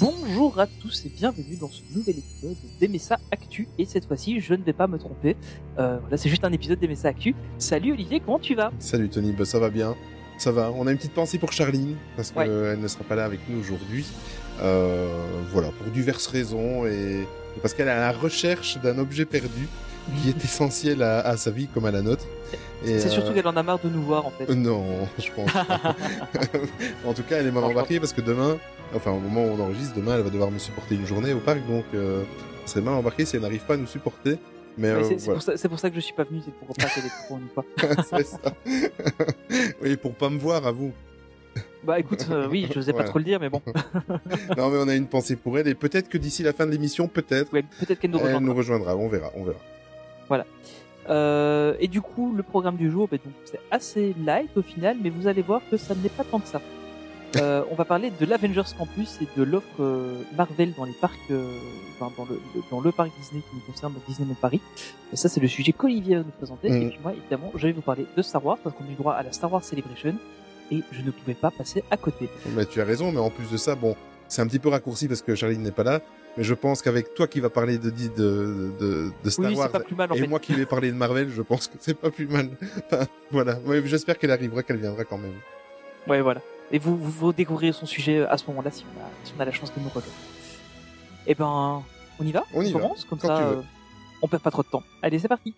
Bonjour à tous et bienvenue dans ce nouvel épisode d'Emessa Actu. Et cette fois-ci, je ne vais pas me tromper. Euh, voilà, c'est juste un épisode d'Emessa Actu. Salut Olivier, comment tu vas? Salut Tony, bah, ça va bien. Ça va. On a une petite pensée pour Charline parce Ouais. qu'elle ne sera pas là avec nous aujourd'hui. Euh, voilà, pour diverses raisons et parce qu'elle est à la recherche d'un objet perdu qui est essentiel à, à sa vie comme à la nôtre. C'est euh, surtout qu'elle en a marre de nous voir en fait. euh, Non, je pense. pas. en tout cas, elle est mal embarquée parce que demain, enfin au moment où on enregistre, demain, elle va devoir me supporter une journée au parc, donc euh, serait mal embarquée si elle n'arrive pas à nous supporter. Mais euh, c'est voilà. pour, ça- c'est pour ça que je suis pas venu, c'est pour pas qu'elle trop une fois. c'est ça. oui, pour pas me voir à vous. Bah écoute, euh, oui, je n'osais pas trop le dire, mais bon. Non, mais on a une pensée pour elle et peut-être que d'ici la fin de l'émission, peut-être, Ouais, Peut-être qu'elle nous elle rejoindra. nous rejoindra. On verra, on verra. Euh, et du coup, le programme du jour, bah, c'est assez light au final, mais vous allez voir que ça n'est pas tant que ça. Euh, on va parler de l'Avengers Campus et de l'offre euh, Marvel dans les parcs, euh, enfin, dans, le, le- dans le parc Disney qui nous concerne, Disneyland Paris. Et ça, c'est le sujet qu'Olivier va nous présenter. Et puis moi, évidemment, je vais vous parler de Star Wars parce qu'on a eu droit à la Star Wars Celebration et je ne pouvais pas passer à côté. Mais tu as raison, mais en plus de ça, bon, c'est un petit peu raccourci parce que Charline n'est pas là. Mais je pense qu'avec toi qui va parler de, de, de, de, Star oui, Wars plus mal en et fait. moi qui vais parler de Marvel, je pense que c'est pas plus mal. Enfin, voilà. Ouais, J'espère qu'elle arrivera, qu'elle viendra quand même. Ouais, voilà. Et vous, vous, vous son sujet à ce moment-là si on a, si on a la chance de nous rejoindre. Eh ben, on y va? On y va, comme quand ça. euh, on perd pas trop de temps. Allez, c'est parti.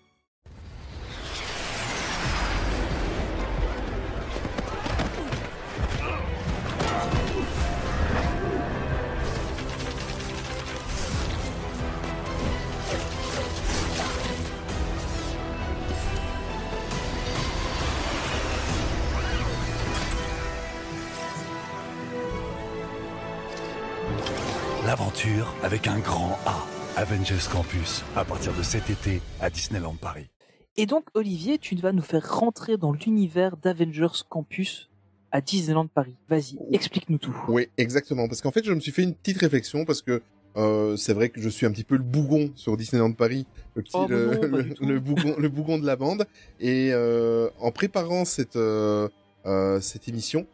Grand A. Avengers Campus, à partir de cet été à Disneyland Paris. Et donc, Olivier, tu vas nous faire rentrer dans l'univers d'Avengers Campus à Disneyland Paris. Vas-y, explique-nous tout. Oui, exactement. Parce qu'en fait, je me suis fait une petite réflexion parce que euh, c'est vrai que je suis un petit peu le bougon sur Disneyland Paris, le petit Oh, le, non, pas le- du tout. le bougon, le bougon de la bande. Et euh, en préparant cette euh, euh, cette émission,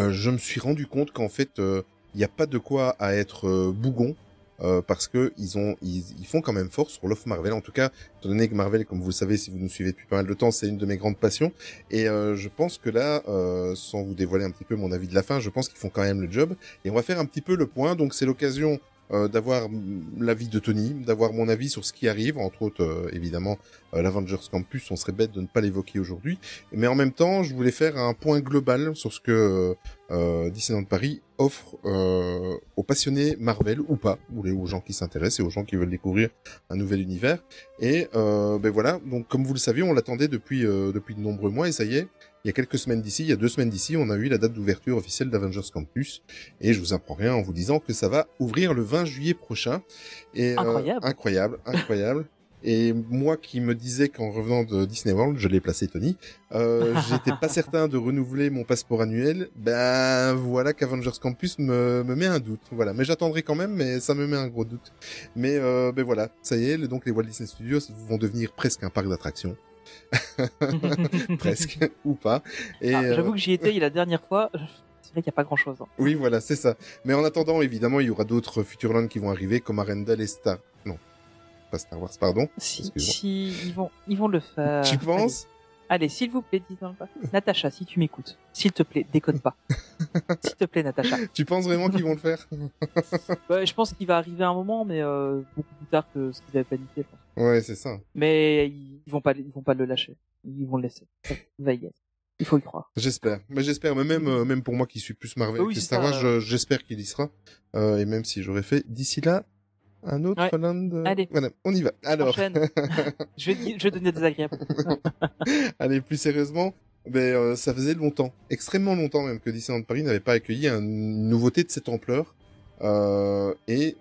euh, je me suis rendu compte qu'en fait, euh, il n'y a pas de quoi à être euh, bougon. Euh, parce que ils ont ils, ils font quand même fort sur l'offre Marvel. En tout cas étant donné que Marvel comme vous le savez si vous nous suivez depuis pas mal de temps c'est une de mes grandes passions. Et euh, je pense que là euh, sans vous dévoiler un petit peu mon avis de la fin je pense qu'ils font quand même le job. Et on va faire un petit peu le point. Donc c'est l'occasion euh, d'avoir l'avis de Tony, d'avoir mon avis sur ce qui arrive, entre autres euh, évidemment euh, l'Avengers Campus. On serait bête de ne pas l'évoquer aujourd'hui, mais en même temps je voulais faire un point global sur ce que euh, Disneyland Paris offre aux passionnés Marvel ou pas, ou aux gens qui s'intéressent et aux gens qui veulent découvrir un nouvel univers. Et ben voilà, donc comme vous le savez, on l'attendait depuis depuis de nombreux mois et ça y est. Il y a quelques semaines d'ici, il y a deux semaines d'ici, on a eu la date d'ouverture officielle d'Avengers Campus. Et je vous apprends rien en vous disant que ça va ouvrir le 20 juillet prochain. Et, euh, Incroyable. incroyable, incroyable. Et moi qui me disais qu'en revenant de Disney World, je l'ai placé Tony, euh, j'étais pas certain de renouveler mon passeport annuel. Ben voilà qu'Avengers Campus me, me met un doute. Voilà, mais j'attendrai quand même, mais ça me met un gros doute. Mais euh, ben voilà, ça y est, donc les Walt Disney Studios vont devenir presque un parc d'attractions. presque ou pas. Et Ah, euh, J'avoue que j'y étais la dernière fois. C'est vrai qu'il n'y a pas grand chose. oui, voilà, c'est ça. Mais en attendant, évidemment, il y aura d'autres Futureland qui vont arriver, comme Arendelle et Star. Non, pas Star Wars, pardon. Si, si, ils vont, ils vont le faire. tu penses? Allez, s'il vous plaît, dis donc pas. Natacha, si tu m'écoutes, s'il te plaît, déconne pas. s'il te plaît, Natacha. Tu penses vraiment qu'ils vont le faire? Ouais, je pense qu'il va arriver un moment, mais euh, beaucoup plus tard que ce qu'ils avaient planifié. je pense. Ouais, c'est ça. Mais ils vont pas, ils vont pas le lâcher. Ils vont le laisser. Il va y être. Il faut y croire. J'espère. Mais j'espère. Mais même, euh, même pour moi qui suis plus Marvel oui, que c'est Star ça, Wars, je- j'espère qu'il y sera. Euh, et même si j'aurais fait d'ici là un autre Ouais. land. euh, Allez. Voilà, on y va. Alors, je vais, je vais devenir désagréable. allez, plus sérieusement, ben, euh, ça faisait longtemps, extrêmement longtemps même, que Disneyland Paris n'avait pas accueilli une nouveauté de cette ampleur. Euh, et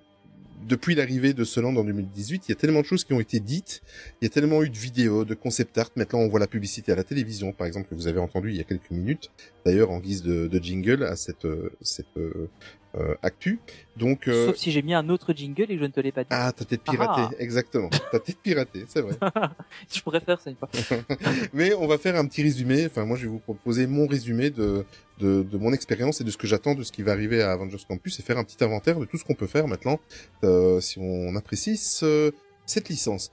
depuis l'arrivée de ce land en 2018, il y a tellement de choses qui ont été dites, il y a tellement eu de vidéos, de concept art. Maintenant, on voit la publicité à la télévision, par exemple, que vous avez entendu il y a quelques minutes, d'ailleurs en guise de, de jingle à cette, cette euh, euh, actu. Donc, euh, Sauf si j'ai mis un autre jingle et que je ne te l'ai pas dit. ah, t'as peut-être piraté, Ah. exactement. T'as peut-être piraté, c'est vrai. Je pourrais faire ça une fois. Mais on va faire un petit résumé. Enfin, moi, je vais vous proposer mon résumé de, de, de mon expérience et de ce que j'attends de ce qui va arriver à Avengers Campus et faire un petit inventaire de tout ce qu'on peut faire maintenant, euh, si on apprécie ce- cette licence.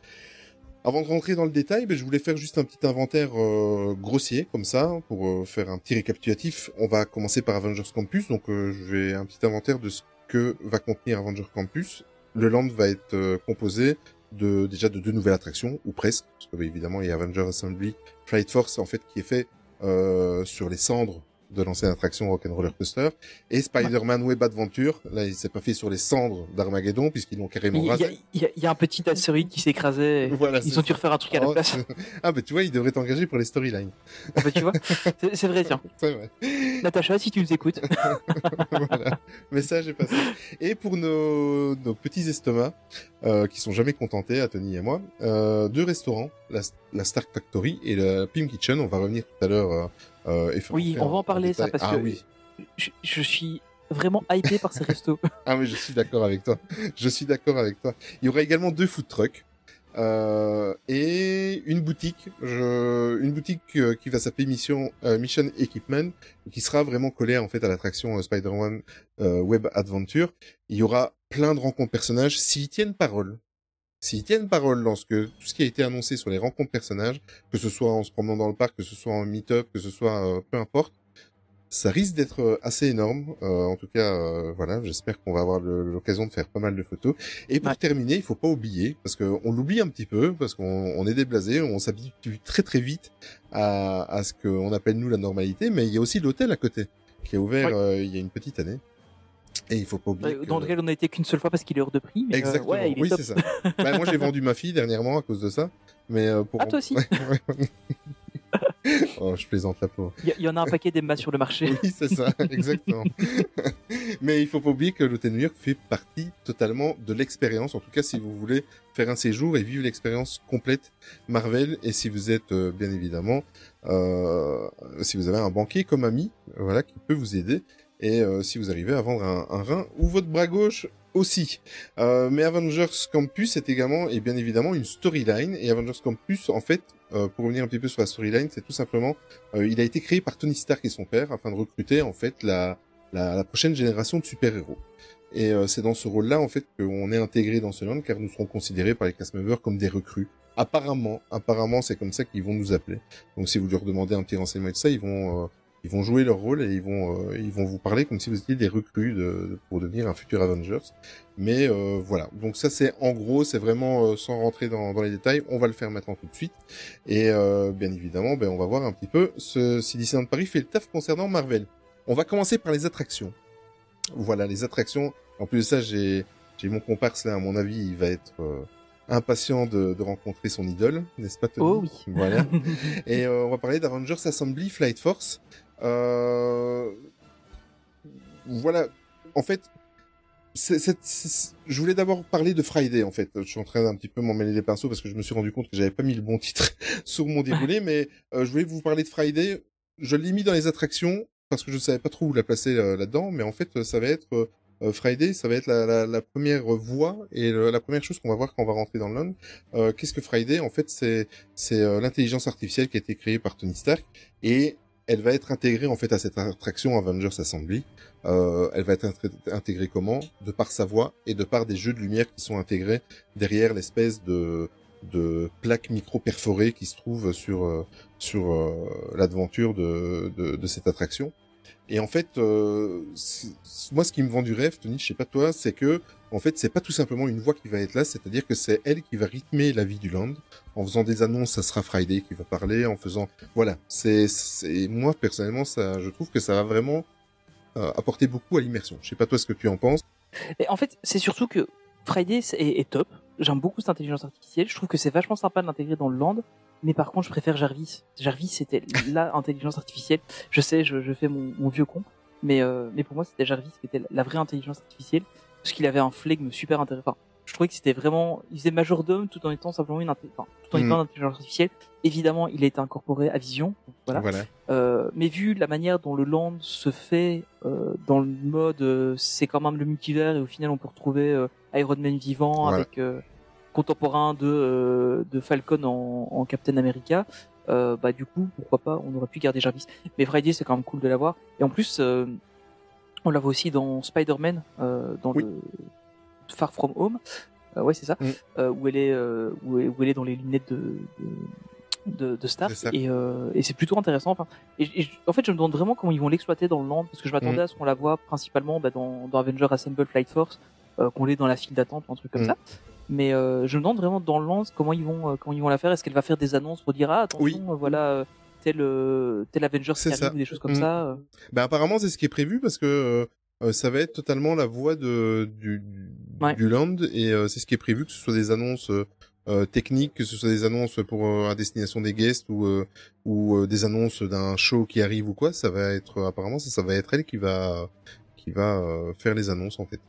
Avant de rentrer dans le détail, ben, je voulais faire juste un petit inventaire euh, grossier, comme ça, pour euh, faire un petit récapitulatif. On va commencer par Avengers Campus, donc euh, je vais un petit inventaire de ce que va contenir Avengers Campus. Le land va être euh, composé de déjà de deux nouvelles attractions, ou presque, parce que bah, évidemment il y a Avengers Assembly Flight Force en fait qui est fait euh, sur les cendres de l'ancienne attraction Rock'n'Roller Coaster et Spider-Man Web Adventure. Là, il s'est pas fait sur les cendres d'Armageddon puisqu'ils l'ont carrément y, a, rasé. il y a- il y a un petit astéroïde qui s'écrasait. Voilà, Ils ont dû refaire un truc à la Oh, place. ah bah tu vois, il devrait t'engager pour les storylines. Ah bah, tu vois, c'est c'est vrai, tiens. C'est vrai. Natacha, si tu nous écoutes. voilà. Message est passé. Et pour nos, nos petits estomacs, euh, qui sont jamais contentés, à Tony et moi, euh, deux restaurants, la, la Stark Factory et la Pim Kitchen. On va revenir tout à l'heure. Euh, euh, et faire- Oui, on va en parler, ça, parce ah, que- oui. Je, je suis vraiment hypé par ces restos. Ah mais je suis d'accord avec toi. Je suis d'accord avec toi. Il y aura également deux food trucks. Euh, et une boutique, je, une boutique euh, qui va s'appeler Mission euh, Mission Equipment, qui sera vraiment collée en fait à l'attraction euh, Spider-Man euh, Web Adventure. Il y aura plein de rencontres personnages s'ils tiennent parole. S'ils tiennent parole dans ce que tout ce qui a été annoncé sur les rencontres personnages, que ce soit en se promenant dans le parc, que ce soit en meet-up, que ce soit euh, peu importe, ça risque d'être euh, assez énorme. Euh, en tout cas, euh, voilà, j'espère qu'on va avoir l'occasion de faire pas mal de photos. Et pour Ouais. terminer, il faut pas oublier, parce que on l'oublie un petit peu, parce qu'on on est déblasé, on s'habitue très très vite à, à ce qu'on appelle nous la normalité, mais il y a aussi l'hôtel à côté, qui est ouvert Ouais. il y a une petite année. Et il faut pas oublier. Euh, que- Dans lequel on n'a été qu'une seule fois parce qu'il est hors de prix. Mais euh, Exactement. ouais, oui, c'est ça. bah, moi, j'ai vendu ma fille dernièrement à cause de ça. Mais euh, pour Ah, toi aussi oh, je plaisante la pauvre. Il y, en a un paquet masses sur le marché. Oui, c'est ça, exactement. Mais il faut pas oublier que l'hôtel New York fait partie totalement de l'expérience. En tout cas, si vous voulez faire un séjour et vivre l'expérience complète Marvel, et si vous êtes euh, bien évidemment, euh, si vous avez un banquier comme ami, voilà, qui peut vous aider, et euh, si vous arrivez à vendre un, un rein ou votre bras gauche aussi. Euh, mais Avengers Campus est également et bien évidemment une storyline. Et Avengers Campus, en fait, euh, pour revenir un petit peu sur la storyline, c'est tout simplement, euh, il a été créé par Tony Stark et son père afin de recruter en fait la, la, la prochaine génération de super-héros. Et euh, c'est dans ce rôle-là en fait qu'on est intégré dans ce land car nous serons considérés par les cast members comme des recrues. Apparemment, apparemment c'est comme ça qu'ils vont nous appeler. Donc si vous leur demandez un petit renseignement de ça, ils vont euh, ils vont jouer leur rôle et ils vont euh, ils vont vous parler comme si vous étiez des recrues de, pour devenir un futur Avengers. Mais euh, voilà, donc ça c'est en gros, c'est vraiment euh, sans rentrer dans, dans les détails, on va le faire maintenant tout de suite. Et euh, bien évidemment, ben, on va voir un petit peu ce, si Disneyland Paris fait le taf concernant Marvel. On va commencer par les attractions. Voilà, les attractions. En plus de ça, j'ai j'ai mon comparse là, à mon avis, il va être euh, impatient de, de rencontrer son idole, n'est-ce pas Tony? Oh oui. Voilà. Et euh, on va parler d'Avengers Assembly Flight Force. Euh... Voilà, en fait, je voulais d'abord parler de Friday, en fait. Je suis en train d'un petit peu m'en mêler les pinceaux parce que je me suis rendu compte que j'avais pas mis le bon titre sur mon déroulé, mais euh, je voulais vous parler de Friday. Je l'ai mis dans les attractions parce que je savais pas trop où la placer euh, là-dedans, mais en fait, ça va être euh, Friday, ça va être la, la, la première voie et le- la première chose qu'on va voir quand on va rentrer dans le land. Qu'est-ce que Friday? En fait, c'est c'est l'intelligence artificielle qui a été créée par Tony Stark et elle va être intégrée en fait à cette attraction Avengers Assembly. Euh, elle va être intégrée comment? De par sa voix et de par des jeux de lumière qui sont intégrés derrière l'espèce de de plaque micro perforée qui se trouve sur euh, sur euh, l'aventure de de cette attraction. Et en fait, euh, moi, ce qui me vend du rêve, Tony, je sais pas toi, c'est que en fait, c'est pas tout simplement une voix qui va être là, c'est-à-dire que c'est elle qui va rythmer la vie du land. En faisant des annonces, ça sera Friday qui va parler. En faisant, voilà, c'est, moi personnellement, ça, je trouve que ça va vraiment euh, apporter beaucoup à l'immersion. Je sais pas toi ce que tu en penses. Et en fait, c'est surtout que Friday est, est top. J'aime beaucoup cette intelligence artificielle. Je trouve que c'est vachement sympa de l'intégrer dans le land. Mais par contre, je préfère Jarvis. Jarvis, c'était la intelligence artificielle. Je sais, je, je fais mon, mon vieux con. Mais, euh, mais pour moi, c'était Jarvis qui était la vraie intelligence artificielle. parce qu'il avait un flegme super intéressant. Enfin, je trouvais que c'était vraiment, il faisait majordome tout en étant simplement une, enfin, tout en Mm. étant une intelligence artificielle. Évidemment, il a été incorporé à Vision, voilà. Voilà. Euh, mais vu la manière dont le land se fait euh, dans le mode, euh, c'est quand même le multivers et au final on peut retrouver euh, Iron Man vivant Voilà. avec euh, contemporain de euh, de Falcon en, en Captain America. Euh, bah du coup pourquoi pas on aurait pu garder Jarvis. Mais Friday c'est quand même cool de l'avoir et en plus euh, on la voit aussi dans Spider-Man euh, dans Oui. le Far From Home. Ouais c'est ça Mm. où elle est où, elle, où elle est dans les lunettes de de, de, de Stark De Stark. et, et c'est plutôt intéressant. Enfin, et, et je- en fait, je me demande vraiment comment ils vont l'exploiter dans le land, parce que je m'attendais Mm. à ce qu'on la voit principalement bah, dans, dans Avenger Assemble Flight Force, qu'on l'ait dans la file d'attente ou un truc comme Mm. ça. Mais euh, je me demande vraiment dans le land comment ils vont euh, comment ils vont la faire. Est-ce qu'elle va faire des annonces pour dire ah attention Oui. euh, voilà euh, tel euh, tel Avenger qui C'est arrive ça. ou des choses comme Mm. ça. euh. Bah apparemment c'est ce qui est prévu parce que euh, euh, ça va être totalement la voix de du Ouais. du land et euh, c'est ce qui est prévu que ce soit des annonces euh, euh, techniques, que ce soit des annonces pour euh, à destination des guests ou euh, ou euh, des annonces d'un show qui arrive ou quoi, ça va être apparemment ça, ça va être elle qui va qui va euh, faire les annonces en fait.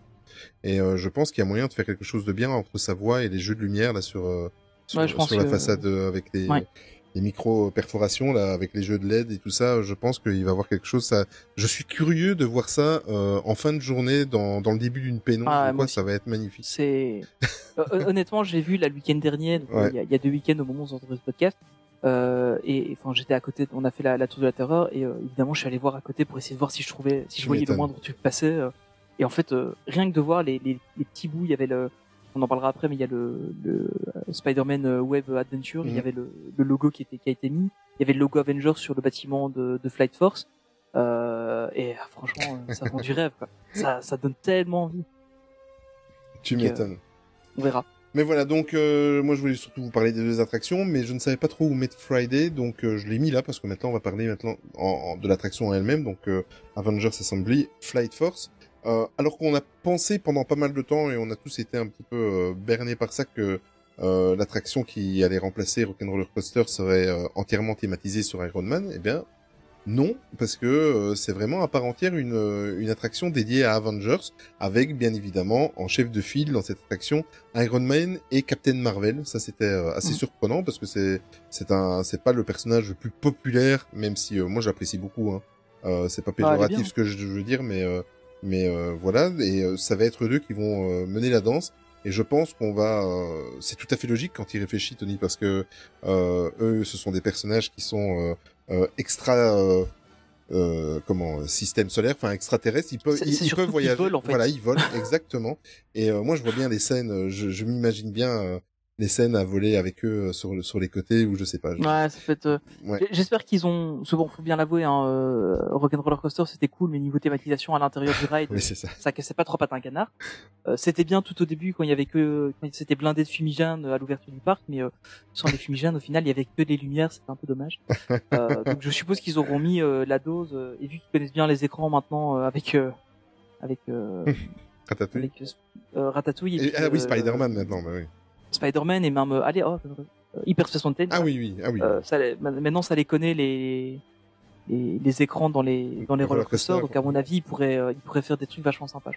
Et euh, je pense qu'il y a moyen de faire quelque chose de bien entre sa voix et les jeux de lumière là sur euh, sur, Ouais, je pense sur la que- façade euh, avec les Ouais. les micro perforations là avec les jeux de LED et tout ça je pense qu'il va y avoir quelque chose ça je suis curieux de voir ça euh, en fin de journée dans, dans le début d'une pénombre Ah, quoi ça va être magnifique C'est honnêtement, j'ai vu le week-end dernier, Ouais. il, y a, il y a deux week-ends au moment où on entend ce podcast. Euh, et enfin, j'étais à côté, on a fait la, la tour de la terreur et évidemment, je suis allé voir à côté pour essayer de voir si je trouvais, si je voyais le moindre truc passer. Et en fait, euh, rien que de voir les, les, les petits bouts, il y avait le, on en parlera après, mais il y a le, le euh, Spider-Man euh, Web Adventure, il Mhm. y avait le, le logo qui était qui a été mis, il y avait le logo Avengers sur le bâtiment de, de Flight Force. Euh, et ah, franchement, ça vend du rêve. Quoi. Ça, ça donne tellement envie. tu m'étonnes On verra. mais voilà donc euh, moi je voulais surtout vous parler des deux attractions mais je ne savais pas trop où mettre Friday donc euh, je l'ai mis là parce que maintenant on va parler maintenant en, en- de l'attraction en elle-même donc euh, Avengers Assembly Flight Force Euh, alors qu'on a pensé pendant pas mal de temps et on a tous été un petit peu euh, bernés par ça que euh, l'attraction qui allait remplacer Rock'n'Roller Coaster serait euh, entièrement thématisée sur Iron Man, eh bien non, parce que euh, c'est vraiment à part entière une, euh, une attraction dédiée à Avengers, avec bien évidemment en chef de file dans cette attraction Iron Man et Captain Marvel. Ça c'était euh, assez Mhm. surprenant parce que c'est c'est un c'est pas le personnage le plus populaire, même si euh, moi j'apprécie beaucoup. Hein. Euh, c'est pas Ah, péjoratif ce que je veux dire, mais euh, mais euh, voilà et euh, ça va être eux qui vont euh, mener la danse. Et je pense qu'on va, euh, c'est tout à fait logique quand il réfléchit, Tony, parce que euh, eux, ce sont des personnages qui sont euh, euh, extra, euh, euh, comment, système solaire, enfin extraterrestres. Ils peuvent, ils, ils peuvent voyager. volent, en fait. Voilà, ils volent exactement. Et euh, moi, je vois bien les scènes. Je, je m'imagine bien euh, les scènes à voler avec eux euh, sur le- sur les côtés ou je sais pas. je- Ouais, ça être. euh, Ouais. J'espère qu'ils ont. Souvent, faut bien l'avouer, hein, euh, Rock'n'Roller Coaster c'était cool, mais niveau thématisation à l'intérieur du ride, Oui, c'est ça. ça cassait pas trois pattes à un canard. Euh, c'était bien tout au début quand il y avait que quand c'était blindé de fumigènes à l'ouverture du parc, mais euh, sans les fumigènes au final il y avait que des lumières, c'était un peu dommage. Euh, donc je suppose qu'ils auront mis euh, la dose euh, et vu qu'ils connaissent bien les écrans maintenant euh, avec euh, avec euh, Ratatouille. avec euh, Ratatouille et, Et- puis, ah oui, euh, Spider-Man maintenant. Bah, oui. Spider-Man et même euh, allez oh, euh, Hyper 60 Ah oui, oui, ah oui. euh, ça, maintenant, ça les connaît les, les, les écrans dans les, dans les roller coasters. Donc, à mon avis, ils pourraient, euh, ils pourraient faire des trucs vachement sympas.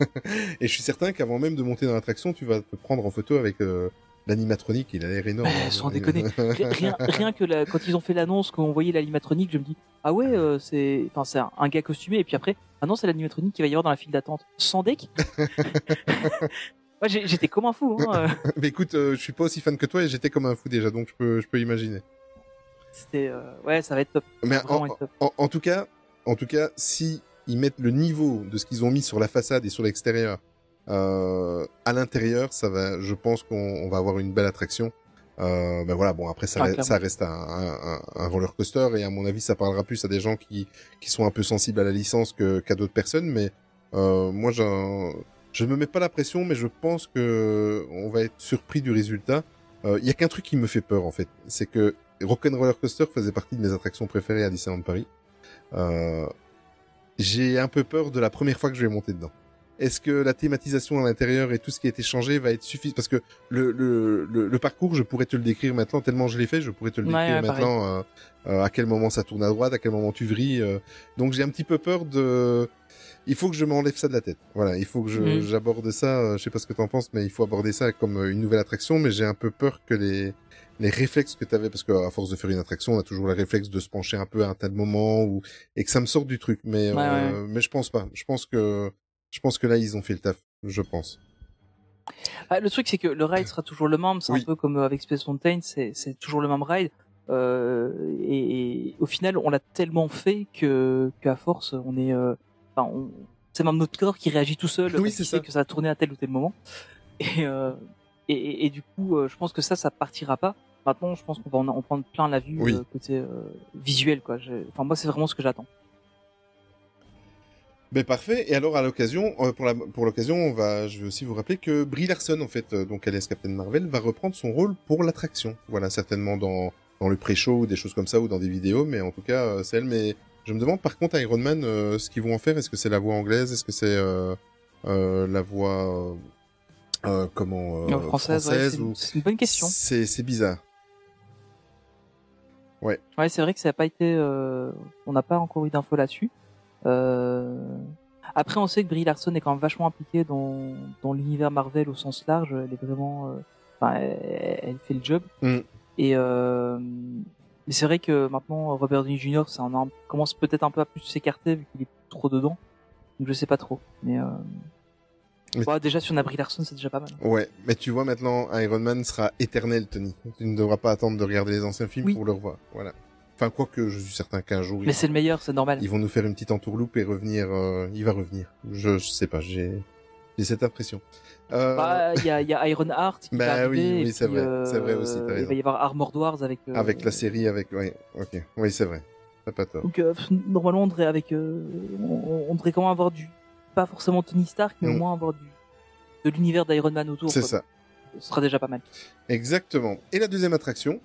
Et je suis certain qu'avant même de monter dans l'attraction, tu vas te prendre en photo avec euh, l'animatronique. Il a l'air énorme. Hein. sans déconner. Ri- Rien, rien que la, quand ils ont fait l'annonce, qu'on voyait l'animatronique, je me dis, ah ouais, euh, c'est, enfin, c'est un, un gars costumé. Et puis après, ah non, c'est l'animatronique qui va y avoir dans la file d'attente. Sans deck. J'ai- j'étais comme un fou. Hein. euh, Mais écoute, euh, je suis pas aussi fan que toi et j'étais comme un fou déjà, donc je peux, je peux imaginer. C'était, euh, ouais, ça va être top. Mais en, être top. en, en tout cas, en tout cas, si ils mettent le niveau de ce qu'ils ont mis sur la façade et sur l'extérieur euh, à l'intérieur, ça va. Je pense qu'on on va avoir une belle attraction. Euh, ben voilà, bon après ça, Ah, reste, clairement. ça reste un, un, un- un roller coaster et à mon avis ça parlera plus à des gens qui qui sont un peu sensibles à la licence que qu'à d'autres personnes. Mais euh, moi, j'en- je ne me mets pas la pression, mais je pense que on va être surpris du résultat. Euh, Il y a qu'un truc qui me fait peur en fait, c'est que Rock'n'Roller Coaster faisait partie de mes attractions préférées à Disneyland Paris. Euh, j'ai un peu peur de la première fois que je vais monter dedans. est-ce que la thématisation à l'intérieur et tout ce qui a été changé va être suffisant Parce que le, le, le, le parcours, je pourrais te le décrire maintenant tellement je l'ai fait, je pourrais te le décrire ouais, maintenant euh, euh, à quel moment ça tourne à droite, à quel moment tu vrilles. euh. donc j'ai un petit peu peur de. Il faut que je m'enlève ça de la tête. Voilà, il faut que je Mhm. j'aborde ça. euh, je sais pas ce que t'en penses, mais il faut aborder ça comme euh, une nouvelle attraction. Mais j'ai un peu peur que les les réflexes que tu avais, parce qu'à force de faire une attraction, on a toujours le réflexe de se pencher un peu à un tas de moments ou et que ça me sorte du truc. Mais Ouais, euh, mais je pense pas. Je pense que je pense que là ils ont fait le taf. Je pense. Ah, le truc, c'est que le ride sera toujours le même. C'est Oui. un peu comme euh, avec Space Mountain, c'est c'est toujours le même ride. Euh, et, et au final, on l'a tellement fait que qu'à force, on est, euh, enfin, on- c'est même notre corps qui réagit tout seul. Oui, c'est ça. sait que ça va tourner à tel ou tel moment. Et euh, et, et, et du coup, euh, je pense que ça, ça partira pas. Maintenant, je pense qu'on va en, en prendre plein la vue Oui. euh, côté visuel, quoi. Enfin, moi, c'est vraiment ce que j'attends. Ben parfait. Et alors à l'occasion, pour la pour l'occasion, on va, je vais aussi vous rappeler que Brie Larson, en fait, donc alias Captain Marvel, va reprendre son rôle pour l'attraction. Voilà, certainement dans dans le pré-show ou des choses comme ça ou dans des vidéos, mais en tout cas c'est elle. Mais je me demande par contre à Iron Man euh, ce qu'ils vont en faire. Est-ce que c'est la voix anglaise? Est-ce que c'est euh, euh, la voix comment française, ouais, c'est ou une- c'est une bonne question. C'est c'est bizarre. Ouais, c'est vrai que ça n'a pas été. on n'a pas encore eu d'infos là-dessus. Après, on sait que Brie Larson est quand même vachement impliquée dans, dans l'univers Marvel au sens large. Elle est vraiment. Enfin, elle, elle fait le job. Mm. Et euh, mais c'est vrai que maintenant Robert Downey Jr. Ça en commence peut-être un peu à plus s'écarter vu qu'il est trop dedans. Donc je sais pas trop. Mais, euh... Mais- ouais, déjà si on a Brie Larson, c'est déjà pas mal. Ouais, mais tu vois maintenant, Iron Man sera éternel, Tony. Tu ne devras pas attendre de regarder les anciens films Oui. pour le revoir. Voilà. Enfin, quoique je suis certain qu'un jour, Mais c'est le meilleur, c'est normal. ils vont nous faire une petite entourloupe et revenir. euh, il va revenir. Je, je sais pas, j'ai j'ai cette impression. Euh, Bah, Il y, a, il y a Iron Heart qui Bah oui, oui, et c'est vrai, c'est vrai aussi, Il va y avoir Armored Wars avec. euh, avec la série, avec. Ouais, ok. Oui, c'est vrai. T'as pas tort. Donc euh, normalement on devrait avec, euh, on, on devrait quand même avoir du, pas forcément Tony Stark, mais Mm. au moins avoir du, de l'univers d'Iron Man autour. C'est ça. Ce sera déjà pas mal. Exactement. Et la deuxième attraction,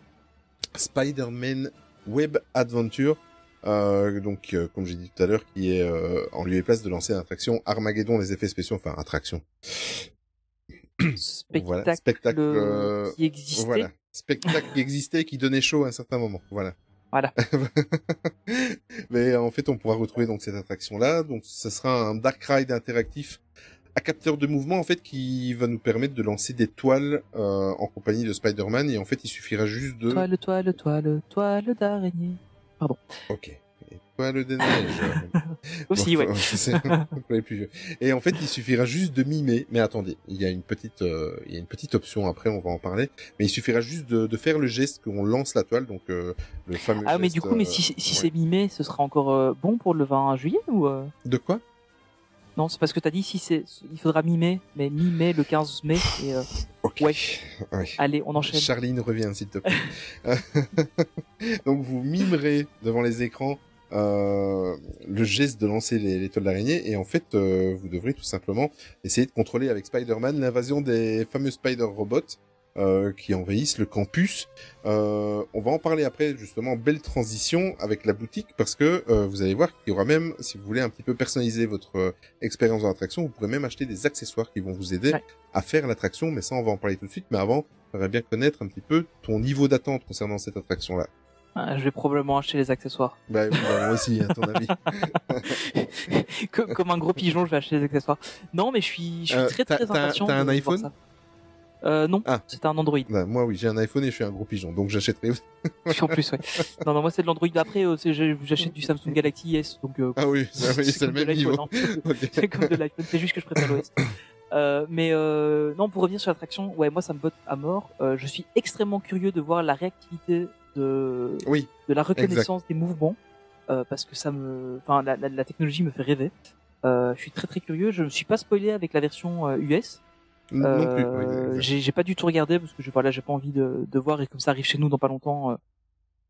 Spider-Man Web Adventure. Euh, donc, euh, comme j'ai dit tout à l'heure, qui est euh, en lieu et place de l'ancienne attraction Armageddon, les effets spéciaux, enfin attraction. Spectacle, Voilà, spectacle, euh, qui existait. Voilà, spectacle qui existait, qui donnait chaud à un certain moment. Voilà. Voilà. Mais en fait, on pourra retrouver donc cette attraction-là. Donc, ça sera un dark ride interactif à capteur de mouvement en fait qui va nous permettre de lancer des toiles euh, en compagnie de Spider-Man et en fait il suffira juste de Toile, toile, toile, toile d'araignée. Ok et toiles de neige Aussi, Bon, ouais. plus. Et en fait, il suffira juste de mimer. Mais attendez, il y a une petite, euh, il y a une petite option après, on va en parler. Mais il suffira juste de, de faire le geste qu'on lance la toile, donc euh, le fameux. Ah, mais du coup, mais euh, si, si ouais. c'est mimé, ce sera encore euh, bon pour le 20 juillet ou euh... De quoi? Non, c'est parce que t'as dit si c'est, il faudra mimer, mais mi-mai le 15 mai. Et euh, Ok. Ouais. Ouais. allez, on enchaîne. Charline revient, s'il te plaît. Donc vous mimerez devant les écrans euh, le geste de lancer les, les toiles d'araignée et en fait euh, vous devrez tout simplement essayer de contrôler avec Spider-Man l'invasion des fameux Spider-Robots euh, qui envahissent le campus. Euh, on va en parler après justement, belle transition avec la boutique parce que euh, vous allez voir qu'il y aura même, si vous voulez un petit peu personnaliser votre euh, expérience dans l'attraction, vous pourrez même acheter des accessoires qui vont vous aider Ouais. à faire l'attraction, mais ça on va en parler tout de suite. Mais avant, j'aimerais bien connaître un petit peu ton niveau d'attente concernant cette attraction-là. Ah, je vais probablement acheter les accessoires. Bah, oui, bah, moi aussi, à ton avis. Comme un gros pigeon, je vais acheter les accessoires. Non, mais je suis, je suis Euh, très très impatient. t'as un de voir iPhone? ça. Euh, Non, Ah. c'est un Android. Bah, moi, oui, j'ai un iPhone et je suis un gros pigeon, donc j'achèterai. en plus, ouais. Non, non, moi c'est de l'Android. Après, euh, j'achète du Samsung Galaxy S, donc. euh, Ah oui, ça, oui, c'est le même niveau. hein. Ok. C'est comme de l'iPhone, c'est juste que je préfère l'OS. Euh, mais euh, non, pour revenir sur l'attraction, ouais, moi ça me botte à mort. Euh, je suis extrêmement curieux de voir la réactivité de Oui, de la reconnaissance des mouvements, parce que ça me, enfin, la, la, la technologie me fait rêver. Je suis très très curieux. Je me suis pas spoilé avec la version US. Non plus. Euh, oui, j'ai pas du tout regardé parce que je, voilà, j'ai pas envie de, de voir et comme ça arrive chez nous dans pas longtemps. euh,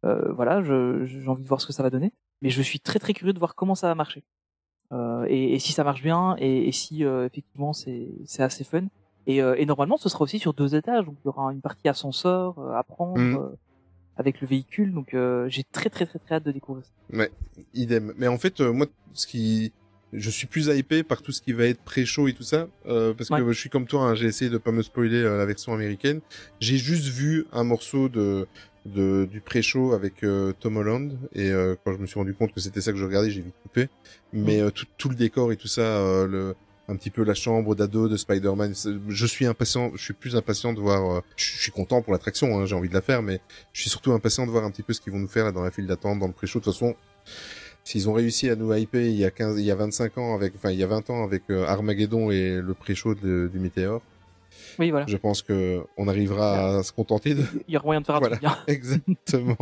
euh, voilà, j'ai envie de voir ce que ça va donner. Mais je suis très très curieux de voir comment ça va marcher. Euh, et, et si ça marche bien et, et si euh, effectivement c'est assez fun. Et, et normalement ce sera aussi sur deux étages, donc il y aura une partie ascenseur à prendre Mhm. avec le véhicule. Donc j'ai très très très très hâte de découvrir ça. Ouais, idem. Mais en fait, moi, ce qui, je suis plus hypé par tout ce qui va être pré-show et tout ça, euh, parce que Ouais. je suis comme toi, hein, j'ai essayé de pas me spoiler euh, la version américaine. J'ai juste vu un morceau de, de du pré-show avec euh, Tom Holland et euh, quand je me suis rendu compte que c'était ça que je regardais, j'ai vite coupé. Mais euh, tout, tout le décor et tout ça, euh, le un petit peu la chambre d'ado de Spider-Man. Je suis impatient, je suis plus impatient de voir. euh, je je suis content pour l'attraction, hein, j'ai envie de la faire, mais je suis surtout impatient de voir un petit peu ce qu'ils vont nous faire là dans la file d'attente, dans le pré-show. De toute façon, s'ils ont réussi à nous hyper il y a 15, il y a 25 ans avec, enfin il y a 20 ans avec euh, Armageddon et le pré-show du Météore, Oui, voilà. je pense que on arrivera à se contenter de, Il y aura moyen de faire un Voilà. truc bien. Exactement.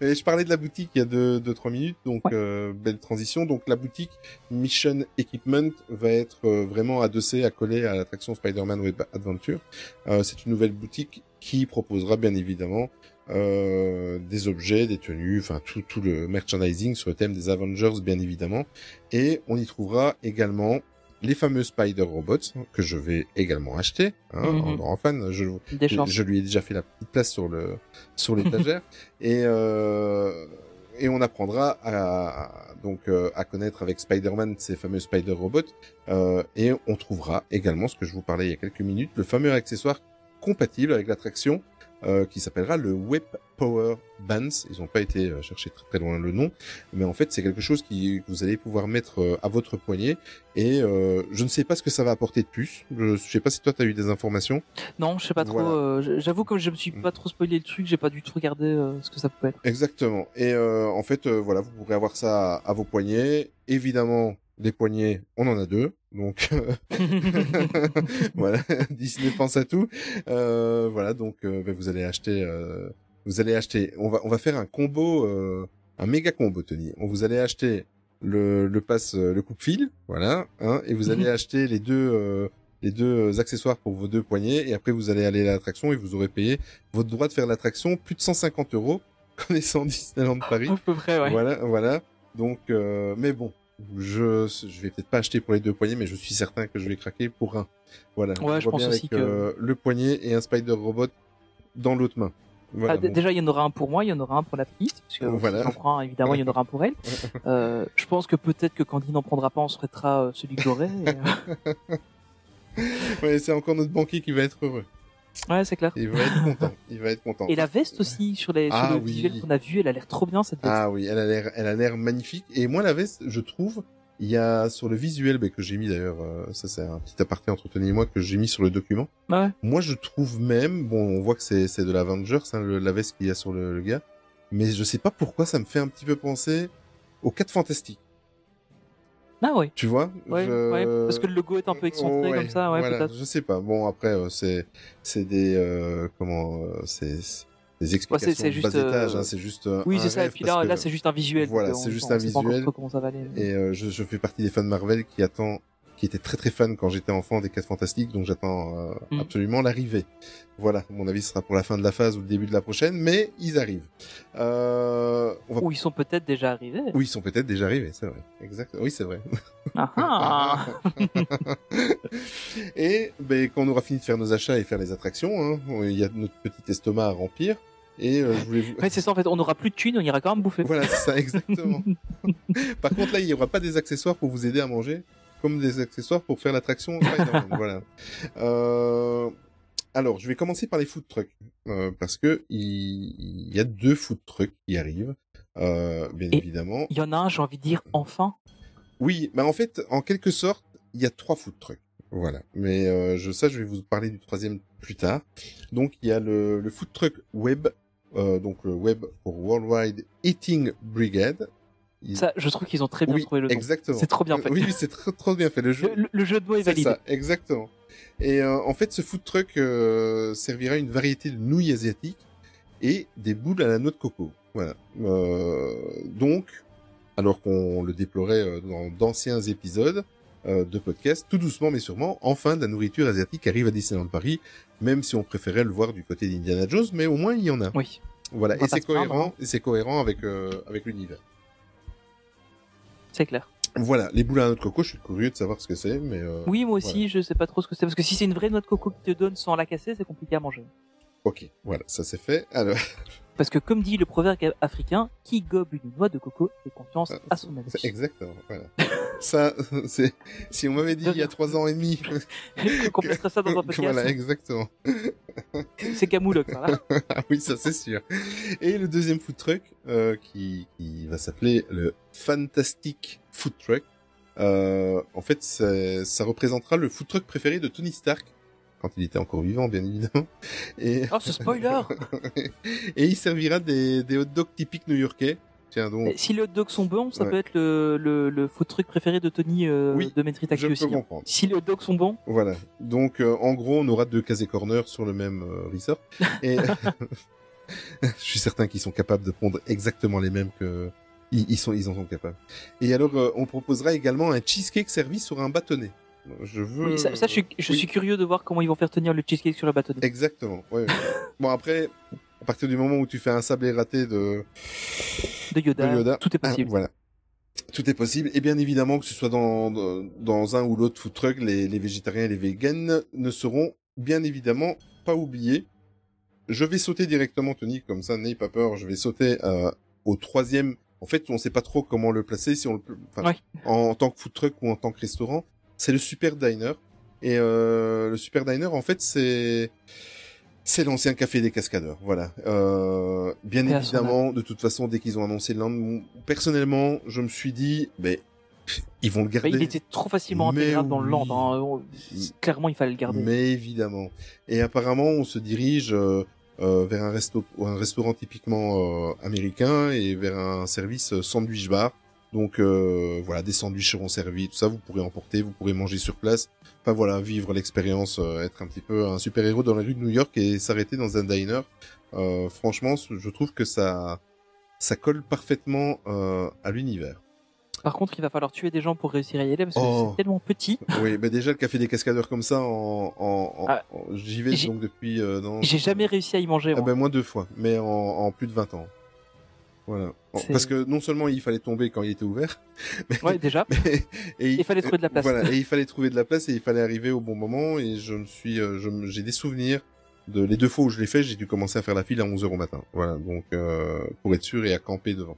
Mais je parlais de la boutique il y a deux, deux trois minutes, donc Ouais. euh, belle transition. Donc la boutique Mission Equipment va être euh, vraiment adossée, accolée à l'attraction Spider-Man Web Adventure. Euh, c'est une nouvelle boutique qui proposera bien évidemment euh, des objets, des tenues, enfin tout, tout le merchandising sur le thème des Avengers bien évidemment. Et on y trouvera également les fameux Spider Robots que je vais également acheter hein, en Mhm. grand fan. Je, Des je, chances. je lui ai déjà fait la petite place sur le sur l'étagère et euh, et on apprendra à, à- donc euh, à connaître avec Spider-Man ces fameux Spider Robots euh, et on trouvera également ce que je vous parlais il y a quelques minutes le fameux accessoire compatible avec l'attraction euh, qui s'appellera le Web Power Bands. Ils n'ont pas été euh, chercher très très loin le nom, mais en fait c'est quelque chose qui, vous allez pouvoir mettre euh, à votre poignet. Et euh, je ne sais pas ce que ça va apporter de plus. Je ne sais pas si toi tu as eu des informations. Non, je sais pas trop. Euh, J'avoue que je me suis Mm. pas trop spoilé le truc, j'ai pas du tout regardé ce que ça pouvait être. Exactement. Et euh, en fait, voilà, vous pourrez avoir ça à, à vos poignets. Évidemment, des poignets, on en a deux. Donc voilà, Disney pense à tout. Euh, voilà, donc euh, ben, vous allez acheter, euh, vous allez acheter. On va, on va faire un combo, euh, un méga combo, Tony. On vous allez acheter le, le pass, euh, le coupe-fil, voilà, hein, et vous allez acheter les deux. euh, les deux accessoires pour vos deux poignets et après vous allez aller à l'attraction et vous aurez payé votre droit de faire l'attraction plus de 150 euros connaissant Disneyland Paris. À peu près, ouais. Voilà, voilà. Donc, euh, mais bon, je je vais peut-être pas acheter pour les deux poignets, mais je suis certain que je vais craquer pour un. Voilà. Ouais, je pense aussi avec, que- euh, le poignet et un Spider Robot dans l'autre main. Voilà. Ah, bon. Déjà, il y en aura un pour moi, il y en aura un pour la petite, parce que Voilà. si j'en prends évidemment, il y en aura un pour elle. Euh, je pense que peut-être que quand il n'en prendra pas, on se euh, celui que j'aurai. et, euh, Ouais, c'est encore notre banquier qui va être heureux. Ouais, c'est clair. Il va être content. Il va être content. Et la veste aussi, sur, les, sur Ah le oui. visuel qu'on a vu, elle a l'air trop bien, cette veste. Ah oui, elle a l'air, elle a l'air magnifique. Et moi, la veste, je trouve, il y a sur le visuel bah, que j'ai mis d'ailleurs, euh, ça c'est un petit aparté entre Tony et moi que j'ai mis sur le document. Ouais. Moi, je trouve même, bon, on voit que c'est c'est de l'Avengers, hein, le- la veste qu'il y a sur le, le gars, mais je sais pas pourquoi ça me fait un petit peu penser aux 4 Fantastiques. Ah ouais. Tu vois Ouais, Je- ouais, parce que le logo est un peu excentré Ouais, comme ça, ouais, voilà, peut-être. Je sais pas. Bon, après, euh, c'est c'est des euh, comment euh, c'est des explications c'est juste, étage. euh, Hein, c'est juste. Oui, c'est ça. Et puis là, là c'est juste un visuel. Voilà, c'est juste on un visuel. trop comment ça va aller. Et euh, je, je fais partie des fans de Marvel qui attend, qui était très très fan quand j'étais enfant des 4 Fantastiques, donc j'attends euh, Mm. absolument l'arrivée. Voilà, à mon avis, ce sera pour la fin de la phase ou le début de la prochaine, mais ils arrivent. Euh, on va... Ou ils sont peut-être déjà arrivés. Oui, ils sont peut-être déjà arrivés, c'est vrai. Exact. Oui, c'est vrai. Ah, ah. et ben, quand on aura fini de faire nos achats et faire les attractions, hein, il y a notre petit estomac à remplir. Et euh, je voulais vous... Ouais, c'est ça, en fait, on aura plus de thunes, on ira quand même bouffer. Voilà, c'est ça, exactement. Par contre, là, il n'y aura pas des accessoires pour vous aider à manger, comme des accessoires pour faire l'attraction voilà. Euh... Alors, je vais commencer par les food trucks, euh, parce que il... il y a deux food trucks qui arrivent, euh, bien Et- évidemment. Il y en a un, j'ai envie de dire, enfin. Oui, mais en fait, en quelque sorte, il y a trois food trucks. Voilà. Mais euh, je, ça, je vais vous parler du troisième plus tard. Donc, il y a le, le food truck web, euh, donc le web pour Worldwide Eating Brigade. Il- Ça, je trouve qu'ils ont très bien oui, trouvé le nom. exactement. C'est trop bien fait. Oui, oui, c'est trop, trop bien fait. Le jeu, Le, le- jeu de mots est c'est valide. ça, exactement. Et euh, en fait, ce food truck euh, servira une variété de nouilles asiatiques et des boules à la noix de coco. Voilà. Euh, donc, alors qu'on le déplorait euh, dans d'anciens épisodes euh, de podcast, tout doucement mais sûrement, enfin de la nourriture asiatique arrive à Disneyland Paris, même si on préférait le voir du côté d'Indiana Jones, mais au moins il y en a. Oui. Voilà, et c'est cohérent, hein. et c'est cohérent avec euh, avec l'univers. C'est clair. Voilà, les boules à noix de coco, je suis curieux de savoir ce que c'est, mais euh, Oui, moi aussi, je sais pas trop ce que c'est. Parce que si c'est une vraie noix de coco qui te donne sans la casser, c'est compliqué à manger. Ok, voilà, ça c'est fait. Alors, Parce que comme dit le proverbe africain, qui gobe une noix de coco fait confiance à son ami. Exactement. Voilà. ça, c'est si on m'avait dit il y a trois ans et demi. Qu'on mettrait ça dans un podcast. voilà, exactement. C'est Camoulox, ça. Là. Ah oui, ça c'est sûr. Et le deuxième food truck euh, qui, qui va s'appeler le Fantastic Food Truck. Euh, en fait, ça, ça représentera le food truck préféré de Tony Stark quand il était encore vivant, bien évidemment. Et, Oh, ce spoiler et il servira des, des hot dogs typiques new-yorkais. Tiens donc, Si les hot dogs sont bons, ça Ouais. peut être le, le, le food truc préféré de Tony euh, Oui, de Maître je Taki peux aussi. hein. comprendre. Si les hot dogs sont bons, Voilà. Donc, euh, en gros, on aura deux casés corner sur le même euh, resort. Et je suis certain qu'ils sont capables de prendre exactement les mêmes que ils, ils sont, ils en sont capables. Et alors, euh, on proposera également un cheesecake servi sur un bâtonnet. Je veux. oui, ça, ça, je, suis, je oui. suis curieux de voir comment ils vont faire tenir le cheesecake sur le bâtonnet. Exactement. Ouais. bon après, à partir du moment où tu fais un sablé raté de, De Yoda, de Yoda, tout est ah, possible. voilà. Tout est possible. Et bien évidemment, que ce soit dans, dans un ou l'autre food truck, les, les végétariens et les véganes ne seront bien évidemment pas oubliés. Je vais sauter directement, Tony, comme ça, n'ayez pas peur. Je vais sauter euh, au troisième. En fait, on sait pas trop comment le placer, si on le, enfin, Ouais. en, en tant que food truck ou en tant que restaurant. C'est le Super Diner. Et euh, le Super Diner, en fait, c'est c'est l'ancien café des cascadeurs. Voilà. Euh, bien évidemment, de toute façon, dès qu'ils ont annoncé le lendemain, personnellement, je me suis dit, mais ils vont le garder. il était trop facilement Mais intégrable dans le land. hein. Clairement, il fallait le garder. Mais évidemment. Et apparemment, on se dirige euh, euh, vers un, resto un restaurant typiquement américain et vers un service sandwich bar. Donc euh, voilà, des sandwichs seront servis, tout ça, vous pourrez emporter, vous pourrez manger sur place. Enfin voilà, vivre l'expérience, euh, être un petit peu un super-héros dans la rue de New York et s'arrêter dans un diner. Euh, franchement, je trouve que ça ça colle parfaitement euh, à l'univers. Par contre, il va falloir tuer des gens pour réussir à y aller parce que Oh. c'est tellement petit. oui, bah déjà le café des cascadeurs comme ça, en, en, en- Ah, en- j'y vais donc depuis euh, J'ai jamais réussi à y manger. Ah moi. ben moi deux fois, mais en, en plus de 20 ans. Voilà. Parce que non seulement il fallait tomber quand il était ouvert, mais, Ouais, déjà. mais- et Il fallait trouver de la place. Voilà, et il fallait trouver de la place et il fallait arriver au bon moment et je me suis euh, j'ai des souvenirs de les deux fois où je l'ai fait, j'ai dû commencer à faire la file à 11h au matin. Voilà, donc euh, pour être sûr et à camper devant.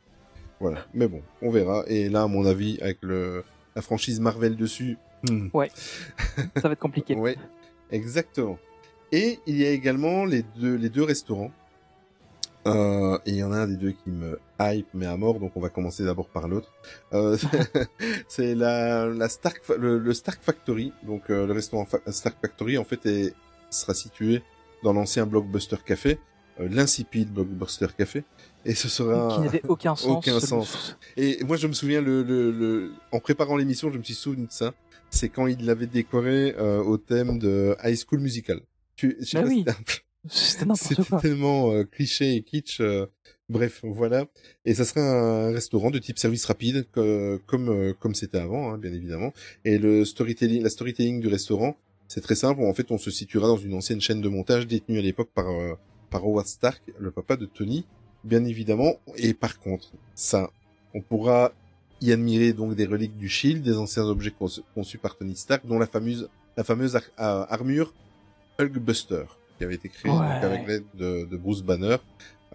Voilà. Mais bon, on verra et là à mon avis avec le la franchise Marvel dessus, hmm, Ça va être compliqué. Ouais, exactement. Et il y a également les deux, les deux restaurants. Euh, et il y en a un des deux qui me hype, mais à mort, donc on va commencer d'abord par l'autre. Euh, c'est la, la Stark, le, le Stark Factory. Donc euh, le restaurant Fa- Stark Factory, en fait, est, sera situé dans l'ancien Blockbuster Café, euh, l'insipide Blockbuster Café. Et ce sera... Qui n'avait aucun sens. Aucun sens. Et moi, je me souviens, le, le, le... en préparant l'émission, je me suis souvenu de ça. C'est quand il l'avait décoré euh, au thème de High School Musical. Tu... je sais Bah pas oui. si C'était tellement euh, cliché et kitsch. euh, bref, voilà. Et ça serait un restaurant de type service rapide, que- comme euh, comme c'était avant, hein, bien évidemment. Et le storytelling, la storytelling du restaurant, c'est très simple. En fait, on se situera dans une ancienne chaîne de montage détenue à l'époque par euh, par Howard Stark, le papa de Tony, bien évidemment. Et par contre, ça, on pourra y admirer donc des reliques du Shield, des anciens objets conçus par Tony Stark, dont la fameuse la fameuse ar- armure Hulkbuster qui avait été donc, Ouais. avec l'aide de, de Bruce Banner.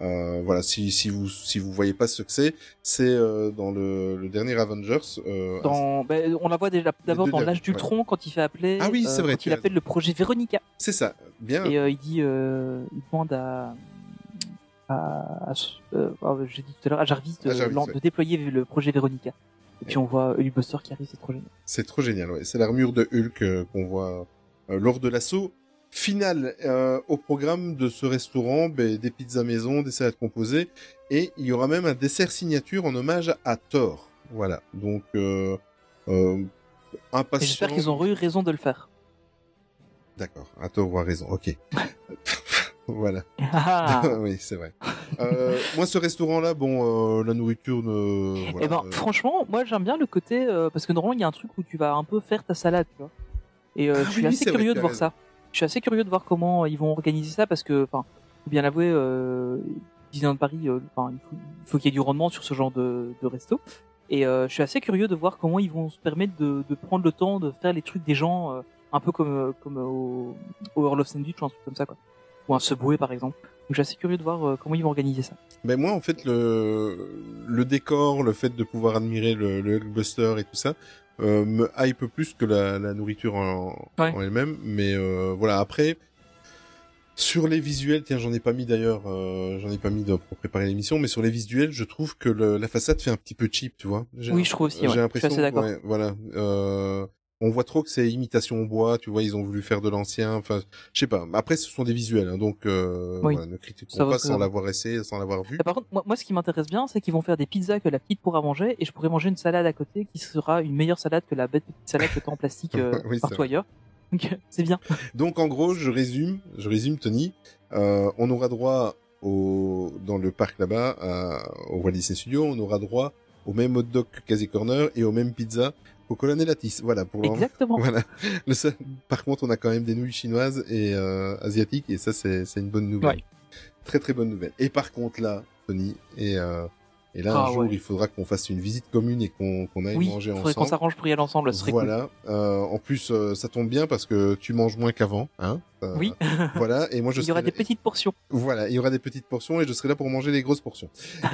Euh, voilà, si, si vous si vous voyez pas ce que c'est, c'est euh, dans le, le dernier Avengers. Euh, Dans, ben, on la voit déjà d'abord dans l'âge d'Ultron quand il fait appeler. Ah oui, c'est vrai, Quand il appelle le projet Véronica. c'est ça, bien. Et il dit, il demande à, à, à oh, j'ai dit tout à l'heure, à Jarvis, de, À Jarvis, lan- ouais. de déployer le projet Véronica. Et puis on voit Hulkbuster qui arrive, c'est trop génial. C'est trop génial, ouais. C'est l'armure de Hulk qu'on voit lors de l'assaut final. Euh, au programme de ce restaurant, ben, des pizzas maison, des salades composées, et il y aura même un dessert signature en hommage à Thor. Voilà, donc euh, euh, impatient. j'espère qu'ils ont eu raison de le faire. D'accord, à Thor aura raison. Ok. voilà. Ah. oui, c'est vrai. Euh, moi, ce restaurant-là, bon, euh, la nourriture ne. Voilà, Eh ben, euh, franchement, moi j'aime bien le côté parce que normalement il y a un truc où tu vas un peu faire ta salade, tu vois. Et Ah je suis oui, assez curieux de voir ça. Suis assez curieux de voir comment ils vont organiser ça parce que, enfin, faut bien l'avouer, euh, Disneyland Paris, euh, il faut, il faut qu'il y ait du rendement sur ce genre de, resto. Et euh, je suis assez curieux de voir comment ils vont se permettre de, prendre le temps de faire les trucs des gens, un peu comme au, au Earl of Sandwich ou un truc comme ça, quoi. Ou un Subway par exemple. je suis assez curieux de voir comment ils vont organiser ça. Mais moi, en fait, le, décor, le fait de pouvoir admirer le, le Hulkbuster et tout ça, euh, me hype plus que la, la nourriture en, Ouais. en elle-même. Mais euh, voilà, après, sur les visuels, tiens, j'en ai pas mis d'ailleurs, euh, j'en ai pas mis de- pour préparer l'émission, mais sur les visuels, je trouve que le, la façade fait un petit peu cheap, tu vois. Oui, je trouve aussi, ouais. J'ai suis l'impression, ouais, voilà. Euh, on voit trop que c'est imitation au bois, tu vois, ils ont voulu faire de l'ancien, enfin, je sais pas. Après, ce sont des visuels, hein, donc euh, Oui. voilà, ne critiquons pas sans va. l'avoir essayé, sans l'avoir vu. Et par contre, moi, moi, ce qui m'intéresse bien, c'est qu'ils vont faire des pizzas que la petite pourra manger, et je pourrais manger une salade à côté qui sera une meilleure salade que la bête petite salade que t'as en plastique euh, Oui, c'est partout ailleurs. Donc c'est bien. Donc en gros, je résume, je résume Tony, euh, on aura droit au dans le parc là-bas à- au Walt Disney Studio, on aura droit au même hot dog que Casey Corner et aux mêmes pizzas qu'au Colonelatis. Voilà pour. Exactement. Voilà. Le seul- Par contre, on a quand même des nouilles chinoises et euh, asiatiques et ça c'est c'est une bonne nouvelle. Ouais. Très très bonne nouvelle. Et par contre là, Tony et euh, et là un Ah, jour ouais. il faudra qu'on fasse une visite commune et qu'on qu'on aille Oui, manger il faudrait qu'on ensemble. s'arrange pour y aller ensemble, ce serait cool. Voilà. Euh, en plus, euh, ça tombe bien parce que tu manges moins qu'avant, hein. Euh, Oui, Voilà. Et moi, je il y aura des petites portions. Voilà, il y aura des petites portions et je serai là pour manger les grosses portions.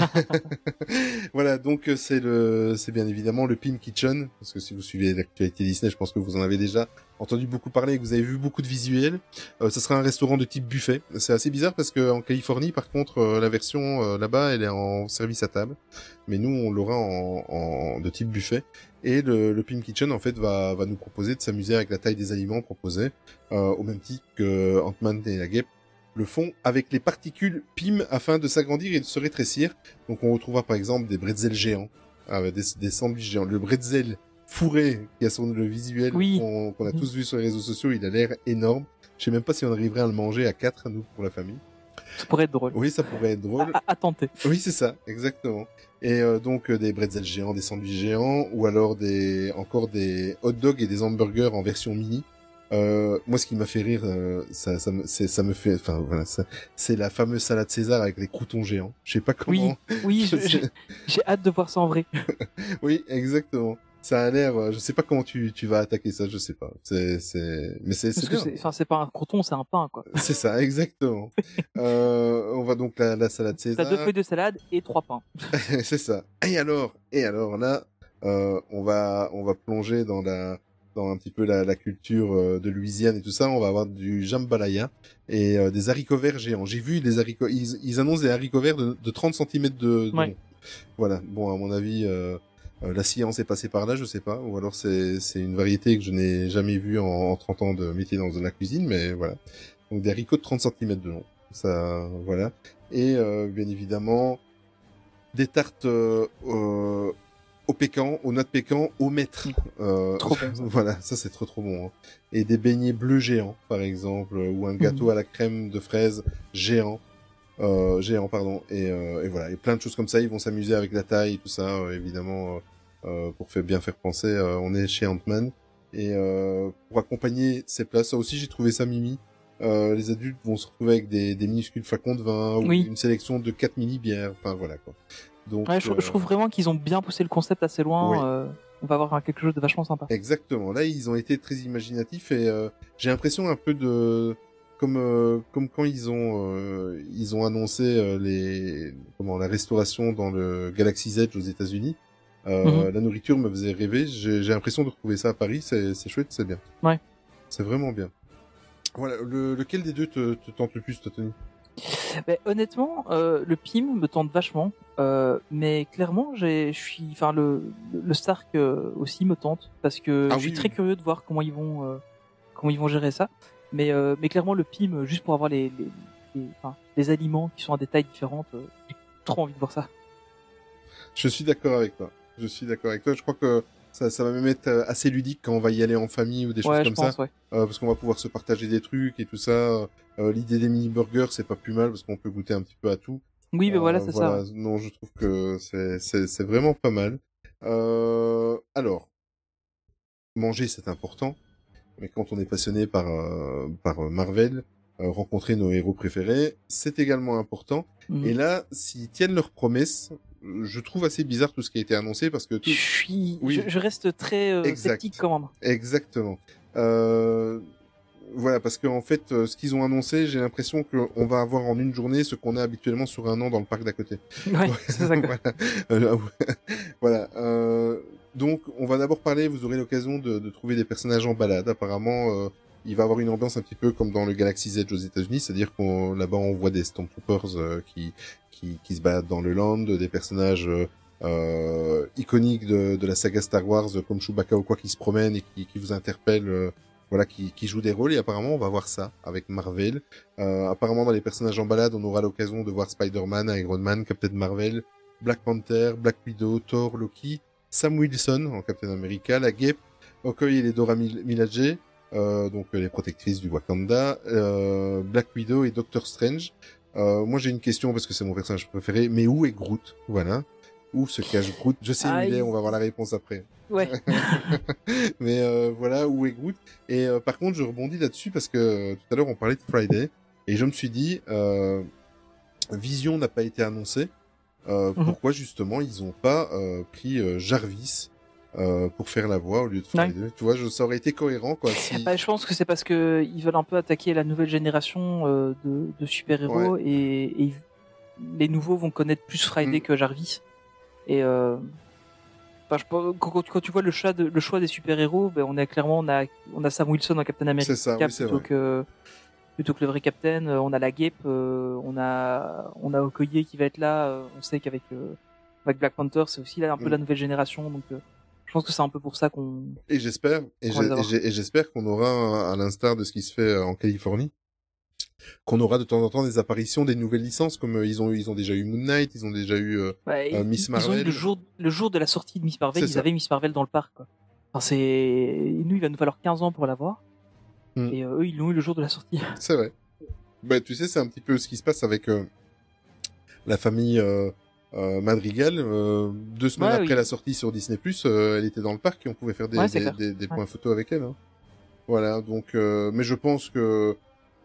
voilà, donc euh, c'est le, c'est bien évidemment le Pim Kitchen parce que si vous suivez l'actualité Disney, je pense que vous en avez déjà entendu beaucoup parler et que vous avez vu beaucoup de visuels. Euh, ce sera un restaurant de type buffet. C'est assez bizarre parce que en Californie, par contre, euh, la version euh, là-bas, elle est en service à table, mais nous, on l'aura en, en de type buffet. Et le, le Pim Kitchen, en fait, va, va nous proposer de s'amuser avec la taille des aliments proposés, euh, au même titre que Ant-Man et la guêpe le font avec les particules PIM afin de s'agrandir et de se rétrécir. Donc on retrouvera par exemple des bretzels géants, euh, des, des sandwichs géants. Le bretzel fourré qui a son le visuel Oui. qu'on a Mhm. tous vu sur les réseaux sociaux, il a l'air énorme. Je sais même pas si on arriverait à le manger à quatre, nous, pour la famille. Ça pourrait être drôle. Oui, ça pourrait être drôle. À, tenter. Oui, c'est ça, exactement. Et euh, donc euh, des bretzels géants, des sandwichs géants, ou alors des encore des hot dogs et des hamburgers en version mini. Euh, moi, ce qui m'a fait rire, ça, ça, me, c'est- ça me fait, enfin voilà, c'est la fameuse salade César avec les croutons géants. Je sais pas comment. Oui, sais. j'ai hâte de voir ça en vrai. Oui, exactement. Ça a l'air. euh, Je sais pas comment tu, tu vas attaquer ça. Je sais pas. C'est, c'est, mais c'est, c'est enfin, c'est pas un croton, c'est un pain, quoi. C'est ça, exactement. euh, on va donc la, la salade T'as César. deux feuilles de salade et trois pains. c'est ça. Et alors, et alors là, euh, on va, on va plonger dans la, dans un petit peu la, la culture euh, de Louisiane et tout ça. On va avoir du jambalaya et euh, des haricots verts géants. J'ai vu des haricots, ils, ils annoncent des haricots verts de, de 30 cm de, de Ouais. long. Voilà. Bon, à mon avis, euh, la science est passée par là, je sais pas. Ou alors c'est, une variété que je n'ai jamais vue en, en 30 ans de métier dans la cuisine, mais voilà. Donc des haricots de 30 cm de long. Ça, voilà. Et euh, bien évidemment, des tartes euh, euh, au pécan, aux noix de pécan, au maître. Euh, Trop bon. Voilà, ça c'est trop trop bon. hein. Et des beignets bleus géants, par exemple, euh, ou un gâteau Mhm. à la crème de fraise géant. Euh, géant, pardon. Et, euh, et voilà, et plein de choses comme ça. Ils vont s'amuser avec la taille tout ça, euh, évidemment, euh, euh, pour faire bien faire penser. euh, on est chez Ant-Man. Et euh, pour accompagner ces plats, ça aussi j'ai trouvé ça mimi. Euh, les adultes vont se retrouver avec des, des minuscules flacons de vin ou Oui. une sélection de 4 mini bières. Enfin voilà quoi. Donc Ouais, je, euh, je trouve vraiment qu'ils ont bien poussé le concept assez loin. Oui. euh, on va avoir quelque chose de vachement sympa. Exactement. Là, ils ont été très imaginatifs et euh, j'ai l'impression un peu de comme euh, comme quand ils ont euh, ils ont annoncé euh, les comment la restauration dans le Galaxy's Edge aux États-Unis. Euh, Mhm. La nourriture me faisait rêver. J'ai l'impression de retrouver ça à Paris. C'est chouette, c'est bien. Ouais. C'est vraiment bien. Voilà. Le, lequel des deux te, te tente le plus, toi, Tony? Mais honnêtement, euh, le PIM me tente vachement, euh, mais clairement, j'ai, je suis, enfin le, le Stark euh, aussi me tente parce que Ah je suis oui. très curieux de voir comment ils vont, euh, comment ils vont gérer ça. Mais, euh, mais clairement, le PIM, juste pour avoir les, les, les, enfin, les aliments qui sont à des tailles différentes, euh, j'ai trop envie de voir ça. Je suis d'accord avec toi. Je suis d'accord avec toi. Je crois que ça, ça va même être euh, assez ludique quand on va y aller en famille ou des choses ouais, comme ça. ouais. Euh, parce qu'on va pouvoir se partager des trucs et tout ça. Euh, L'idée des mini burgers, c'est pas plus mal parce qu'on peut goûter un petit peu à tout. Oui, mais Euh, voilà, c'est ça. Non, je trouve que c'est vraiment pas mal. Alors, manger c'est important, mais quand on est passionné par par Marvel, rencontrer nos héros préférés, c'est également important. Mhm. Et là, s'ils tiennent leurs promesses, je trouve assez bizarre tout ce qui a été annoncé parce que tout, Je suis, Oui. je, je reste très euh, sceptique quand même. Exactement. Euh, Voilà, parce qu'en fait, euh, ce qu'ils ont annoncé, j'ai l'impression qu'on va avoir en une journée ce qu'on a habituellement sur un an dans le parc d'à côté. Ouais, c'est ça. voilà. Euh, voilà. Euh, donc, on va d'abord parler. Vous aurez l'occasion de, de trouver des personnages en balade. Apparemment, euh, il va avoir une ambiance un petit peu comme dans le Galaxy's Edge aux États-Unis, c'est-à-dire qu'on là-bas on voit des Stormtroopers euh, qui, qui qui se baladent dans le land, des personnages euh, euh, iconiques de, de la saga Star Wars comme Chewbacca ou quoi qui se promènent et qui, qui vous interpellent. euh, voilà, qui, qui jouent des rôles et apparemment on va voir ça avec Marvel. Euh, apparemment dans les personnages en balade, on aura l'occasion de voir Spider-Man, Iron Man, Captain Marvel, Black Panther, Black Widow, Thor, Loki, Sam Wilson en Captain America, la Guêpe, Okoye et les Dora Mil- Milaje, donc euh, les protectrices du Wakanda, euh, Black Widow et Doctor Strange. Euh, moi j'ai une question parce que c'est mon personnage préféré, mais où est Groot? Voilà. Où se cache Groot? Je sais où Ah, il est, on va voir la réponse après. Ouais. mais euh, voilà où est Groot? Et euh, par contre, je rebondis là-dessus parce que euh, tout à l'heure on parlait de Friday et je me suis dit, euh, Vision n'a pas été annoncé. Euh, Mhm. Pourquoi justement ils ont pas euh, pris euh, Jarvis? Euh, pour faire la voix au lieu de Ouais. Friday Tu vois, je, ça aurait été cohérent quoi. Si... Bah, je pense que c'est parce que ils veulent un peu attaquer la nouvelle génération euh, de, de super-héros et, les nouveaux vont connaître plus Friday Mm. que Jarvis. Et euh, je pense- quand, tu vois le choix, de, le choix des super-héros, ben, on a clairement on a, on a Sam Wilson en Captain America C'est ça, oui, c'est plutôt vrai. que plutôt que le vrai Captain. Euh, On a la Guêpe, euh, on a on a Okoye qui va être là. euh, On sait qu'avec euh, avec Black Panther, c'est aussi là un peu Mm. la nouvelle génération. Donc pense que c'est un peu pour ça qu'on Et j'espère, et j'espère qu'on aura, à l'instar de ce qui se fait euh, en Californie, qu'on aura de temps en temps des apparitions des nouvelles licences, comme euh, ils ont ils ont déjà eu Moon Knight, ils ont déjà eu. euh, Ouais, Euh, ils- Miss ils ont eu Marvel. le jour, le jour de la sortie de Miss Marvel, ils ça. avaient Miss Marvel dans le parc. Quoi. Enfin, c'est nous, il va nous falloir 15 ans pour l'avoir. Hmm. Et eux, ils l'ont eu le jour de la sortie. C'est vrai. Bah, tu sais, c'est un petit peu ce qui se passe avec la famille Madrigal. euh, deux semaines Ouais, après oui. la sortie sur Disney+, euh, elle était dans le parc et on pouvait faire des, Ouais, c'est des, clair. des, des Ouais. points photos avec elle. hein. Voilà, donc... euh, mais je pense que,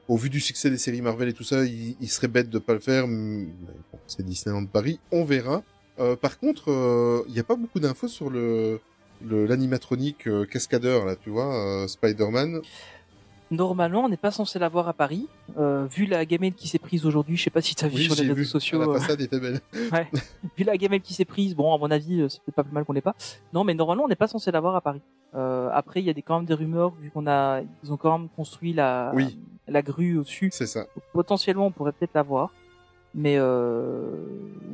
au vu du succès des séries Marvel et tout ça, il, il serait bête de pas le faire. bon, c'est Disneyland Paris, on verra. Euh, par contre, euh, il n'y a pas beaucoup d'infos sur le le- l'animatronique euh, cascadeur là, tu vois, euh, Spider-Man. Normalement, on n'est pas censé l'avoir à Paris. Euh, vu la gamelle qui s'est prise aujourd'hui, je sais pas si tu as vu Oui, sur les réseaux vu. sociaux. La euh, façade était belle. vu la gamelle qui s'est prise, bon, à mon avis, euh, c'est peut-être pas plus mal qu'on l'ait pas. Non, mais normalement, on n'est pas censé l'avoir à Paris. Euh, après, il y a des, quand même des rumeurs, vu qu'on a, ils ont quand même construit la, Oui. la grue au-dessus. C'est ça. Potentiellement, on pourrait peut-être l'avoir. Mais euh,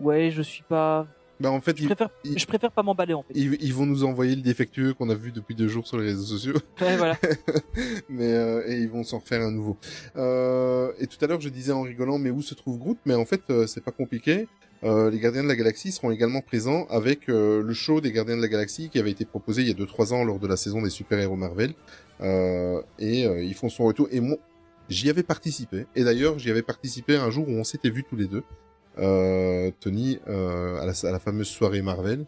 ouais, je suis pas. Bah en fait, Je ils, préfère, il- je préfère pas m'emballer en fait. ils, ils vont nous envoyer le défectueux qu'on a vu depuis deux jours sur les réseaux sociaux, Ouais, voilà. mais euh, et ils vont s'en refaire un nouveau. Euh, et tout à l'heure, je disais en rigolant, mais où se trouve Groot? Mais en fait, euh, c'est pas compliqué. Euh, les Gardiens de la Galaxie seront également présents avec euh, le show des Gardiens de la Galaxie qui avait été proposé il y a 2-3 ans lors de la saison des super-héros Marvel. Euh, et ils font son retour. Et moi, j'y avais participé. Et d'ailleurs, j'y avais participé un jour où on s'était vus tous les deux. Euh, Tony, euh, à, la, à la fameuse soirée Marvel.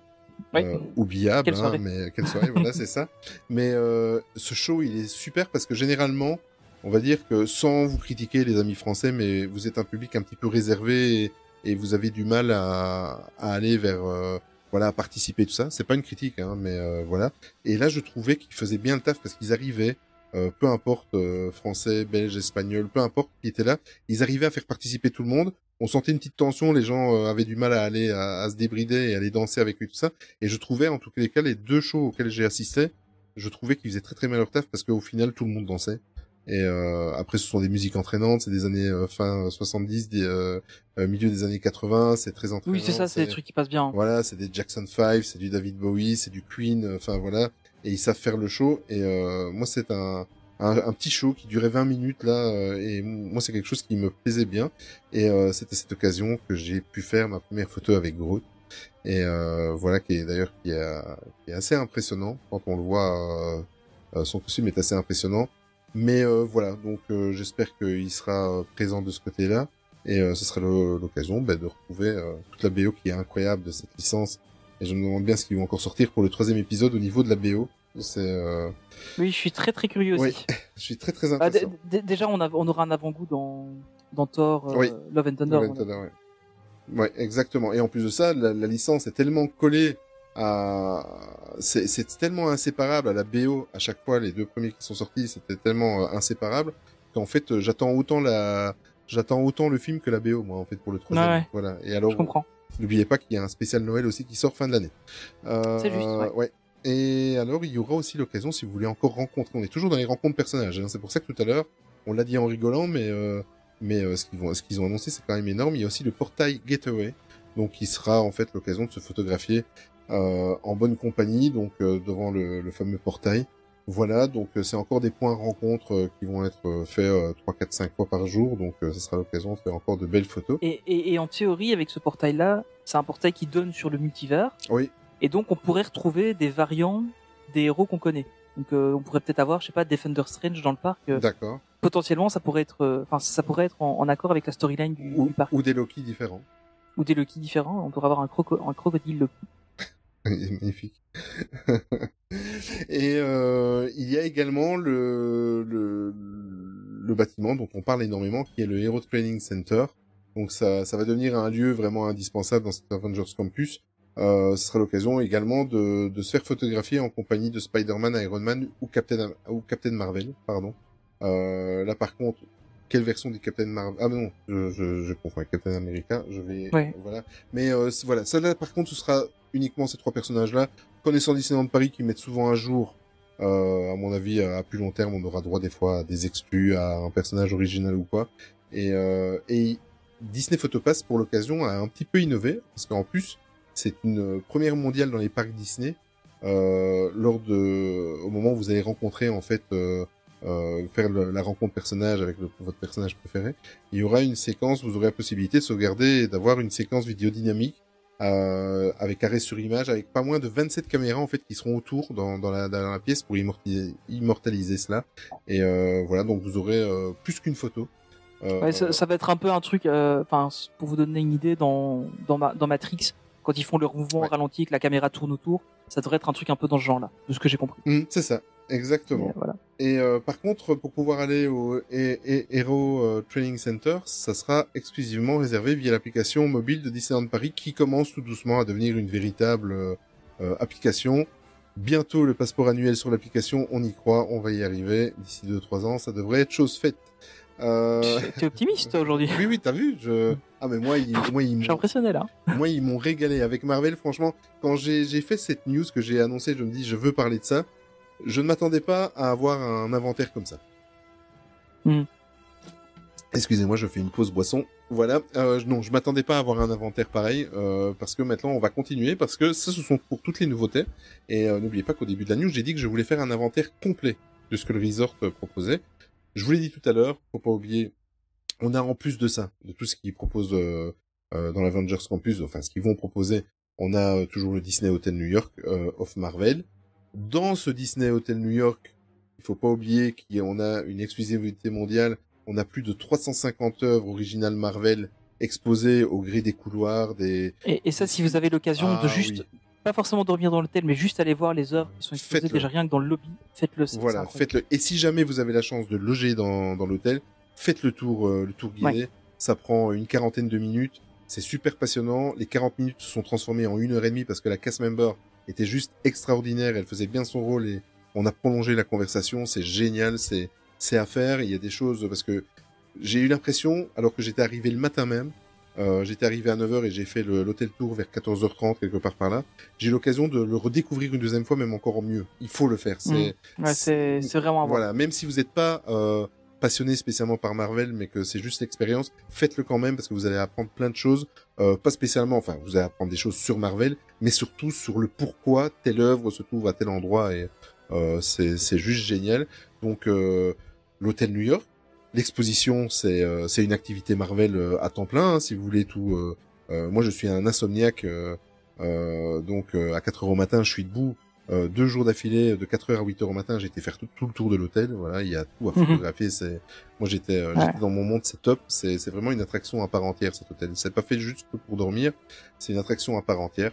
Oui. Euh, oubliable, Quelle hein, mais quelle soirée, voilà, c'est ça. Mais euh, ce show, il est super parce que généralement, on va dire que sans vous critiquer, les amis français, mais vous êtes un public un petit peu réservé et, et vous avez du mal à, à aller vers, euh, voilà, à participer tout ça. C'est pas une critique, hein, mais euh, voilà. Et là, je trouvais qu'ils faisaient bien le taf parce qu'ils arrivaient, euh, peu importe euh, français, belge, espagnol, peu importe qui était là, ils arrivaient à faire participer tout le monde. On sentait une petite tension, les gens euh, avaient du mal à aller à, à se débrider et aller danser avec eux tout ça. Et je trouvais, en tous les cas, les deux shows auxquels j'ai assisté, je trouvais qu'ils faisaient très très bien leur taf parce qu'au final, tout le monde dansait. Et euh, après, ce sont des musiques entraînantes, c'est des années euh, fin 70, des, milieu des années 80, c'est très entraînant. Oui, c'est ça, c'est des trucs qui passent bien. Voilà, c'est des Jackson 5, c'est du David Bowie, c'est du Queen, enfin voilà. Et ils savent faire le show. Et euh, moi, c'est un, un, petit show qui durait 20 minutes là. euh, et moi, c'est quelque chose qui me plaisait bien. Et euh, c'était cette occasion que j'ai pu faire ma première photo avec Groot. Et euh, voilà, qui est d'ailleurs qui, est- assez impressionnant quand on le voit. euh, son costume est assez impressionnant. Mais voilà, donc j'espère qu'il sera présent de ce côté-là. Et ce sera l'occasion bah, de retrouver toute la BO qui est incroyable de cette licence. Et je me demande bien ce qu'ils vont encore sortir pour le troisième épisode au niveau de la BO. C'est, euh... Oui, je suis très très curieux aussi. Oui, je suis très très Ah, d- impatient. d- déjà, on, a, on aura un avant-goût dans, dans Thor, euh, Oui. Love and Thunder. Love and Thunder, ouais. Ouais, exactement. Et en plus de ça, la, la licence est tellement collée à c'est tellement inséparable à la BO à chaque fois les deux premiers qui sont sortis c'était tellement euh, inséparable qu'en fait euh, j'attends autant la j'attends autant le film que la BO moi en fait pour le troisième Ouais, ouais. voilà et alors Je comprends. N'oubliez pas qu'il y a un spécial Noël aussi qui sort fin de l'année euh, C'est juste, ouais. et alors il y aura aussi l'occasion si vous voulez encore rencontrer on est toujours dans les rencontres personnages hein. c'est pour ça que tout à l'heure on l'a dit en rigolant mais euh, mais euh, ce qu'ils vont ce qu'ils ont annoncé c'est quand même énorme il y a aussi le portail Getaway donc qui sera en fait l'occasion de se photographier euh, en bonne compagnie, donc euh, devant le, le fameux portail. Voilà, donc euh, c'est encore des points rencontres euh, qui vont être euh, faits euh, 3, 4, 5 fois par jour, donc euh, ce sera l'occasion de faire encore de belles photos. Et, et, et en théorie, avec ce portail-là, c'est un portail qui donne sur le multivers. Oui, Et donc, on pourrait retrouver des variants des héros qu'on connaît. Donc, euh, on pourrait peut-être avoir, je sais pas, Defender Strange dans le parc. euh, d'accord. potentiellement, ça pourrait être, euh, enfin, ça pourrait être en, en accord avec la storyline du, Ou, du parc. ou des Loki différents. Ou des Loki différents. On pourrait avoir un, croco un crocodile Loki. Magnifique. Et euh, il y a également le, le, le bâtiment dont on parle énormément, qui est le Hero Training Center. Donc ça, ça va devenir un lieu vraiment indispensable dans cet Avengers Campus. Euh, ce sera l'occasion également de, de se faire photographier en compagnie de Spider-Man, Iron Man ou Captain, ou Captain Marvel. Pardon. Euh, là par contre, quelle version du Captain Marvel Ah non, je, je, je confonds avec Captain America. Je vais Ouais. voilà. Mais euh, voilà, ça là par contre, ce sera uniquement ces trois personnages-là. Connaissant Disneyland Paris qui mettent souvent un jour, euh, à mon avis, à plus long terme, on aura droit des fois à des exclus, à un personnage original ou quoi. Et, euh, et Disney Photopass, pour l'occasion, a un petit peu innové, parce qu'en plus, c'est une première mondiale dans les parcs Disney. Euh, lors de, au moment où vous allez rencontrer en fait, euh, faire la rencontre personnage avec votre personnage préféré, il y aura une séquence, vous aurez la possibilité de sauvegarder d'avoir une séquence vidéo dynamique euh, avec arrêt sur image, avec pas moins de 27 caméras en fait qui seront autour dans, dans, la, dans la pièce pour immortaliser, immortaliser cela. Et euh, voilà, donc vous aurez euh, plus qu'une photo. Euh, Ouais, ça, ça va être un peu un truc, euh, enfin, pour vous donner une idée, dans, dans, Ma- dans Matrix, quand ils font leur mouvement Ouais. ralenti et que la caméra tourne autour, ça devrait être un truc un peu dans ce genre-là, de ce que j'ai compris. hum, c'est ça, exactement. Voilà. Et euh, par contre, pour pouvoir aller au E- E- Hero euh, Training Center, ça sera exclusivement réservé via l'application mobile de Disneyland Paris qui commence tout doucement à devenir une véritable euh, euh, application. Bientôt le passeport annuel sur l'application, on y croit, on va y arriver. D'ici 2-3 ans, ça devrait être chose faite. Euh... T'es optimiste aujourd'hui. Oui, oui, t'as vu je... Ah mais moi, ils, moi, ils m'ont- impressionné là. moi, ils m'ont régalé avec Marvel. Franchement, quand j'ai j'ai fait cette news que j'ai annoncée, je me dis, je veux parler de ça. Je ne m'attendais pas à avoir un inventaire comme ça. Hmm. Excusez-moi, je fais une pause boisson. Voilà. Euh, non, je m'attendais pas à avoir un inventaire pareil euh, parce que maintenant on va continuer parce que ça, ce sont pour toutes les nouveautés. Et euh, n'oubliez pas qu'au début de la news, j'ai dit que je voulais faire un inventaire complet de ce que le resort euh, proposait. Je vous l'ai dit tout à l'heure, faut pas oublier. On a en plus de ça, de tout ce qu'ils proposent euh, dans l'Avengers Campus, enfin ce qu'ils vont proposer, on a toujours le Disney Hotel New York euh, of Marvel. Dans ce Disney Hotel New York, il faut pas oublier qu'on a une exclusivité mondiale. On a plus de 350 œuvres originales Marvel exposées au gré des couloirs, des. Et, et ça, si vous avez l'occasion Ah, de juste, oui. pas forcément dormir dans l'hôtel, mais juste aller voir les œuvres qui sont exposées déjà rien que dans le lobby, faites-le. Voilà, faites-le. Et si jamais vous avez la chance de loger dans, dans l'hôtel, faites le tour, euh, le tour guidé. Ça prend une quarantaine de minutes. C'est super passionnant. Les 40 minutes se sont transformées en une heure et demie parce que la cast member était juste extraordinaire. Elle faisait bien son rôle et on a prolongé la conversation. C'est génial. C'est, c'est à faire. Il y a des choses parce que j'ai eu l'impression, alors que j'étais arrivé le matin même, euh, j'étais arrivé à 9h et j'ai fait l'hôtel tour vers 14h30, quelque part par là. J'ai eu l'occasion de le redécouvrir une deuxième fois, même encore mieux. Il faut le faire. C'est, Ouais, c'est vraiment un voilà, même si vous n'êtes pas euh, passionné spécialement par Marvel, mais que c'est juste l'expérience, faites-le quand même parce que vous allez apprendre plein de choses, euh, pas spécialement, enfin, vous allez apprendre des choses sur Marvel, mais surtout sur le pourquoi telle œuvre se trouve à tel endroit et euh, c'est c'est juste génial. Donc euh, l'hôtel New York, l'exposition, c'est euh, c'est une activité Marvel euh, à temps plein, hein, si vous voulez tout. euh, euh, moi, je suis un insomniaque, euh, euh, donc euh, à 4 heures au matin, je suis debout. Euh, deux jours d'affilée, de 4h à 8h au matin, j'ai été faire tout, tout le tour de l'hôtel. Voilà, il y a tout à Mhm. photographier. C'est, moi j'étais, Ouais. j'étais dans mon monde, c'est top. C'est, c'est vraiment une attraction à part entière cet hôtel. C'est pas fait juste pour dormir, c'est une attraction à part entière.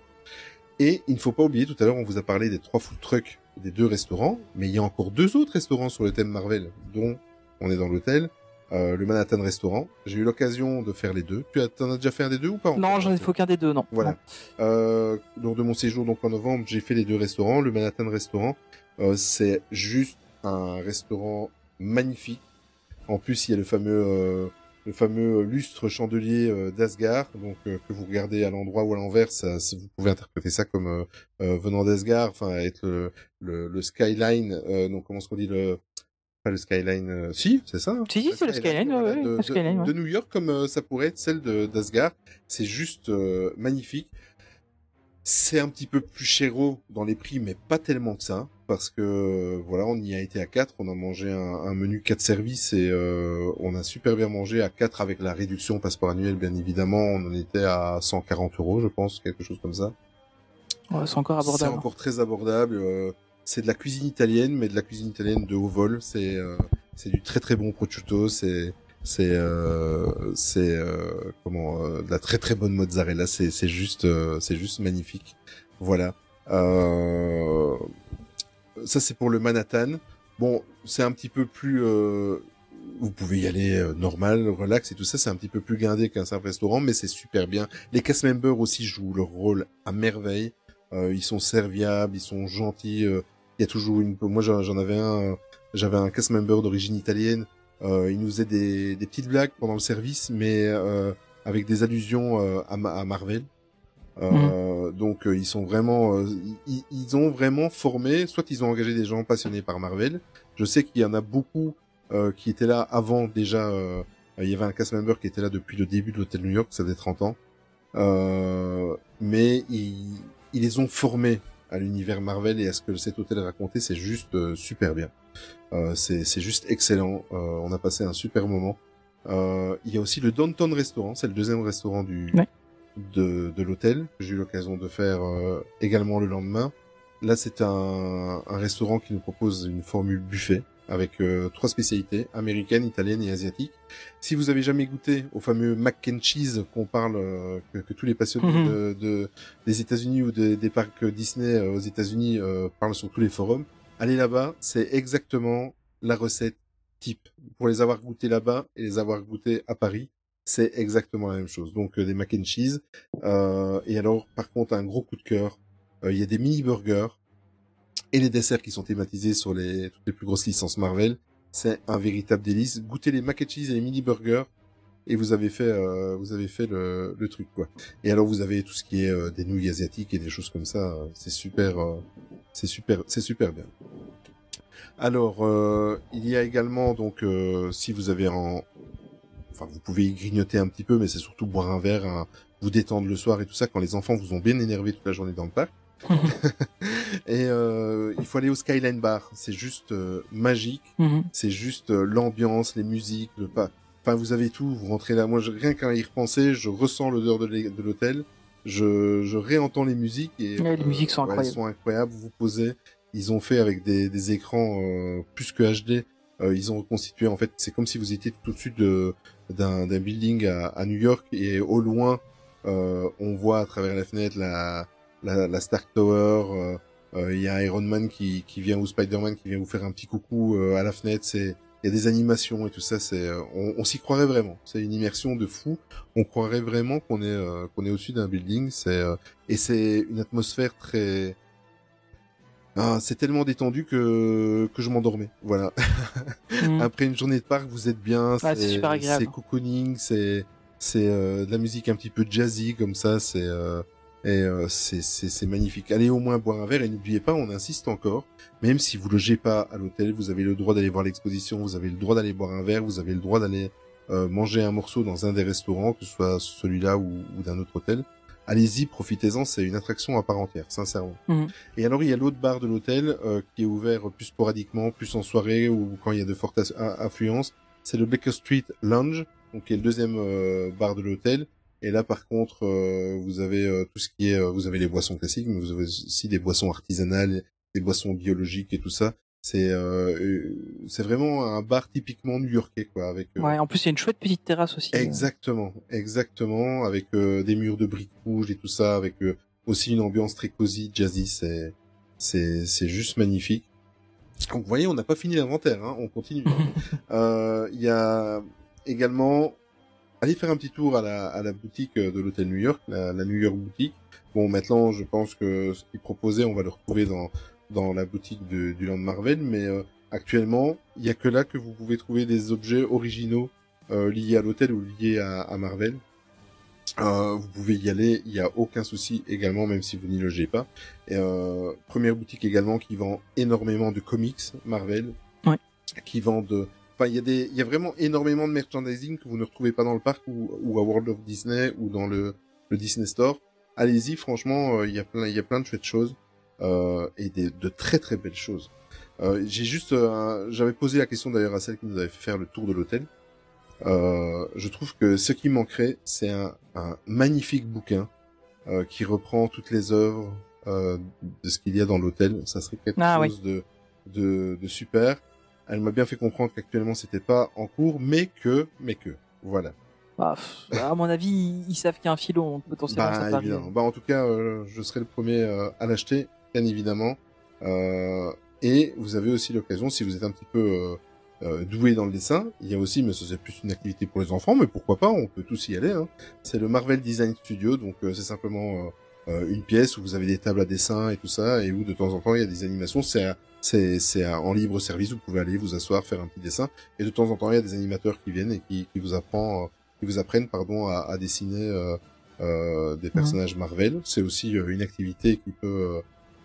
Et il ne faut pas oublier, tout à l'heure, on vous a parlé des trois food trucks, des deux restaurants, mais il y a encore deux autres restaurants sur le thème Marvel, dont on est dans l'hôtel. euh, le Manhattan Restaurant. J'ai eu l'occasion de faire les deux. Tu as, t'en as déjà fait un des deux ou pas encore Non, j'en ai fait aucun des deux, non. Voilà. Euh, lors de mon séjour donc en novembre, j'ai fait les deux restaurants. Le Manhattan Restaurant, euh, c'est juste un restaurant magnifique. En plus, il y a le fameux euh, le fameux lustre chandelier euh, d'Asgard, donc euh, que vous regardez à l'endroit ou à l'envers, ça, ça- vous pouvez interpréter ça comme euh, euh, venant d'Asgard, enfin être le, le, le skyline. euh, donc comment est-ce qu'on dit le pas le skyline euh, Si, c'est ça. hein. Si, si, c'est le skyline, ouais, de, le de- skyline, ouais. de New York, comme euh, ça pourrait être celle de- d'Asgard. C'est juste euh, magnifique. C'est un petit peu plus chéro dans les prix, mais pas tellement que ça, parce que voilà, on y a été à 4, on a mangé un, un menu 4 services et euh, on a super bien mangé à 4 avec la réduction passeport annuel, bien évidemment, on en était à 140 euros, je pense, quelque chose comme ça. Ouais, c'est encore C'est abordable. encore très abordable. euh, c'est de la cuisine italienne, mais de la cuisine italienne de haut vol. C'est euh, c'est du très très bon prosciutto. C'est c'est euh, c'est euh, comment euh, de la très très bonne mozzarella. C'est c'est juste euh, c'est juste magnifique. Voilà. Ça c'est pour le Manhattan. Bon, c'est un petit peu plus. euh, vous pouvez y aller euh, normal, relax et tout ça. C'est un petit peu plus guindé qu'un simple restaurant, mais c'est super bien. Les cast members aussi jouent leur rôle à merveille. Euh, ils sont serviables, ils sont gentils. euh, Il y a toujours une. Moi, j'en avais un. euh, J'avais un cast member d'origine italienne. Il nous faisait des, des petites blagues pendant le service, mais avec des allusions à Marvel. Euh, Donc, euh, ils sont vraiment. euh, ils, ils ont vraiment formé. Soit ils ont engagé des gens passionnés par Marvel. Je sais qu'il y en a beaucoup euh, qui étaient là avant déjà. euh, il y avait un cast member qui était là depuis le début de l'hôtel New York, ça faisait 30 ans. Euh, mais ils, ils les ont formés à l'univers Marvel et à ce que cet hôtel racontait, c'est juste euh, super bien. Euh, c'est c'est juste excellent. Euh, on a passé un super moment. Euh, il y a aussi le Downtown Restaurant, c'est le deuxième restaurant du Ouais. De, de l'hôtel que j'ai eu l'occasion de faire euh, également le lendemain. Là, c'est un, un restaurant qui nous propose une formule buffet avec euh, trois spécialités américaines, italiennes et asiatiques. Si vous avez jamais goûté au fameux mac and cheese qu'on parle, euh, que, que tous les passionnés Mhm. de, de- des États-Unis ou des- des parcs Disney euh, aux États-Unis euh, parlent sur tous les forums, allez là-bas, c'est exactement la recette type. Pour les avoir goûtés là-bas et les avoir goûtés à Paris, c'est exactement la même chose. Donc euh, des mac and cheese. Euh, et alors, par contre, un gros coup de cœur, euh, il y a des mini burgers et les desserts qui sont thématisés sur les toutes les plus grosses licences Marvel. C'est un véritable délice. Goûtez les mac and cheese et les mini burgers et vous avez fait euh, vous avez fait le, le truc quoi. Et alors vous avez tout ce qui est des nouilles asiatiques et des choses comme ça. C'est super c'est super c'est super bien. Alors euh, il y a également donc euh, si vous avez en enfin vous pouvez y grignoter un petit peu mais c'est surtout boire un verre, un- vous détendre le soir et tout ça quand les enfants vous ont bien énervé toute la journée dans le parc. et euh, il faut aller au Skyline Bar, c'est juste euh, magique Mhm. c'est juste euh, l'ambiance, les musiques, le pas. Enfin, vous avez tout. Vous rentrez là. Moi, je, rien qu'à y repenser, je ressens l'odeur de l'hôtel. Je, je réentends les musiques et Ouais, les musiques sont incroyables. sont incroyables. Vous vous posez. Ils ont fait avec des, des écrans euh, plus que HD. Euh, ils ont reconstitué. En fait, c'est comme si vous étiez tout de d'un d'un building à, à New York et au loin, euh, on voit à travers la fenêtre la la, la Stark Tower. euh, euh, Il y a Iron Man qui, qui vient ou Spider-Man qui vient vous faire un petit coucou euh, à la fenêtre. C'est il y a des animations et tout ça. C'est on, on s'y croirait vraiment. C'est une immersion de fou. On croirait vraiment qu'on est qu'on est au-dessus d'un building. C'est et c'est une atmosphère très ah, c'est tellement détendu que que je m'endormais. Voilà. Mhm. Après une journée de parc, vous êtes bien. Ouais, c'est super agréable. C'est cocooning, c'est c'est euh, de la musique un petit peu jazzy comme ça. C'est euh, et euh, c'est c'est c'est magnifique. Allez au moins boire un verre et n'oubliez pas, on insiste encore. Même si vous logez pas à l'hôtel, vous avez le droit d'aller voir l'exposition, vous avez le droit d'aller boire un verre, vous avez le droit d'aller euh, manger un morceau dans un des restaurants, que ce soit celui-là ou, ou d'un autre hôtel. Allez-y, profitez-en, c'est une attraction à part entière, sincèrement. Mhm. Et alors il y a l'autre bar de l'hôtel euh, qui est ouvert plus sporadiquement, plus en soirée ou quand il y a de fortes aff- affluences. C'est le Baker Street Lounge, donc qui est le deuxième euh, bar de l'hôtel. Et là par contre, euh, vous avez euh, tout ce qui est, euh, vous avez les boissons classiques, mais vous avez aussi des boissons artisanales, des boissons biologiques et tout ça. C'est euh, c'est vraiment un bar typiquement new-yorkais quoi, avec euh, Ouais, en plus, il y a une chouette petite terrasse aussi. euh. Exactement, exactement, avec euh, des murs de briques rouges et tout ça, avec euh, aussi une ambiance très cosy, jazzy, c'est c'est c'est juste magnifique. Vous voyez, on n'a pas fini l'inventaire, hein, on continue. Euh, Il y a également, allez faire un petit tour à la, à la boutique de l'hôtel New York, la, la New York boutique. Bon, maintenant, je pense que ce qu'ils proposaient, on va le retrouver dans dans la boutique de, du Land Marvel, mais euh, actuellement, il y a que là que vous pouvez trouver des objets originaux euh, liés à l'hôtel ou liés à, à Marvel. Euh, vous pouvez y aller, il n'y a aucun souci également, même si vous n'y logez pas. Et, première boutique également qui vend énormément de comics Marvel, Ouais. qui vend de, enfin il y a des, il y a vraiment énormément de merchandising que vous ne retrouvez pas dans le parc ou, ou à World of Disney ou dans le, le Disney Store. Allez-y, franchement, il y a plein, il y a plein de chouettes choses et des, de très très belles choses. Euh, J'ai juste, euh, j'avais posé la question d'ailleurs à celle qui nous avait fait faire le tour de l'hôtel. Euh, je trouve que ce qui manquerait, c'est un, un magnifique bouquin euh, qui reprend toutes les œuvres euh, de ce qu'il y a dans l'hôtel. Ça serait quelque Ah, chose de, de, de super. Elle m'a bien fait comprendre qu'actuellement c'était pas en cours, mais que, mais que, voilà. Bah, pff, à mon avis, ils, ils savent qu'il y a un filon, potentiellement ça Bah, évidemment. Bah, en tout cas, euh, je serai le premier euh, à l'acheter, bien évidemment. Euh, et vous avez aussi l'occasion, si vous êtes un petit peu euh, euh, doué dans le dessin, il y a aussi, mais c'est plus une activité pour les enfants, mais pourquoi pas, on peut tous y aller. Hein. C'est le Marvel Design Studio, donc euh, c'est simplement une pièce où vous avez des tables à dessin et tout ça, et où de temps en temps il y a des animations. C'est c'est en libre service, vous pouvez aller vous asseoir, faire un petit dessin, et de temps en temps il y a des animateurs qui viennent et qui, qui vous apprend, euh, qui vous apprennent pardon à, à dessiner. euh, euh, des personnages Marvel. C'est aussi une activité qui peut euh,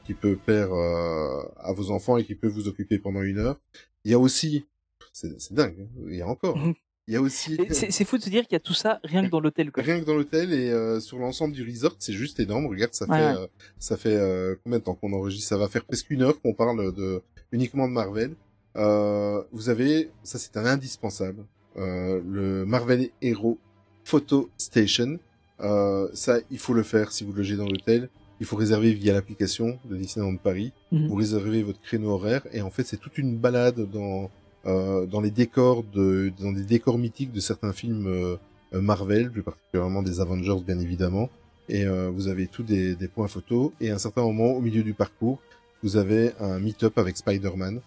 qui peut plaire euh, à vos enfants et qui peut vous occuper pendant une heure. Il y a aussi, c'est dingue, hein, il y a encore. hein. Il y a aussi C'est fou de se dire qu'il y a tout ça rien que dans l'hôtel. rien que dans l'hôtel et euh, sur l'ensemble du resort, c'est juste énorme. Regarde, ça fait euh, ça fait euh, combien de temps qu'on enregistre? Ça va faire presque une heure qu'on parle de uniquement de Marvel. Vous avez, ça c'est un indispensable, le Marvel Hero Photo Station. Euh, ça, il faut le faire si vous logez dans l'hôtel. Il faut réserver via l'application de Disneyland Paris. Mhm. Vous réservez votre créneau horaire et en fait c'est toute une balade dans euh, dans les décors de dans des décors mythiques de certains films euh, euh, Marvel, plus particulièrement des Avengers bien évidemment. Et euh, vous avez tous des, des points photos et à un certain moment au milieu du parcours, vous avez un meet-up avec Spider-Man.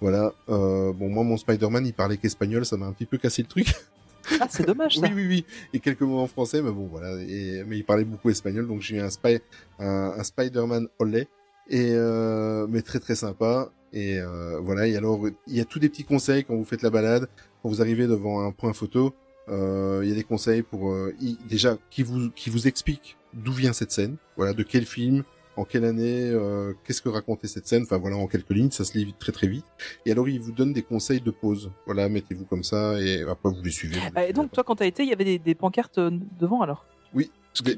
Voilà. Euh, bon moi mon Spider-Man il parlait qu'espagnol, ça m'a un petit peu cassé le truc. Ah, c'est dommage ça. Oui, oui, oui. Et quelques mots en français, mais bon, voilà. Et, mais il parlait beaucoup espagnol, donc j'ai eu un, spy, un, Spider-Man lait. Et, euh, mais très, très sympa. Et euh, voilà. Et alors, il y a tous des petits conseils quand vous faites la balade, quand vous arrivez devant un point photo. Euh, il y a des conseils pour, euh, déjà, qui vous, qui vous expliquent d'où vient cette scène. Voilà, de quel film, en quelle année, euh, qu'est-ce que racontait cette scène? Enfin, voilà, en quelques lignes, ça se lit très, très vite. Et alors, il vous donne des conseils de pause. Voilà, mettez-vous comme ça et après, vous les suivez. vous les Ah, et suivez donc, toi, quand t'as été, il y avait des, des pancartes euh, devant alors? Oui.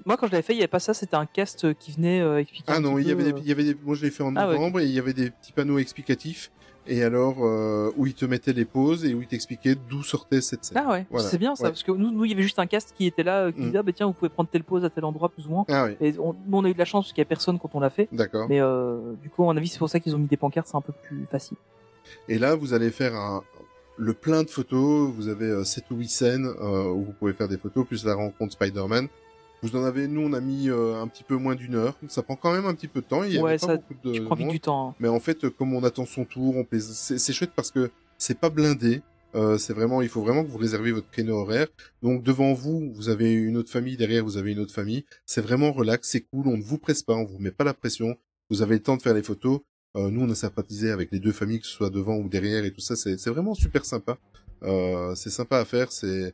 Moi, quand je l'avais fait, il n'y avait pas ça, c'était un cast euh, qui venait euh, expliquer. Ah non, il y avait des, il y avait des, moi je l'ai fait en Ah ouais, novembre et il y avait des petits panneaux explicatifs et alors euh, où ils te mettaient les pauses et où ils t'expliquaient d'où sortait cette scène. Ah ouais, Voilà. c'est bien ça, Ouais. parce que nous, nous, il y avait juste un cast qui était là, euh, qui Mm. disait, ah, bah tiens, vous pouvez prendre telle pause à tel endroit, plus ou moins. Ah oui, Et on, nous, on a eu de la chance parce qu'il y a personne quand on l'a fait. d'accord. Mais euh, du coup, à mon avis, c'est pour ça qu'ils ont mis des pancartes, c'est un peu plus facile. Et là, vous allez faire un, le plein de photos. Vous avez euh, 7 ou 8 scènes où vous pouvez faire des photos, plus la rencontre Spider-Man. Vous en avez, nous, on a mis euh, un petit peu moins d'une heure. Ça prend quand même un petit peu de temps. Il y Ouais, pas ça, beaucoup de Tu prends vite du temps. hein. Mais en fait, euh, comme on attend son tour, on plaise... c'est chouette parce que c'est pas blindé. Euh, c'est vraiment, il faut vraiment que vous réserviez votre créneau horaire. Donc devant vous, vous avez une autre famille, derrière vous avez une autre famille. C'est vraiment relax, c'est cool. On ne vous presse pas, on vous met pas la pression. Vous avez le temps de faire les photos. Euh, nous, on a sympathisé avec les deux familles, que ce soit devant ou derrière et tout ça. C'est c'est vraiment super sympa. Euh, c'est sympa à faire. C'est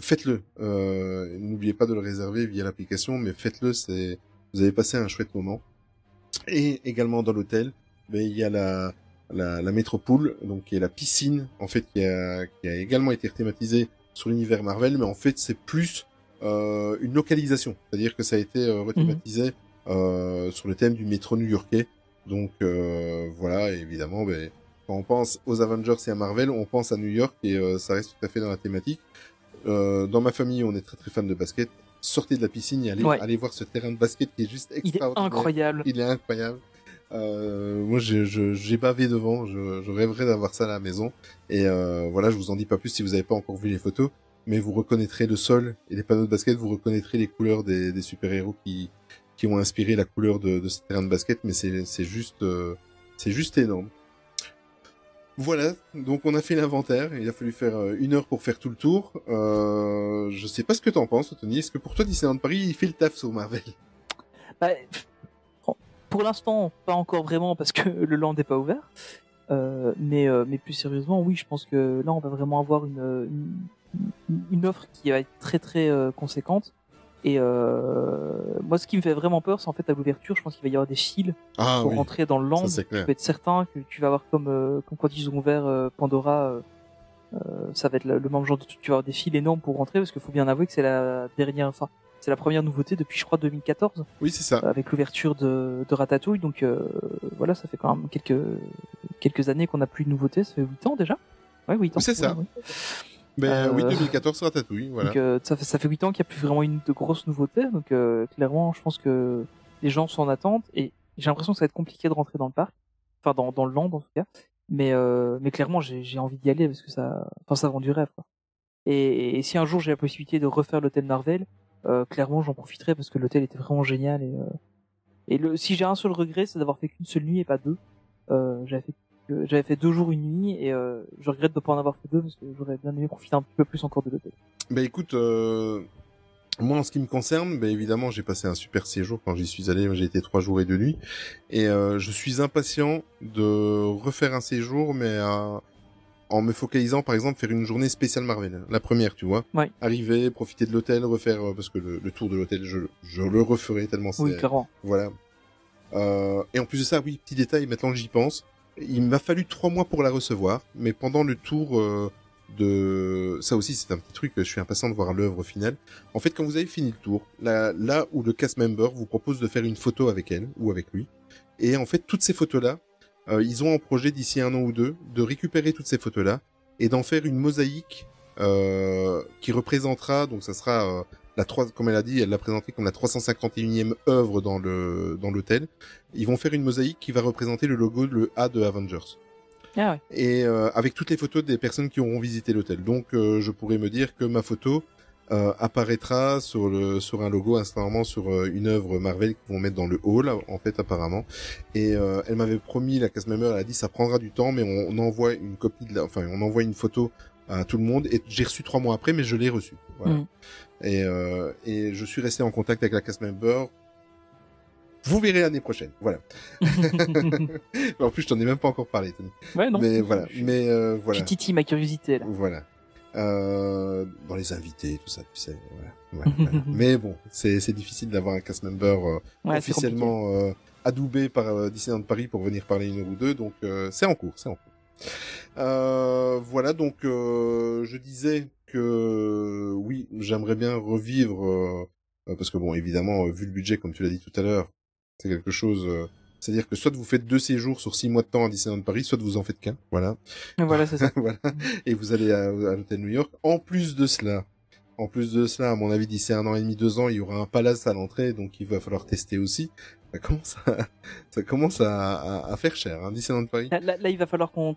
faites-le. Euh, N'oubliez pas de le réserver via l'application, mais faites-le. C'est vous avez passé un chouette moment. Et également dans l'hôtel, ben, il y a la, la, la métropole, donc qui est la piscine, en fait, qui a, qui a également été thématisée sur l'univers Marvel, mais en fait, c'est plus euh, une localisation, c'est-à-dire que ça a été euh, rethématisé euh, sur le thème du métro new-yorkais. Donc euh, voilà, évidemment, ben, quand on pense aux Avengers et à Marvel, on pense à New York et euh, ça reste tout à fait dans la thématique. Euh, dans ma famille, on est très très fan de basket. Sortez de la piscine et allez, Ouais. allez voir ce terrain de basket qui est juste Il est extraordinaire. incroyable. Il est incroyable. Euh, moi, j'ai bavé devant. Je, je rêverais d'avoir ça à la maison. Et euh, voilà, je vous en dis pas plus si vous n'avez pas encore vu les photos. Mais vous reconnaîtrez le sol et les panneaux de basket. Vous reconnaîtrez les couleurs des, des super-héros qui, qui ont inspiré la couleur de, de ce terrain de basket. Mais c'est c'est juste, euh, c'est juste énorme. Voilà, donc on a fait l'inventaire. Il a fallu faire euh, une heure pour faire tout le tour. Euh, je sais pas ce que t'en penses, Tony. Est-ce que pour toi, Disneyland Paris, il fait le taf sur Marvel? Bah, pour l'instant, pas encore vraiment parce que le land n'est pas ouvert. Euh, mais, euh, mais plus sérieusement, oui, je pense que là, on va vraiment avoir une, offre qui va être très très conséquente. Et euh, moi, ce qui me fait vraiment peur, c'est en fait à l'ouverture, je pense qu'il va y avoir des fils Ah pour oui, rentrer dans le land. ça Tu peux être certain que tu vas avoir comme, euh, comme quand ils ont ouvert euh, Pandora, euh, euh, ça va être le, même genre de truc. Tu vas avoir des fils énormes pour rentrer parce qu'il faut bien avouer que c'est la dernière, enfin, c'est la première nouveauté depuis, je crois, 2014 Oui, c'est ça. avec l'ouverture de, de Ratatouille. Donc euh, voilà, ça fait quand même quelques quelques années qu'on n'a plus de nouveautés. Ça fait 8 ans déjà. Ouais, 8 ans. C'est ça. Ouais, Ben Euh, oui, 2014 Ratatouille, voilà. Donc euh, ça fait ça fait 8 ans qu'il n'y a plus vraiment une de grosses nouveautés. Donc euh, clairement, je pense que les gens sont en attente et j'ai l'impression que ça va être compliqué de rentrer dans le parc, enfin dans dans le land en tout cas. Mais euh, mais clairement, j'ai envie d'y aller parce que ça, enfin ça vend du rêve. Quoi. Et, et si un jour j'ai la possibilité de refaire l'hôtel Marvel, euh, clairement j'en profiterai parce que l'hôtel était vraiment génial et euh, et le si j'ai un seul regret, c'est d'avoir fait qu'une seule nuit et pas deux. Euh, j'avais fait que- j'avais fait deux jours une nuit et euh, je regrette de pas en avoir fait deux parce que j'aurais bien aimé profiter un petit peu plus encore de l'hôtel. Ben écoute, euh, moi en ce qui me concerne, ben évidemment j'ai passé un super séjour quand j'y suis allé. J'ai été trois jours et deux nuits, et euh, je suis impatient de refaire un séjour, mais en me focalisant par exemple faire une journée spéciale Marvel. La première, tu vois. Ouais. Arriver, profiter de l'hôtel, refaire parce que le, le tour de l'hôtel, je, je le referai tellement c'est Oui, clairement. voilà. Euh, et en plus de ça, oui, petit détail, maintenant que j'y pense, il m'a fallu trois mois pour la recevoir, mais pendant le tour euh, de... Ça aussi, c'est un petit truc, je suis impatient de voir l'œuvre finale. En fait, quand vous avez fini le tour, là, où le cast member vous propose de faire une photo avec elle ou avec lui, et en fait, toutes ces photos-là, euh, ils ont en projet d'ici un an ou deux de récupérer toutes ces photos-là et d'en faire une mosaïque euh, qui représentera, donc ça sera la 3, comme elle a dit, elle l'a présenté comme la 351e œuvre dans le dans l'hôtel. Ils vont faire une mosaïque qui va représenter le logo, le A de Avengers. Ah ouais. Et euh, avec toutes les photos des personnes qui auront visité l'hôtel. Donc euh, je pourrais me dire que ma photo euh, apparaîtra sur le sur un logo instantanément sur euh, une œuvre Marvel qu'ils vont mettre dans le hall en fait apparemment. Et euh, elle m'avait promis la cast member, elle a dit ça prendra du temps mais on, on envoie une copie de la, enfin on envoie une photo à tout le monde et j'ai reçu trois mois après mais je l'ai reçu. Voilà. Mhm. Et euh, et je suis resté en contact avec la cast member. Vous verrez l'année prochaine. Voilà. en plus, je t'en ai même pas encore parlé, Tony. ouais, non. Mais voilà. Mais euh, voilà. Tu titilles ma curiosité là. Voilà. Euh, dans les invités, tout ça, tu sais. Voilà. Ouais, voilà. Mais bon, c'est c'est difficile d'avoir un cast member euh, Ouais, officiellement euh, adoubé par euh, Disneyland Paris pour venir parler une heure ou deux. Donc euh, c'est en cours, c'est en cours. Euh, voilà, donc euh, je disais que oui, j'aimerais bien revivre euh, parce que bon, évidemment, vu le budget, comme tu l'as dit tout à l'heure, c'est quelque chose. c'est-à-dire que soit vous faites deux séjours sur six mois de temps à Disneyland Paris, soit vous en faites qu'un. Voilà. Voilà, c'est ça. voilà. Et vous allez à, à l'hôtel New York. En plus de cela, en plus de cela, à mon avis, d'ici un an et demi, deux ans, il y aura un palace à l'entrée, donc il va falloir tester aussi. Ça commence à, ça commence à, à, à faire cher, hein, Disneyland Paris. Là, là, là, il va falloir qu'on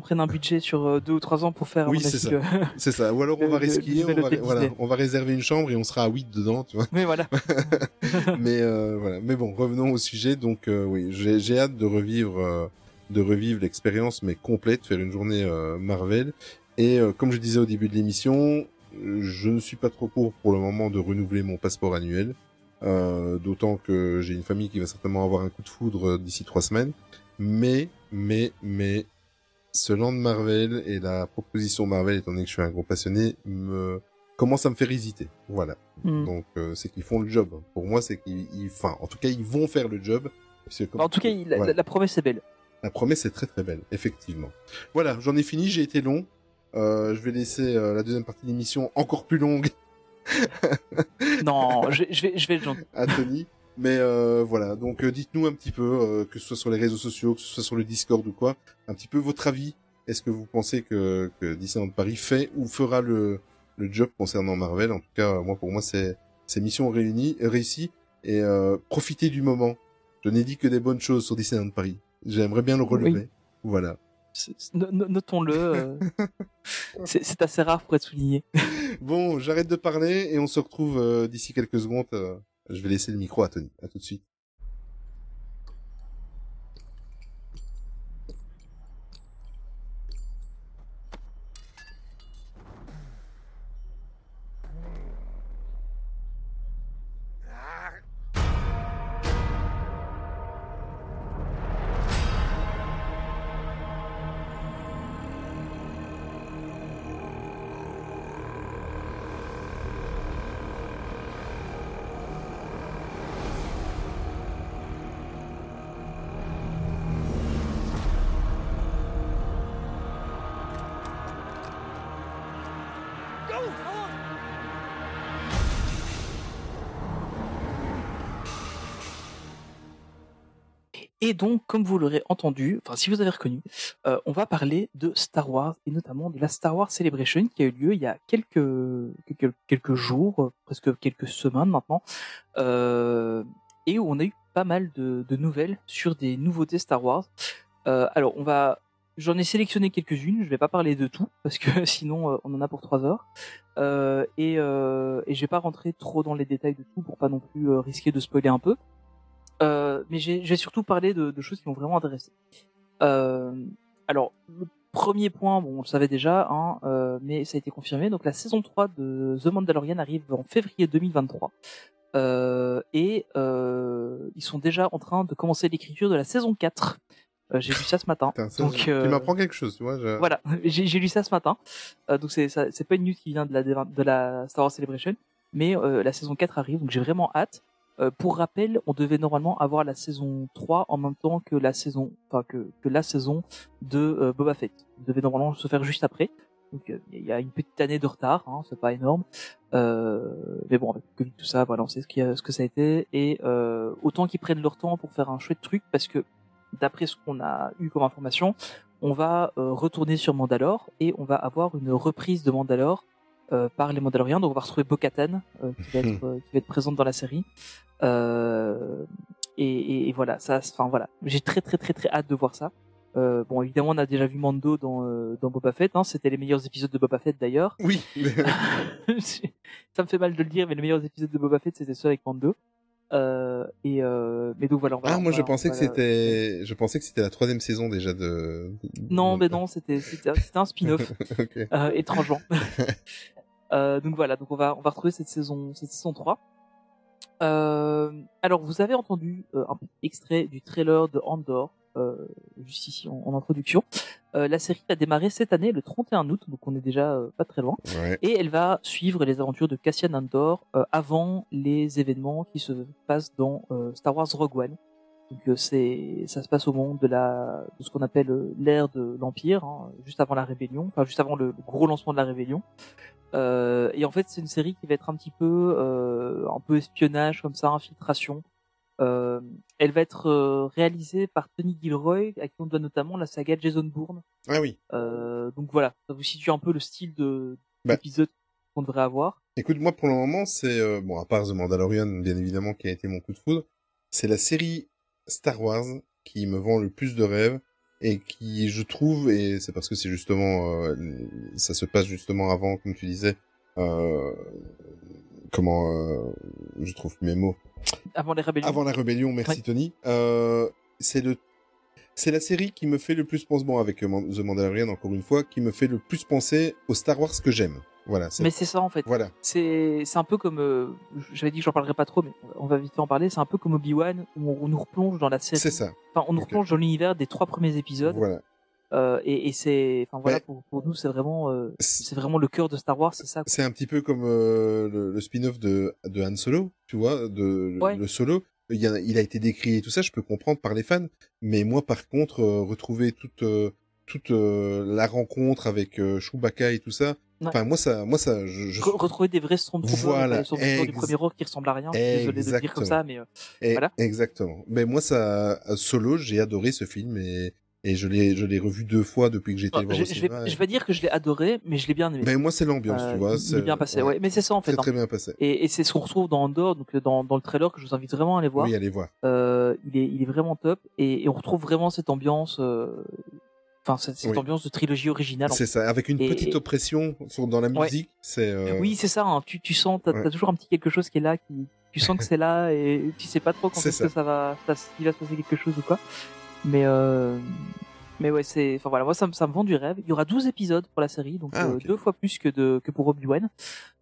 prenne un budget sur euh, deux ou trois ans pour faire. Oui, c'est ça. le- C'est ça. Ou alors on va risquer, on va, voilà, on va réserver une chambre et on sera à 8 dedans, tu vois. Mais voilà. mais euh, voilà. Mais bon, revenons au sujet. Donc euh, oui, j'ai hâte de revivre, euh, de revivre l'expérience, mais complète, faire une journée euh, Marvel. Et euh, comme je disais au début de l'émission, euh, je ne suis pas trop pour pour le moment de renouveler mon passeport annuel. Euh, D'autant que j'ai une famille qui va certainement avoir un coup de foudre euh, d'ici trois semaines. Mais, mais, mais, ce land Marvel et la proposition Marvel, étant donné que je suis un gros passionné, me commence à me faire hésiter. Voilà. Hmm. Donc euh, c'est qu'ils font le job. Pour moi, c'est qu'ils, ils- enfin, en tout cas, ils vont faire le job. Comme- En tout cas, il- la, Voilà. la- la promesse est belle. la promesse est très très belle, effectivement. Voilà, j'en ai fini, j'ai été long. Euh, je vais laisser euh, la deuxième partie de l'émission encore plus longue Non, je, je vais, je vais être gentil. à Tony. Mais euh, voilà, donc euh, dites-nous un petit peu, euh, que ce soit sur les réseaux sociaux, que ce soit sur le Discord ou quoi, un petit peu votre avis. Est-ce que vous pensez que, que Disneyland Paris fait ou fera le, le job concernant Marvel? En tout cas, moi pour moi c'est c'est mission réunie, réussie et euh, profitez du moment. Je n'ai dit que des bonnes choses sur Disneyland Paris. J'aimerais bien le relever. Voilà. Notons-le. euh, c'est c'est assez rare pour être souligné. Bon, j'arrête de parler et on se retrouve euh, d'ici quelques secondes. euh, je vais laisser le micro à Tony. À tout de suite. Et donc, comme vous l'aurez entendu, enfin si vous avez reconnu, euh, on va parler de Star Wars et notamment de la Star Wars Celebration qui a eu lieu il y a quelques quelques, jours, euh, presque quelques semaines maintenant, euh, et où on a eu pas mal de, de nouvelles sur des nouveautés Star Wars. Euh, alors, on va, j'en ai sélectionné quelques-unes. Je vais pas parler de tout parce que sinon euh, on en a pour trois heures. Euh, et et je vais pas rentrer trop dans les détails de tout pour pas non plus risquer de spoiler un peu. Euh, mais j'ai- je vais surtout parler de, de choses qui m'ont vraiment intéressé. Euh, alors, le premier point, bon, on le savait déjà, hein, euh, mais ça a été confirmé. Donc, la saison 3 de The Mandalorian arrive en février 2023. Euh, et euh, ils sont déjà en train de commencer l'écriture de la saison 4. Euh, j'ai lu ça ce matin. Putain, ça, Donc, Tu m'apprends quelque chose, tu vois. je- Voilà, j'ai lu ça ce matin. Euh, donc c'est pas une news qui vient de la de la Star Wars Celebration, mais euh, la saison 4 arrive, donc j'ai vraiment hâte. Euh, pour rappel, on devait normalement avoir la saison 3 en même temps que la saison, enfin que, la saison de euh, Boba Fett. On devait normalement se faire juste après. Donc euh, il y a une petite année de retard, hein, c'est pas énorme. Mais bon, avec tout ça, voilà, on sait ce, que ça a été. Et autant qu'ils prennent leur temps pour faire un chouette truc, parce que d'après ce qu'on a eu comme information, on va retourner sur Mandalore et on va avoir une reprise de Mandalore par les Mandaloriens. Donc on va retrouver Bo-Katan euh, qui, va être, euh, qui va être présente dans la série. Euh, et, et- et voilà, ça, enfin voilà, j'ai très très très très hâte de voir ça. Euh, bon, évidemment, on a déjà vu Mando dans euh, dans Boba Fett. Hein, C'était les meilleurs épisodes de Boba Fett d'ailleurs. Oui. ça me fait mal de le dire, mais les meilleurs épisodes de Boba Fett c'était ceux avec Mando. Euh, et euh, mais donc voilà. On va, ah, moi on je pensais on que c'était, je pensais que c'était la troisième saison déjà de. Non, mais non, c'était c'était un spin-off. ok. euh, étrangement. euh, donc voilà, donc on va on va retrouver cette saison cette saison 3. Euh, alors vous avez entendu un petit extrait du trailer de Andor juste ici en, en introduction. Euh, la série va démarrer cette année le 31 août, donc on est déjà euh, pas très loin. Ouais. Et elle va suivre les aventures de Cassian Andor euh, avant les événements qui se passent dans euh, Star Wars Rogue One. Donc euh, c'est ça se passe au moment de la de ce qu'on appelle euh, l'ère de l'Empire, hein, juste avant la rébellion, enfin juste avant le, le gros lancement de la rébellion. Euh, et en fait c'est une série qui va être un petit peu euh, un peu espionnage comme ça, infiltration. Euh, elle va être euh, réalisée par Tony Gilroy, à qui on doit notamment la saga Jason Bourne. Ah oui. Euh, donc voilà, ça vous situe un peu le style de Bah. d'épisode qu'on devrait avoir. Écoute, moi pour le moment, c'est bon à part The Mandalorian, bien évidemment, qui a été mon coup de foudre, c'est la série Star Wars qui me vend le plus de rêves et qui, je trouve, et c'est parce que c'est justement, ça se passe justement avant, comme tu disais, comment, euh, je trouve mes mots, Avant les rébellions. avant la rébellion, merci Ouais. Tony. Euh, c'est le, c'est la série qui me fait le plus penser, bon avec euh, The Mandalorian encore une fois, qui me fait le plus penser au Star Wars que j'aime. Voilà. Mais c'est ça en fait. Voilà. C'est c'est un peu comme euh, j'avais dit que j'en parlerai pas trop, mais on va vite en parler. C'est un peu comme Obi Wan où on, on nous replonge dans la série. C'est ça. Enfin, on nous replonge dans l'univers des trois premiers épisodes. Voilà. Euh, et et c'est enfin voilà Ouais. pour, pour nous c'est vraiment euh, C'est- vraiment le cœur de Star Wars, c'est ça. C'est un petit peu comme euh, le, le spin-off de, de Han Solo, tu vois, de Ouais. le Solo. Il, a, il a été décrit et tout ça, je peux comprendre par les fans. Mais moi, par contre, retrouver toute toute la rencontre avec Chewbacca et tout ça, Ouais. enfin moi ça, moi ça, je, je Re- retrouver des vrais Stormtroopers, Voilà, Stormtroopers du ex- premier ordre qui ressemblent à rien. Je suis Désolé de dire Exactement. comme ça, mais euh, voilà. exactement. Mais moi ça, Solo, j'ai adoré ce film et et je l'ai je l'ai revu deux fois depuis que été le je, au je vais cinéma. je vais dire que je l'ai adoré, mais je l'ai bien aimé. Mais moi c'est l'ambiance, Euh, tu vois. il- il est bien passé. Ouais, mais c'est ça en fait. C'est hein. très bien passé. Et, et c'est ce qu'on retrouve dans Andor, donc euh, dans, dans le trailer que je vous invite vraiment à aller voir. Oui, allez voir. Euh, il est il est vraiment top et, et on retrouve vraiment cette ambiance, euh, enfin cette, cette Oui. ambiance de trilogie originale. C'est ça, avec une Et- petite oppression sur, dans la Ouais. musique, c'est. euh, Oui, c'est ça. hein. Tu, tu sens, t'as Ouais. t'as toujours un petit quelque chose qui est là, qui, tu sens que c'est là, et tu sais pas trop quand C'est est-ce que ça. va, ça, s'il va se passer quelque chose ou quoi. Mais, euh, mais ouais, c'est, enfin voilà, moi ça me, ça me vend du rêve. Il y aura 12 épisodes pour la série, donc Ah, euh, ok. deux fois plus que de que pour Obi Wan.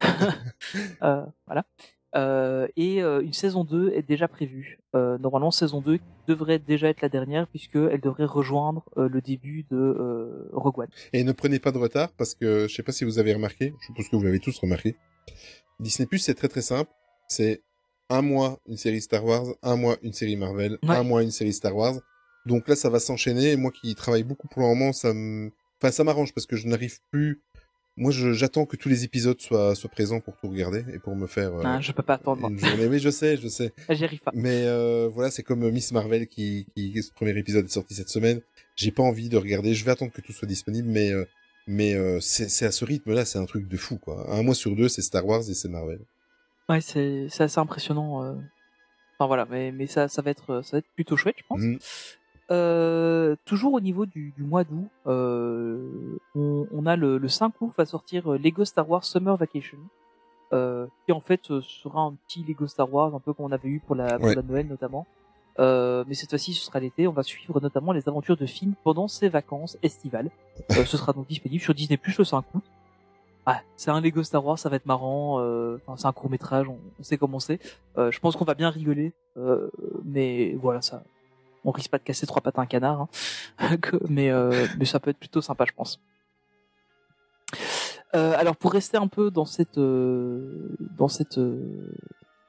euh, voilà. Euh, et euh, une saison 2 est déjà prévue. Euh, normalement, saison 2 devrait déjà être la dernière puisque elle devrait rejoindre euh, le début de euh, Rogue One. Et ne prenez pas de retard parce que je sais pas si vous avez remarqué, je suppose que vous l'avez tous remarqué. Disney Plus c'est très très simple, c'est un mois une série Star Wars, un mois une série Marvel, Ouais. un mois une série Star Wars. Donc là ça va s'enchaîner moi qui travaille beaucoup pour le moment, ça me enfin ça m'arrange parce que je n'arrive plus moi, j'attends que tous les épisodes soient, soient présents pour tout regarder et pour me faire euh, Ah, je peux pas attendre. une journée. Oui, je sais, je sais. J'y arrive pas. Mais euh, voilà, c'est comme Miss Marvel qui, qui, ce premier épisode est sorti cette semaine. J'ai pas envie de regarder. Je vais attendre que tout soit disponible, mais euh, mais euh, c'est à ce rythme-là, c'est un truc de fou, quoi. Un mois sur deux, c'est Star Wars et c'est Marvel. Ouais, c'est assez impressionnant. euh. Enfin voilà, mais mais ça ça va être ça va être plutôt chouette, je pense. Mm. Euh, toujours au niveau du, du mois d'août, euh, on, on a le, le 5 août va sortir euh, Lego Star Wars Summer Vacation, euh, qui en fait euh, sera un petit Lego Star Wars, un peu comme on avait eu pour la, pour Ouais. la Noël notamment. Euh, mais cette fois-ci, ce sera l'été. On va suivre notamment les aventures de Finn pendant ses vacances estivales. Euh, ce sera donc disponible sur Disney Plus le 5 août. Ah, c'est un Lego Star Wars, ça va être marrant. euh, enfin, c'est un court métrage, on, on sait comment c'est. Euh, je pense qu'on va bien rigoler, euh, mais voilà, ça, on risque pas de casser trois pattes à un canard, hein. Mais euh, mais ça peut être plutôt sympa, je pense. Euh, alors pour rester un peu dans cette euh, dans cette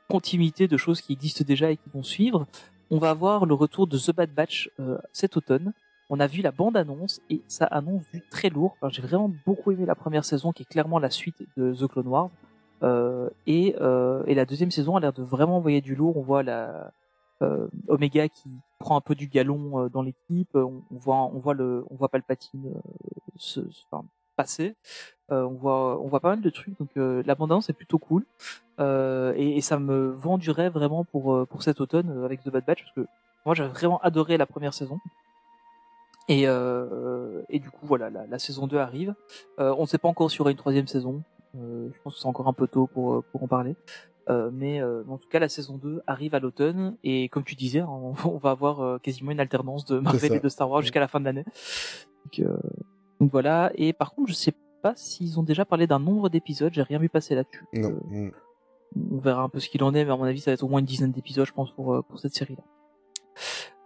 continuité de choses qui existent déjà et qui vont suivre, on va avoir le retour de The Bad Batch cet automne. On a vu la bande annonce et ça annonce du très lourd. J'ai vraiment beaucoup aimé la première saison qui est clairement la suite de The Clone Wars. Et, et la deuxième saison a l'air de vraiment envoyer du lourd. On voit la Omega qui prend un peu du galon euh, dans l'équipe. On, on voit on voit le on voit Palpatine euh, se, enfin, passer. Euh, on voit on voit pas mal de trucs. Donc euh, la bande annonce est plutôt cool. Euh, et, et ça me vend du rêve vraiment pour euh, pour cet automne euh, avec The Bad Batch parce que moi j'avais vraiment adoré la première saison. Et, euh, et du coup voilà la, la saison 2 arrive. Euh, on ne sait pas encore s'il y aura une troisième saison. Euh, je pense que c'est encore un peu tôt pour euh, pour en parler. Euh, mais euh, en tout cas la saison 2 arrive à l'automne et comme tu disais hein, on, on va avoir euh, quasiment une alternance de Marvel et de Star Wars jusqu'à la fin de l'année. Donc, donc voilà et par contre je sais pas s'ils ont déjà parlé d'un nombre d'épisodes, j'ai rien vu passer là-dessus. Non. Mm. on verra un peu ce qu'il en est, mais à mon avis, ça va être au moins une dizaine d'épisodes, je pense, pour, pour cette série-là.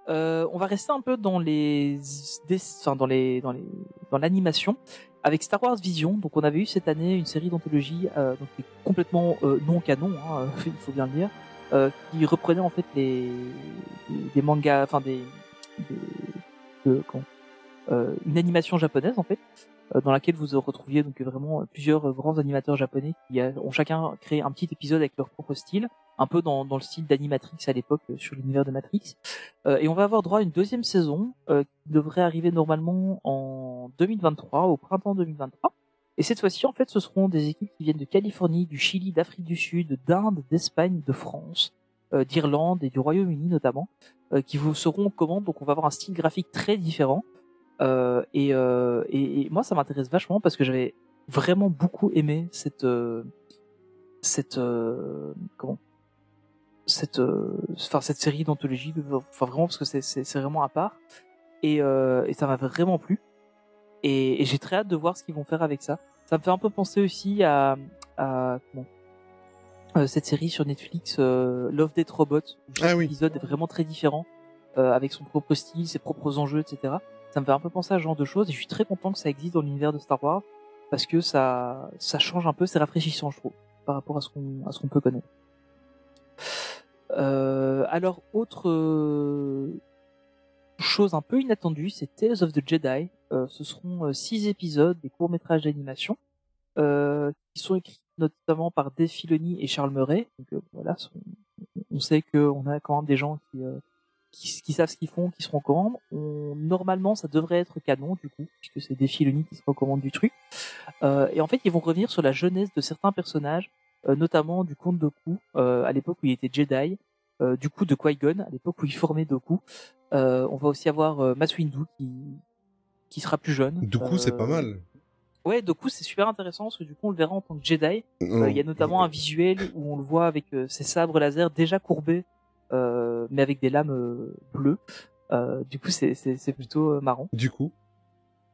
Euh, on va rester un peu dans les, des- enfin, dans les, dans les, dans l'animation avec Star Wars Vision. Donc, on avait eu cette année une série d'anthologie, euh, donc complètement euh, non canon, hein, il faut bien le dire, euh, qui reprenait en fait les, des, mangas, enfin des, des de- comment euh, une animation japonaise en fait dans laquelle vous retrouviez donc vraiment euh, plusieurs euh, grands animateurs japonais qui ont chacun créé un petit épisode avec leur propre style, un peu dans, dans le style d'Animatrix à l'époque euh, sur l'univers de Matrix. Euh, et on va avoir droit à une deuxième saison euh, qui devrait arriver normalement en 2023, au printemps 2023. Et cette fois-ci, en fait, ce seront des équipes qui viennent de Californie, du Chili, d'Afrique du Sud, d'Inde, d'Espagne, de France, euh, d'Irlande et du Royaume-Uni notamment, euh, qui vous seront aux commandes. Donc on va avoir un style graphique très différent. Euh, et, euh, et, et moi, ça m'intéresse vachement parce que j'avais vraiment beaucoup aimé cette euh, cette euh, comment? Cette euh, enfin cette série d'anthologie. Enfin vraiment parce que c'est vraiment à part. Et, euh, et ça m'a vraiment plu. Et, et j'ai très hâte de voir ce qu'ils vont faire avec ça. Ça me fait un peu penser aussi à, à comment? Euh, cette série sur Netflix euh, Love Death Robot. Où chaque Ah oui. épisode est vraiment très différent euh, avec son propre style, ses propres enjeux, etc. Ça me fait un peu penser à ce genre de choses et je suis très content que ça existe dans l'univers de Star Wars parce que ça ça change un peu, c'est rafraîchissant je trouve par rapport à ce qu'on à ce qu'on peut connaître. Euh, alors autre euh, chose un peu inattendue, c'est Tales of the Jedi. Euh, ce seront euh, six épisodes, des courts métrages d'animation qui sont écrits notamment par Dave Filoni et Charles Murray. Donc voilà, on sait qu'on a quand même des gens qui qui, qui savent ce qu'ils font, qui seront commandes. On, normalement, ça devrait être canon du coup, puisque c'est des Filoni qui se recommandent du truc. Euh, et en fait, ils vont revenir sur la jeunesse de certains personnages, euh, notamment du comte Doku euh, à l'époque où il était Jedi, du coup de Qui-Gon à l'époque où il formait Doku. On va aussi avoir Mace Windu qui qui sera plus jeune. Du coup, c'est pas mal. Ouais, Doku c'est super intéressant parce que du coup on le verra en tant que Jedi. Il y a notamment un visuel où on le voit avec ses sabres laser déjà courbés, mais avec des lames euh, bleues. Euh, du coup, c'est plutôt euh, marrant. Du coup,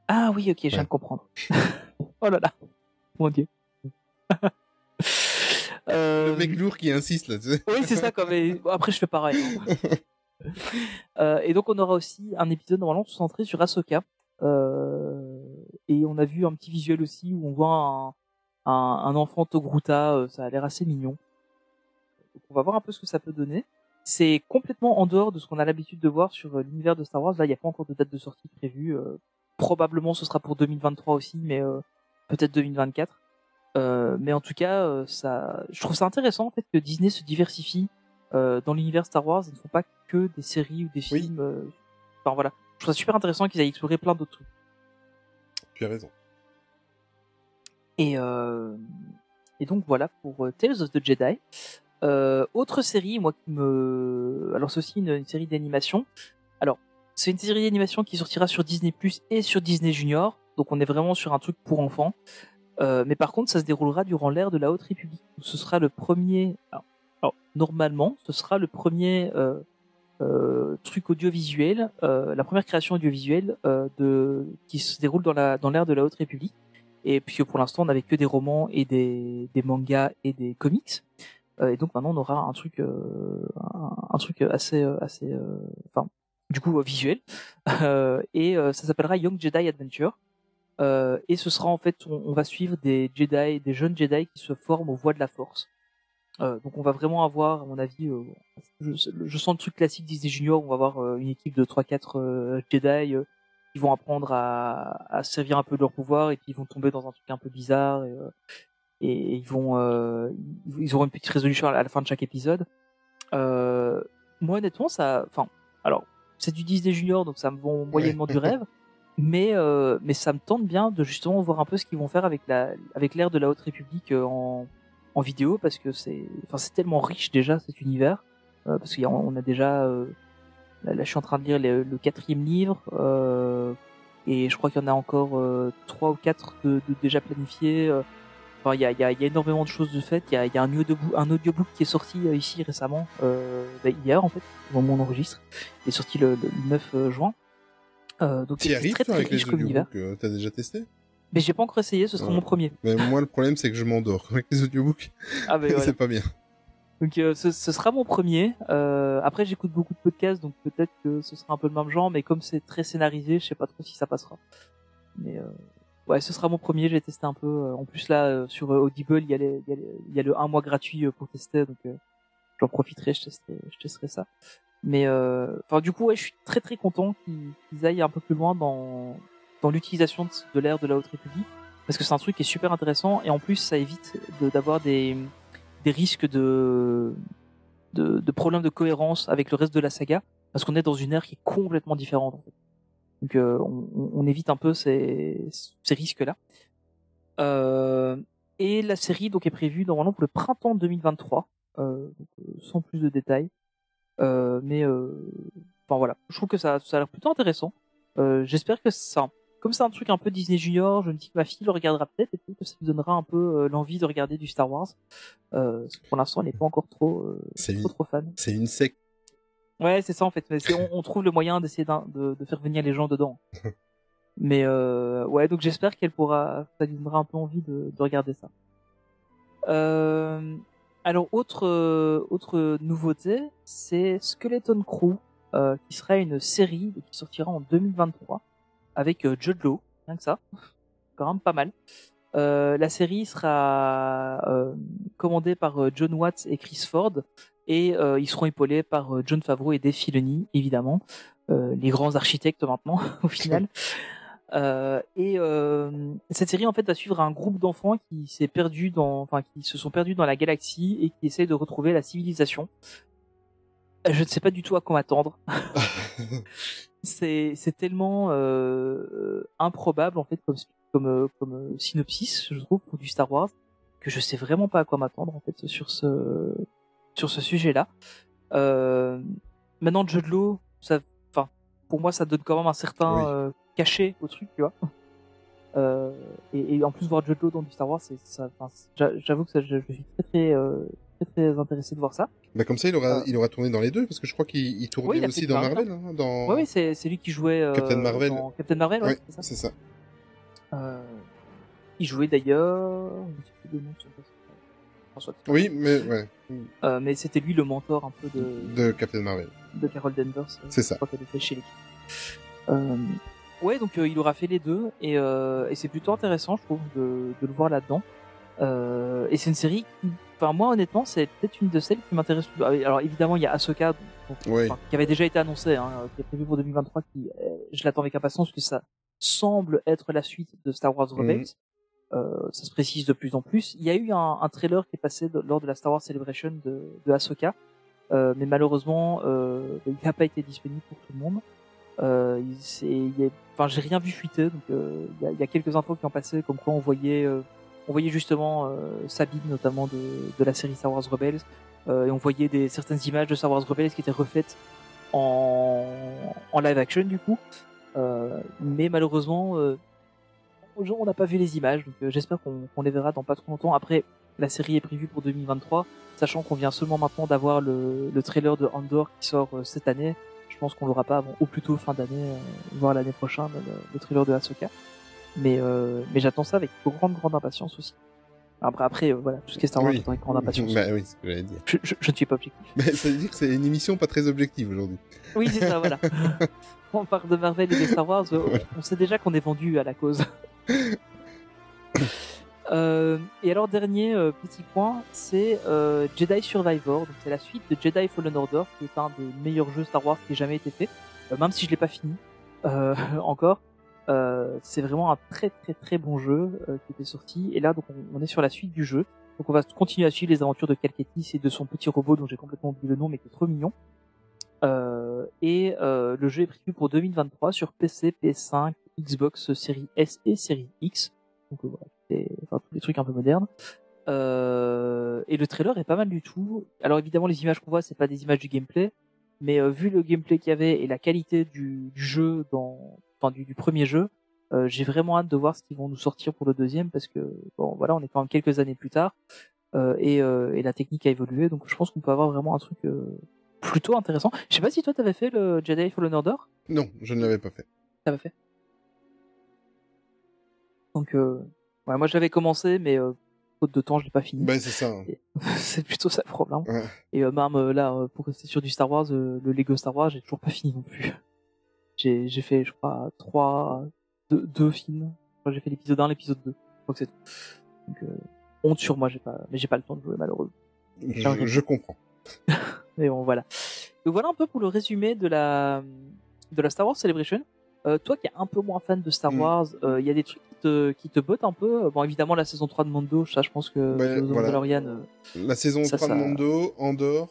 Ah oui, ok, je viens de comprendre. oh là là, mon dieu. euh, le mec lourd qui insiste là, tu sais. oui, c'est ça. Comme bon, après, je fais pareil. hein. Euh, et donc, on aura aussi un épisode normalement centré sur Ahsoka. Euh, et on a vu un petit visuel aussi où on voit un, un, un enfant Togruta. euh, ça a l'air assez mignon. Donc, on va voir un peu ce que ça peut donner. C'est complètement en dehors de ce qu'on a l'habitude de voir sur euh, l'univers de Star Wars. Là, il n'y a pas encore de date de sortie prévue. euh, probablement, ce sera pour 2023 aussi, mais euh, peut-être 2024. Euh, mais en tout cas, ça, je trouve ça intéressant en fait que Disney se diversifie dans l'univers Star Wars. Ils ne font pas que des séries ou des films. Enfin voilà, je trouve ça super intéressant qu'ils aient exploré plein d'autres trucs. Tu as raison. Et, et donc voilà pour Tales of the Jedi. Euh, autre série, moi qui me, alors c'est aussi une, une série d'animation. Alors c'est une série d'animation qui sortira sur Disney Plus et sur Disney Junior. Donc on est vraiment sur un truc pour enfants. Euh, mais par contre, ça se déroulera durant l'ère de la Haute République. Ce sera le premier. Alors, normalement, ce sera le premier euh, euh, truc audiovisuel, euh, la première création audiovisuelle euh, de qui se déroule dans la dans l'ère de la Haute République. Et puisque pour l'instant, on n'avait que des romans et des, des mangas et des comics. Euh, et donc maintenant, on aura un truc euh, un, truc assez euh, assez enfin du coup visuel. Et ça s'appellera Young Jedi Adventure. Et ce sera en fait, on, va suivre des Jedi, des jeunes Jedi qui se forment aux voies de la Force. Donc on va vraiment avoir, à mon avis, je, sens le truc classique Disney Junior, on va avoir une équipe de 3-4 euh, Jedi qui vont apprendre à, à se servir un peu de leur pouvoir et ils vont tomber dans un truc un peu bizarre et ils vont, euh, ils auront une petite résolution à la fin de chaque épisode. Euh, moi honnêtement, ça, enfin, alors c'est du Disney Junior donc ça me vend moyennement du rêve mais euh, mais ça me tente bien de justement voir un peu ce qu'ils vont faire avec la avec l'ère de la Haute République euh, en en vidéo parce que c'est enfin c'est tellement riche déjà cet univers euh, parce qu'on on a déjà euh, là, là, je suis en train de lire le, le quatrième livre euh, et je crois qu'il y en a encore euh, trois ou quatre de, de déjà planifiés euh. Enfin il y a, y, a, y a énormément de choses de fait il y a, y a un audiobook un audiobook qui est sorti euh, ici récemment euh, bah, hier en fait au moment où on enregistre il est sorti le, le 9 juin euh, donc c'est très très avec les riche comme univers euh, T'as déjà testé? Mais j'ai pas encore essayé ce sera Ouais. mon premier Mais moi, le problème, c'est que je m'endors avec les audiobooks. ah mais voilà. c'est pas bien. Donc euh, ce, ce sera mon premier. Euh, après j'écoute beaucoup de podcasts, donc peut-être que ce sera un peu le même genre, mais comme c'est très scénarisé, je sais pas trop si ça passera. Mais euh, ouais, ce sera mon premier. J'ai testé un peu. Euh, En plus là sur Audible, il y a le un mois gratuit euh, pour tester, donc euh, j'en profiterai, je testerai, ça. Mais euh, du coup, ouais, je suis très très content qu'ils aillent un peu plus loin dans dans l'utilisation de, l'ère de la Haute République, parce que c'est un truc qui est super intéressant et en plus ça évite d'avoir des des risques de, de, de problèmes de cohérence avec le reste de la saga, parce qu'on est dans une ère qui est complètement différente en fait. Donc euh, on, on- évite un peu ces, ces risques-là. Euh, et la série donc est prévue normalement pour le printemps 2023, euh, donc, sans plus de détails. Euh, mais euh, enfin voilà, je trouve que ça, ça a l'air plutôt intéressant. Euh, J'espère que ça, comme c'est un truc un peu Disney Junior, je me dis que ma fille le regardera peut-être et peut-être que ça lui donnera un peu euh, l'envie de regarder du Star Wars. Euh, parce que pour l'instant, elle n'est pas encore trop, euh, trop, une, trop fan. c'est une secte. Ouais, c'est ça en fait. Mais on, on trouve le moyen d'essayer de, de faire venir les gens dedans. Mais euh, ouais, donc j'espère qu'elle pourra, ça lui donnera un peu envie de, de regarder ça. Euh, alors autre euh, autre nouveauté, c'est Skeleton Crew, euh, qui sera une série qui sortira en 2023 avec euh, Jude Law, rien que ça, quand même pas mal. Euh, la série sera euh, commandée par euh, John Watts et Chris Ford et ils seront épaulés par John Favreau et Dave Filoni, évidemment, les grands architectes maintenant au final. Et cette série en fait va suivre un groupe d'enfants qui s'est perdu dans, enfin qui se sont perdus dans la galaxie et qui essayent de retrouver la civilisation. Je ne sais pas du tout à quoi m'attendre. c'est tellement improbable en fait comme comme euh, comme euh, synopsis je trouve pour du Star Wars que je sais vraiment pas à quoi m'attendre en fait sur ce sur ce sujet-là. Euh, maintenant Jude Law, ça, enfin pour moi ça donne quand même un certain Oui. euh, cachet au truc, tu vois. Euh, et, et en plus voir Jude Law dans du Star Wars, J'avoue que ça, je, je suis très très très très intéressé de voir ça. Bah comme ça, il aura, il aura tourné dans les deux, parce que je crois qu'il il tournait Oui, aussi dans Marvel, hein, dans... Ouais, oui, c'est c'est lui qui jouait Captain Marvel. dans Captain Marvel, ouais, Ouais, c'est ça. Euh, il jouait d'ailleurs. François. Oui, mais ouais, Euh, mais c'était lui le mentor un peu de, de Captain Marvel. de Carol Danvers. euh, C'est ça. Je crois qu'elle était chez l'équipe. Euh, ouais, donc euh, il aura fait les deux et, euh, et c'est plutôt intéressant, je trouve, de, de le voir là-dedans. Euh, et c'est une série qui, enfin moi honnêtement, c'est peut-être une de celles qui m'intéresse. le plus. Ah Alors évidemment, il y a Ahsoka, donc, Oui. enfin, qui avait déjà été annoncé, hein, qui est prévu pour 2023, qui euh, je l'attends avec impatience parce que ça semble être la suite de Star Wars Rebels. Euh, ça se précise de plus en plus. Il y a eu un, un trailer qui est passé de- lors de la Star Wars Celebration de, de Ahsoka, euh, mais malheureusement, euh, il n'a pas été disponible pour tout le monde. Euh, enfin, j'ai rien vu fuiter, donc euh, il, y a, il y a quelques infos qui ont passé, comme quoi on voyait, euh, on voyait justement euh, Sabine notamment de, de la série Star Wars Rebels, euh, et on voyait des certaines images de Star Wars Rebels qui étaient refaites en, en live action du coup. Euh, mais malheureusement, euh, on n'a pas vu les images, donc euh, j'espère qu'on les verra dans pas trop longtemps. Après, la série est prévue pour 2023, sachant qu'on vient seulement maintenant d'avoir le, le trailer de Andor qui sort cette année. Je pense qu'on l'aura pas avant, au plus tôt fin d'année, voire l'année prochaine, le, le trailer de Ahsoka. Mais, mais j'attends ça avec grande, grande impatience aussi. Après, après euh, voilà, tout ce qui est Star Wars, Oui. avec grande impatience. Bah oui, ce que j'allais dire. Je, je, je ne suis pas objectif. Mais ça veut dire que c'est une émission pas très objective aujourd'hui. Oui, c'est ça, voilà. on parle de Marvel et de Star Wars, euh, on sait déjà qu'on est vendu à la cause. Euh, et alors dernier euh, petit point, c'est euh, Jedi Survivor. Donc c'est la suite de Jedi Fallen Order, qui est un des meilleurs jeux Star Wars qui ait jamais été fait. Même si je l'ai pas fini encore, c'est vraiment un très très très bon jeu euh, qui était sorti. Et là donc on, est sur la suite du jeu. Donc on va continuer à suivre les aventures de Calquetis et de son petit robot dont j'ai complètement oublié le nom mais qui est trop mignon. Euh, et euh, le jeu est prévu pour 2023 sur PC, PS5, Xbox Series S et Series X. Donc euh, voilà, tous les trucs un peu modernes. Euh, et le trailer est pas mal du tout. Alors évidemment les images qu'on voit c'est pas des images du gameplay, mais euh, vu le gameplay qu'il y avait et la qualité du jeu dans, enfin du, du premier jeu, euh, j'ai vraiment hâte de voir ce qu'ils vont nous sortir pour le deuxième parce que bon voilà on est quand même quelques années plus tard euh, et, euh, et la technique a évolué donc je pense qu'on peut avoir vraiment un truc plutôt intéressant. Je sais pas si toi t'avais fait le Jedi Fallen Order? Non, je ne l'avais pas fait. T'avais fait? Donc ouais, moi j'avais commencé mais faute de temps je l'ai pas fini. Bah c'est ça. hein. c'est plutôt ça le problème. Ouais. Et même euh, là, pour rester sur du Star Wars, le Lego Star Wars, j'ai toujours pas fini non plus. J'ai j'ai fait, je crois, trois, deux, deux films. J'ai fait l'épisode 1, l'épisode 2. Je crois que c'est tout. Donc, euh, honte sur moi, j'ai pas, mais j'ai pas le temps de jouer malheureusement. Je, je comprends. Mais bon, voilà. Donc voilà un peu pour le résumé de la de la Star Wars Celebration. Euh, toi qui es un peu moins fan de Star Mm. Wars, euh, il y a des trucs qui te, qui te bottent un peu. Bon, évidemment, la saison 3 de Mondo, ça, je pense que voilà. Euh, La saison Ça, 3 ça- de Mondo, Andorre.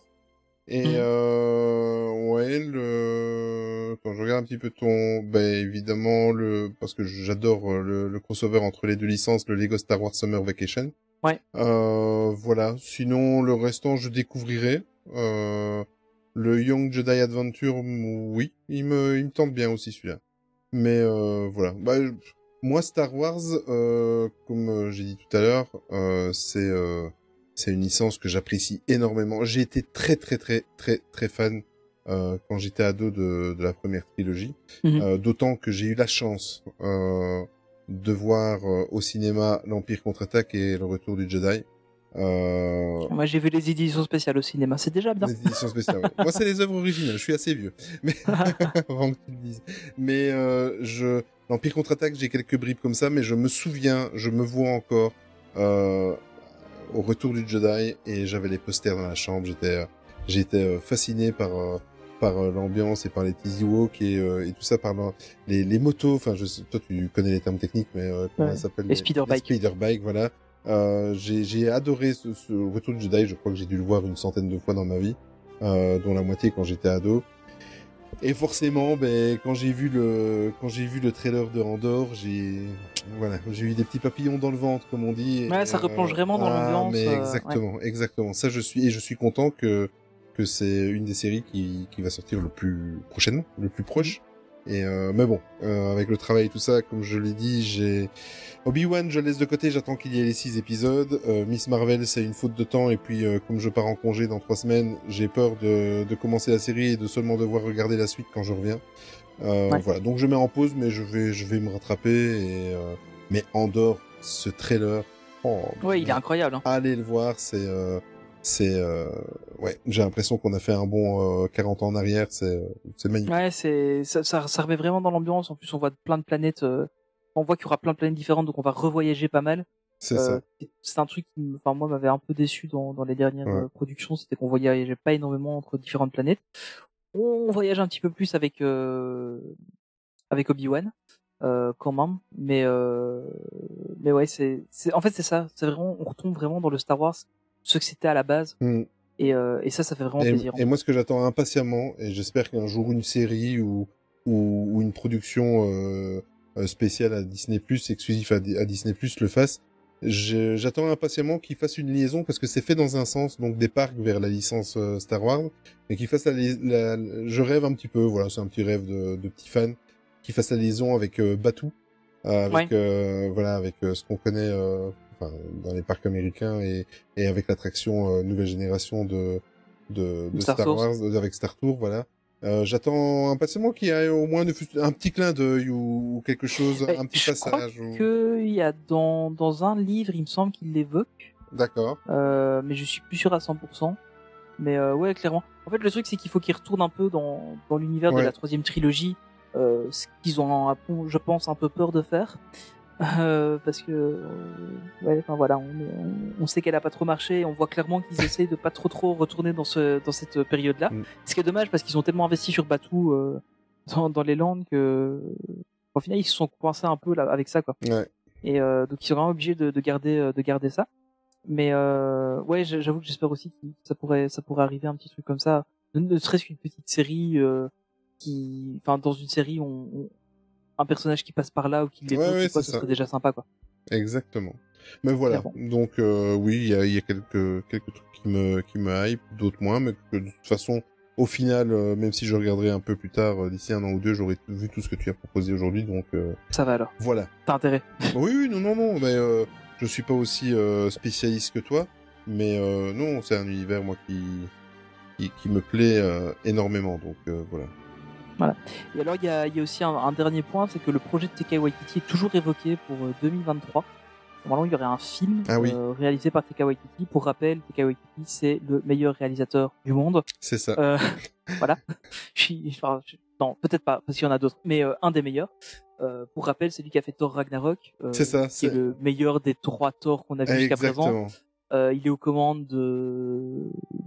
Et Mhm. euh, ouais, le... Attends, je regarde un petit peu ton... Ben évidemment, le... parce que j'adore euh, le, le crossover entre les deux licences, le Lego Star Wars Summer Vacation. Ouais. Euh, voilà. Sinon, le restant, je découvrirai. Euh, le Young Jedi Adventure, oui, il me, il me tente bien aussi celui-là. Mais euh, voilà. Bah, moi, Star Wars, euh, comme euh, j'ai dit tout à l'heure, euh, c'est euh, c'est une licence que j'apprécie énormément. J'ai été très très très très très fan euh, quand j'étais ado de, de la première trilogie. Mhm. Euh, D'autant que j'ai eu la chance euh, de voir euh, au cinéma l'Empire contre-attaque et le Retour du Jedi. Euh, moi j'ai vu les éditions spéciales au cinéma, c'est déjà bien. les éditions spéciales. ouais. Moi, c'est les œuvres originales. Je suis assez vieux, mais avant que tu le dises. Mais euh, je l'Empire contre-attaque, j'ai quelques bribes comme ça, mais je me souviens, je me vois encore euh, au retour du Jedi et j'avais les posters dans la chambre. J'étais, euh, j'étais euh, fasciné par euh, par euh, l'ambiance et par les Tizzy Walk et, euh, et tout ça par le- les, les motos. Enfin, je sais, toi, tu connais les termes techniques, mais euh, comment Ouais. ça s'appelle Les speeder bikes. speeder bikes, voilà. Euh, j'ai j'ai adoré ce, ce Retour du Jedi. Je crois que j'ai dû le voir une centaine de fois dans ma vie, euh, dont la moitié quand j'étais ado. Et forcément, ben, quand j'ai vu le quand j'ai vu le trailer de Andorre, j'ai voilà, j'ai eu des petits papillons dans le ventre, comme on dit. Ouais, Et, ça replonge vraiment dans ah, l'ambiance, Mais euh, exactement, exactement. Ça, je suis et je suis content que que c'est une des séries qui qui va sortir le plus prochainement, le plus proche. Et euh, mais bon, euh, avec le travail et tout ça, comme je l'ai dit, j'ai Obi-Wan, je laisse de côté, j'attends qu'il y ait les six épisodes. Euh, Miss Marvel, c'est une faute de temps, et puis euh, comme je pars en congé dans trois semaines, j'ai peur de, de commencer la série et de seulement devoir regarder la suite quand je reviens. Euh, Ouais. Voilà, donc je mets en pause, mais je vais, je vais me rattraper. Et, euh, Mais Andorre, ce trailer, oh, Ouais, il est incroyable. Hein. allez le voir, c'est, euh, c'est, euh, ouais, j'ai l'impression qu'on a fait un bon euh, 40 ans en arrière, c'est, euh, c'est magnifique. Ouais, c'est ça, ça, ça remet vraiment dans l'ambiance. En plus, on voit plein de planètes. euh, on voit qu'il y aura plein de planètes différentes, donc on va revoyager pas mal. C'est Euh, ça. c'est un truc qui, enfin moi, m'avait un peu déçu dans, dans les dernières Ouais. euh, productions, c'était qu'on voyageait pas énormément entre différentes planètes. On voyage un petit peu plus avec euh, avec Obi Wan. euh, quand même. Mais euh, mais ouais, c'est en fait c'est ça. C'est vraiment on retombe vraiment dans le Star Wars ce que c'était à la base. Hmm. Et, euh, et ça, ça fait vraiment Et, plaisir. et moi, ce que j'attends impatiemment, et j'espère qu'un jour une série ou, ou, ou une production euh, euh, spéciale à Disney+, exclusif à, à Disney+, le fasse, j'attends impatiemment qu'ils fassent une liaison, parce que c'est fait dans un sens, donc des parcs vers la licence euh, Star Wars, mais qu'ils fassent la, la- je rêve un petit peu, voilà, c'est un petit rêve de, de petit fan, qu'ils fassent la liaison avec euh, avec, voilà, avec ce qu'on connaît enfin, dans les parcs américains et, et avec l'attraction euh, nouvelle génération de, de, de Star. Wars, euh, avec Star Tour, voilà. Euh, J'attends impatiemment qu'il y ait au moins un petit clin d'œil ou, ou quelque chose, Bah, un petit je crois passage. ou- que il y a dans dans un livre, il me semble qu'il l'évoque, D'accord. euh, mais je suis plus sûr à 100%. Mais euh, ouais, clairement. En fait, le truc c'est qu'il faut qu'ils retournent un peu dans dans l'univers Ouais. de la troisième trilogie, euh, ce qu'ils ont, je pense, un peu peur de faire. Euh, parce que euh, ouais enfin voilà on, on, on sait qu'elle a pas trop marché on voit clairement qu'ils essaient de pas trop trop retourner dans ce dans cette période là Mm. ce qui est dommage parce qu'ils ont tellement investi sur Batuu euh, dans, dans les landes que au final ils se sont coincés un peu là avec ça quoi Ouais. et euh, donc ils sont vraiment obligés de, de garder euh, de garder ça mais euh, ouais j'avoue que j'espère aussi que ça pourrait ça pourrait arriver un petit truc comme ça ne, ne serait-ce qu'une petite série euh, qui enfin dans une série on, on- un personnage qui passe par là ou qui Ouais, ouais, quoi, ça. serait déjà sympa quoi Exactement. Mais voilà. Donc euh, oui, il y a, il y a quelques quelques trucs qui me qui me hype, d'autres moins, mais que de toute façon, au final, euh, même si je regarderai un peu plus tard, euh, d'ici un an ou deux, j'aurai vu tout ce que tu as proposé aujourd'hui. Donc ça va alors voilà. t'as intérêt Oui, oui, non, non, non, mais je suis pas aussi spécialiste que toi, mais non, c'est un univers moi qui qui, qui me plaît énormément, donc euh, voilà. Et alors, il y a, il y a aussi un, un dernier point, c'est que le projet de Taika Waititi est toujours évoqué pour euh, 2023. Normalement, il y aurait un film Ah oui. euh, réalisé par Taika Waititi. Pour rappel, Taika Waititi, c'est le meilleur réalisateur du monde. C'est ça. Euh, voilà. Je suis, enfin, je- non, peut-être pas, parce qu'il y en a d'autres, mais euh, un des meilleurs. Euh, pour rappel, c'est lui qui a fait Thor Ragnarok. euh, c'est ça. qui est C'est le meilleur des trois Thor qu'on a vu jusqu'à présent. Euh, il est aux commandes de...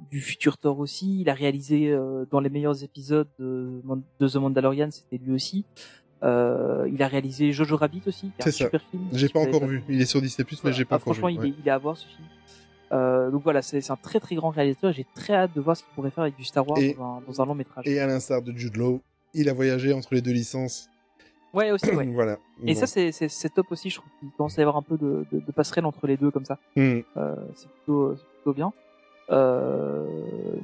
du futur Thor aussi. Il a réalisé euh, dans les meilleurs épisodes de, The Mandalorian, c'était lui aussi. Euh, il a réalisé Jojo Rabbit aussi, C'est ça. super film. J'ai pas encore vu. Il est sur Disney+, mais Voilà. j'ai pas Ah, encore franchement, vu. ouais. est, il est à voir ce film. Euh, donc voilà, c'est c'est un très très grand réalisateur. J'ai très hâte de voir ce qu'il pourrait faire avec du Star Wars Et- dans, un, dans un long métrage. Et à l'instar de Jude Law, il a voyagé entre les deux licences. Ouais, aussi, ouais. voilà. Et Bon. ça, c'est top aussi. Je trouve qu'il commence à y avoir un peu de, de, de passerelle entre les deux comme ça. Hmm. Euh, c'est plutôt, c'est plutôt bien. Euh,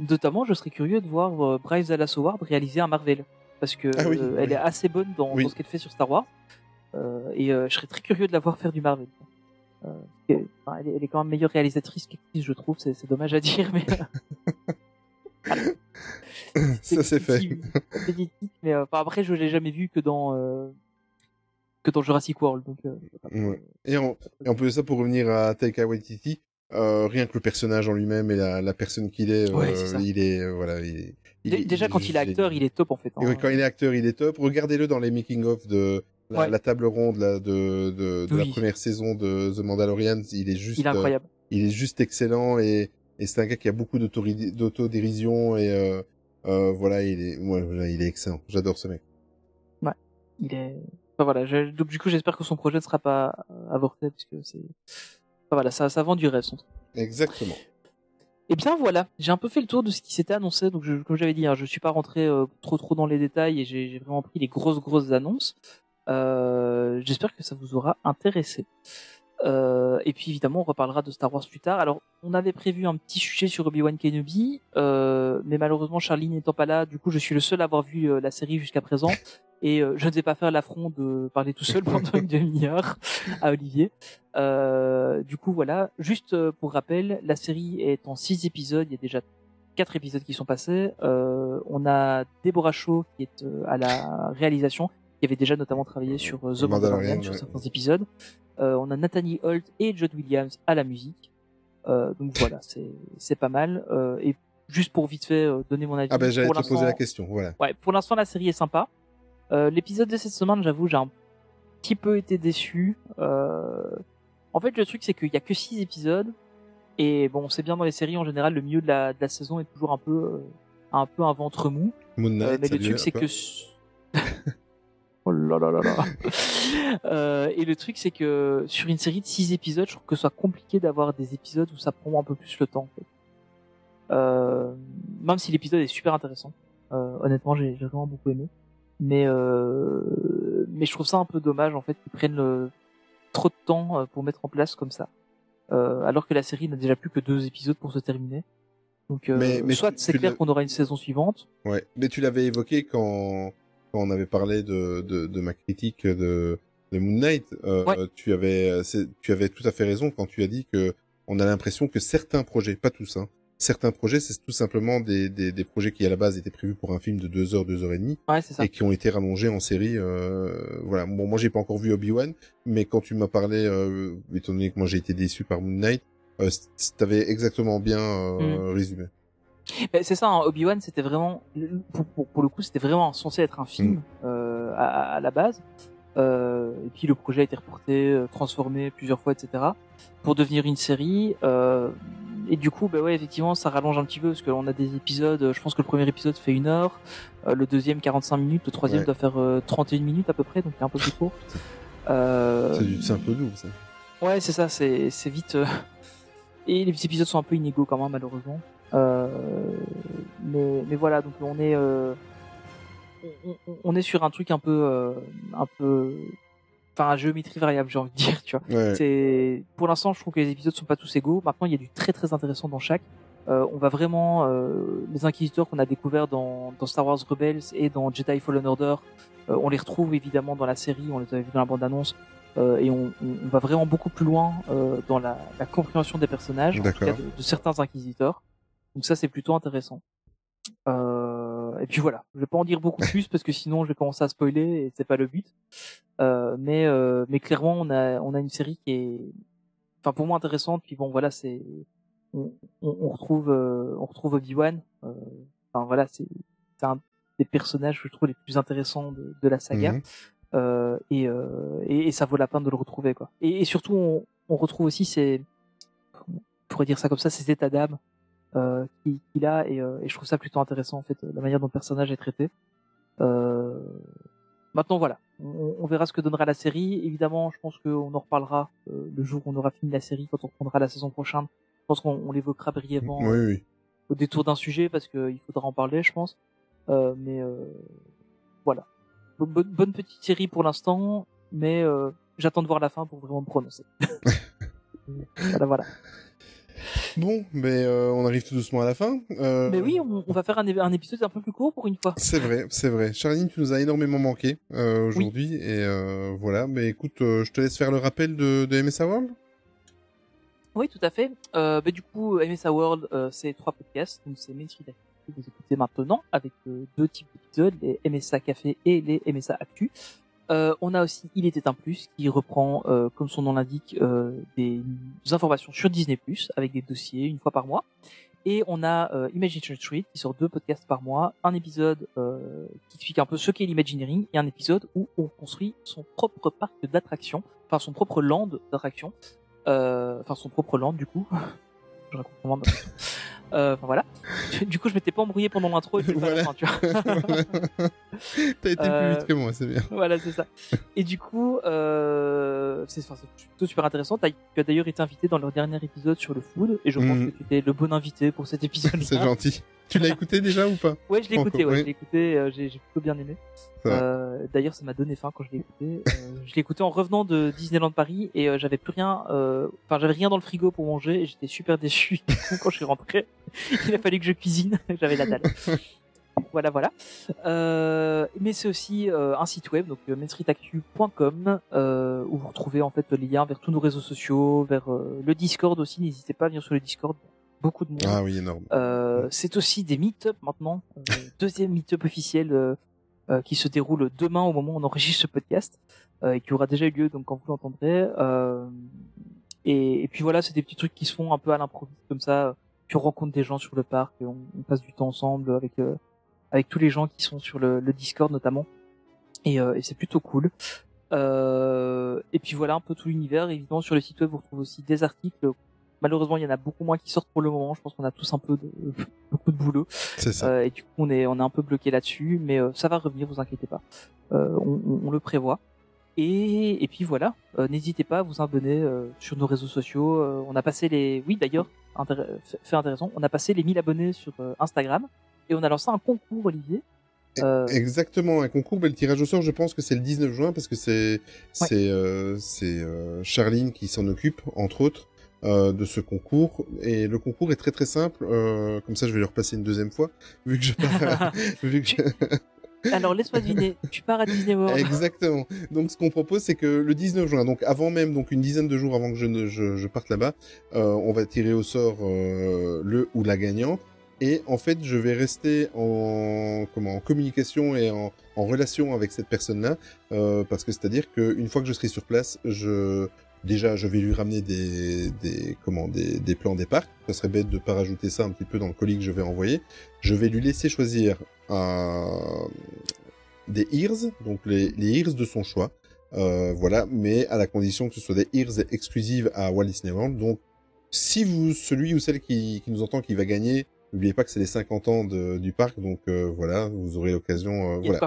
notamment, je serais curieux de voir euh, Bryce Dallas Howard réaliser un Marvel parce que Ah oui, euh, oui. elle est assez bonne dans, Oui. dans ce qu'elle fait sur Star Wars. Euh, et euh, je serais très curieux de la voir faire du Marvel. Euh, elle, est, elle est quand même meilleure réalisatrice qu'actrice, je trouve. C'est c'est dommage à dire, mais ça c'est fait. tic, mais euh, enfin, après, je l'ai jamais vu que dans euh, que dans Jurassic World. Donc, euh, Ouais. Et en, et en plus de ça, pour revenir à Taika Waititi, euh, rien que le personnage en lui-même et la, la personne qu'il est, Ouais, euh, c'est il est, euh, voilà, il est, il dé- est- déjà quand il est acteur, il est top en fait. hein. Et quand il est acteur, il est top. Regardez-le dans les making of de la, Ouais. la table ronde là, de, de, de la première saison de The Mandalorian. Il est juste, il est incroyable. il est juste excellent et, et c'est un gars qui a beaucoup d'autodérision et euh, euh, voilà, il est, ouais, voilà, il est excellent. J'adore ce mec. il est enfin, voilà je- donc du coup j'espère que son projet ne sera pas avorté parce que c'est enfin, voilà ça ça vend du rêve son truc Exactement. et bien voilà j'ai un peu fait le tour de ce qui s'était annoncé donc je, comme j'avais dit hein, je suis pas rentré euh, trop trop dans les détails et j'ai j'ai vraiment pris les grosses grosses annonces euh, j'espère que ça vous aura intéressé euh, et puis évidemment on reparlera de Star Wars plus tard alors on avait prévu un petit sujet sur Obi-Wan Kenobi euh, mais malheureusement Charlie n'étant pas là du coup je suis le seul à avoir vu euh, la série jusqu'à présent et euh, je ne vais pas faire l'affront de parler tout seul pendant une demi-heure à Olivier. Euh, du coup, voilà. Juste pour rappel, la série est en six épisodes. Il y a déjà quatre épisodes qui sont passés. On a Deborah Shaw qui est à la réalisation, qui avait déjà notamment travaillé sur euh, The Mandalorian, Mandalorian, sur ouais. certains épisodes. Euh, on a Nathaniel Holt et John Williams à la musique. Euh, donc voilà, c'est pas mal. Euh, et juste pour vite fait euh, donner mon avis. Ah ben j'allais te poser la question. Voilà. Ouais, pour l'instant la série est sympa. Euh, L'épisode de cette semaine, j'avoue, j'ai un petit peu été déçu. Euh... En fait, le truc c'est qu'il y a que six épisodes et bon, c'est bien dans les séries en général, le milieu de la, de la saison est toujours un peu euh, un peu un ventre mou. Moon Knight. mais le truc c'est que. Oh là là là là. Euh, et le truc, c'est que sur une série de 6 épisodes, je trouve que ce soit compliqué d'avoir des épisodes où ça prend un peu plus le temps. En fait. Euh, même si l'épisode est super intéressant. Euh, honnêtement, j'ai vraiment beaucoup aimé. Mais euh, mais je trouve ça un peu dommage en fait qu'ils prennent le- trop de temps pour mettre en place comme ça. Euh, alors que la série n'a déjà plus que deux épisodes pour se terminer. Donc euh, Mais- mais soit c'est clair qu'on aura une saison suivante. Ouais, mais tu l'avais évoqué quand, quand on avait parlé de, de, de ma critique de, de Moon Knight. Euh, Ouais. Tu avais, tu avais tout à fait raison quand tu as dit que on a l'impression que certains projets, pas tous, hein, certains projets, c'est tout simplement des, des, des projets qui à la base étaient prévus pour un film de deux heures, deux heures et demie, Ouais, ça. et qui ont été rallongés en série. Euh, voilà. Bon, moi j'ai pas encore vu Obi Wan, mais quand tu m'as parlé, euh, étant donné que moi j'ai été déçu par Moon Knight, euh, t'avais exactement bien euh, Mm. résumé. C'est ça, hein, Obi-Wan, c'était vraiment, pour, pour, pour le coup, c'était vraiment censé être un film Mm. euh, à, à la base. Euh, et puis le projet a été reporté, euh, transformé plusieurs fois, etc. pour devenir une série. Euh, et du coup, ben ouais, effectivement, ça rallonge un petit peu parce qu'on a des épisodes. Je pense que le premier épisode fait une heure, euh, le deuxième 45 minutes, le troisième Ouais. doit faire euh, 31 minutes à peu près, donc il est un peu plus court. Euh, C'est c'est un peu doux, ça. Ouais, c'est ça, c'est c'est vite. euh, Et les petits épisodes sont un peu inégaux quand même, malheureusement. Euh... Mais, mais voilà, donc on est, euh... on, est sur un truc un peu, euh, un peu, enfin, à géométrie variable, j'ai envie de dire, tu vois. Ouais. C'est, pour l'instant, je trouve que les épisodes sont pas tous égaux. Maintenant, il y a du très très intéressant dans chaque. Euh, on va vraiment, euh, les inquisiteurs qu'on a découverts dans, dans Star Wars Rebels et dans Jedi Fallen Order, euh, on les retrouve évidemment dans la série, on les avait vus dans la bande-annonce, euh, et on, on- va vraiment beaucoup plus loin euh, dans la, la compréhension des personnages, en tout cas de, de certains inquisiteurs. Donc ça, c'est plutôt intéressant. Euh, et puis voilà, je vais pas en dire beaucoup plus parce que sinon je vais commencer à spoiler et c'est pas le but. Euh, mais euh, mais clairement on a on a une série qui est, enfin pour moi intéressante. Puis bon voilà c'est on, on, on retrouve on retrouve Obi Wan. Enfin voilà c'est c'est un des personnages que je trouve les plus intéressants de, de la saga. Mhm. Et, et, et ça vaut la peine de le retrouver quoi. Et, et surtout on, on retrouve aussi ces on pourrait dire ça comme ça ces états d'âme qu'il qu'il a et, euh, et je trouve ça plutôt intéressant en fait la manière dont le personnage est traité. Euh, maintenant voilà, on, on verra ce que donnera la série. Évidemment, je pense qu'on en reparlera euh, le jour où on aura fini la série quand on reprendra la saison prochaine. Je pense qu'on on l'évoquera brièvement Oui, oui. au détour d'un sujet parce qu'il faudra en parler, je pense. Euh, mais euh, voilà, Bo- bonne, bonne petite série pour l'instant, mais euh, j'attends de voir la fin pour vraiment me prononcer. voilà, voilà. Bon, mais euh, on arrive tout doucement à la fin. Euh, Mais oui, on, on va faire un, épisode un peu plus court pour une fois. C'est vrai, c'est vrai. Charline, tu nous as énormément manqué euh, aujourd'hui et voilà. Mais écoute, je te laisse faire le rappel de, de MSA World. Oui, tout à fait. Bah, du coup, MSA World, c'est trois podcasts. Donc, c'est Main Street Actu que vous écoutez maintenant avec deux types d'épisodes, les MSA Café et les MSA Actu. Euh, on a aussi Il était un plus qui reprend, euh, comme son nom l'indique, euh, des informations sur Disney Plus avec des dossiers une fois par mois. Et on a euh, Imagination Street qui sort deux podcasts par mois, un épisode qui explique un peu ce qu'est l'imagineering et un épisode où on construit son propre parc d'attractions, enfin son propre land d'attractions, enfin son propre land du coup. Je raconte comment Enfin voilà. Du coup, je m'étais pas embrouillé pendant l'intro et puis pas la Voilà. fin, tu vois. T'as été Euh, plus vite que moi, c'est bien. voilà, c'est ça. Et du coup, euh, c'est plutôt super intéressant. Tu as d'ailleurs été invité dans leur dernier épisode sur le food, et je pense Mm. que tu étais le bon invité pour cet épisode. C'est gentil. Tu l'as écouté déjà ou pas Ouais, je l'ai écouté, ouais, oui. je l'ai écouté, euh, j'ai j'ai plutôt bien aimé. Euh, D'ailleurs, ça m'a donné faim quand je l'ai écouté. Euh, je l'ai écouté en revenant de Disneyland Paris et euh, j'avais plus rien, enfin j'avais rien dans le frigo pour manger et j'étais super déçu quand je suis rentré. Il a fallu que je cuisine, j'avais la dalle. Voilà, voilà. Mais c'est aussi un site web, donc mainstreetactu.com, où vous retrouvez en fait le lien vers tous nos réseaux sociaux, vers le Discord aussi. N'hésitez pas à venir sur le Discord. Beaucoup de monde. Ah oui, énorme. Euh, c'est aussi des meet-up maintenant. Euh, deuxième meet-up officiel euh, euh, qui se déroule demain au moment où on enregistre ce podcast euh, et qui aura déjà eu lieu donc quand vous l'entendrez. Euh, et, et puis voilà, c'est des petits trucs qui se font un peu à l'improviste comme ça. Puis on rencontre des gens sur le parc, et on, on passe du temps ensemble avec euh, avec tous les gens qui sont sur le, le Discord notamment. Et, euh, et c'est plutôt cool. Euh, et puis voilà un peu tout l'univers. Évidemment sur le site web vous retrouvez aussi des articles malheureusement, il y en a beaucoup moins qui sortent pour le moment. Je pense qu'on a tous un peu de, beaucoup de boulot. C'est ça. Euh, et du coup, on est, on est un peu bloqué là-dessus, mais euh, ça va revenir, vous inquiétez pas. Euh, on, le prévoit. Et, et puis voilà, n'hésitez pas à vous abonner sur nos réseaux sociaux. On a passé les, oui d'ailleurs, intér- fait intéressant, on a passé les 1000 abonnés sur Instagram et on a lancé un concours, Olivier. Euh, Exactement, un concours, mais le tirage au sort, je pense que c'est le 19 juin parce que c'est euh, c'est Charline qui s'en occupe entre autres euh, de ce concours et le concours est très très simple. euh, comme ça, je vais le repasser une deuxième fois vu que je pars- vu que Alors laisse-moi deviner, tu pars à Disney World. Exactement. Donc ce qu'on propose, c'est que le 19 juin, donc avant même, donc une dizaine de jours avant que je, ne, je, je parte là-bas, euh, on va tirer au sort euh, le ou la gagnante. Et en fait, je vais rester en comment en communication et en, en relation avec cette personne-là, euh, parce que c'est-à-dire qu'une fois que je serai sur place, je déjà je vais lui ramener des comment des, plans des parcs. Ça serait bête de pas rajouter ça un petit peu dans le colis que je vais envoyer. Je vais lui laisser choisir des ears, donc les, les ears de son choix. Euh, voilà, mais à la condition que ce soit des ears exclusives à Walt Disney World. Donc, si vous, celui ou celle qui, qui nous entend qui va gagner, n'oubliez pas que c'est les 50 ans de- du parc, donc euh, voilà, vous aurez l'occasion. euh, voilà.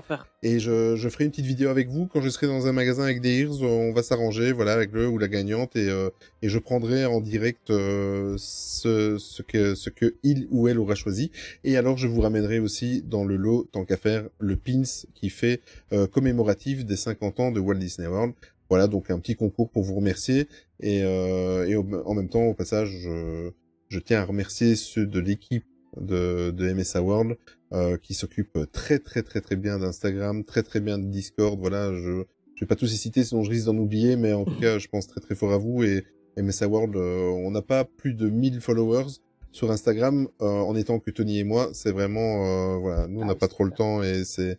Et je, je ferai une petite vidéo avec vous quand je serai dans un magasin avec des ears. On va s'arranger, voilà, avec le ou la gagnante et euh, et je prendrai en direct euh, ce, ce que ce que il ou elle aura choisi. Et alors je vous ramènerai aussi dans le lot, tant qu'à faire, le pins qui fait euh, commémoratif des 50 ans de Walt Disney World. Voilà, donc un petit concours pour vous remercier et euh, et au- en même temps au passage, je, je tiens à remercier ceux de l'équipe de, de MSA World euh, qui s'occupe très très très très bien d'Instagram, très très bien de Discord. Voilà, je je vais pas tous les citer sinon je risque d'en oublier, mais en tout cas je pense très très fort à vous et MSA World. euh, on n'a pas plus de 1000 followers sur Instagram euh, en étant que Tony et moi. C'est vraiment euh, voilà, nous on Ah n'a pas trop le temps et c'est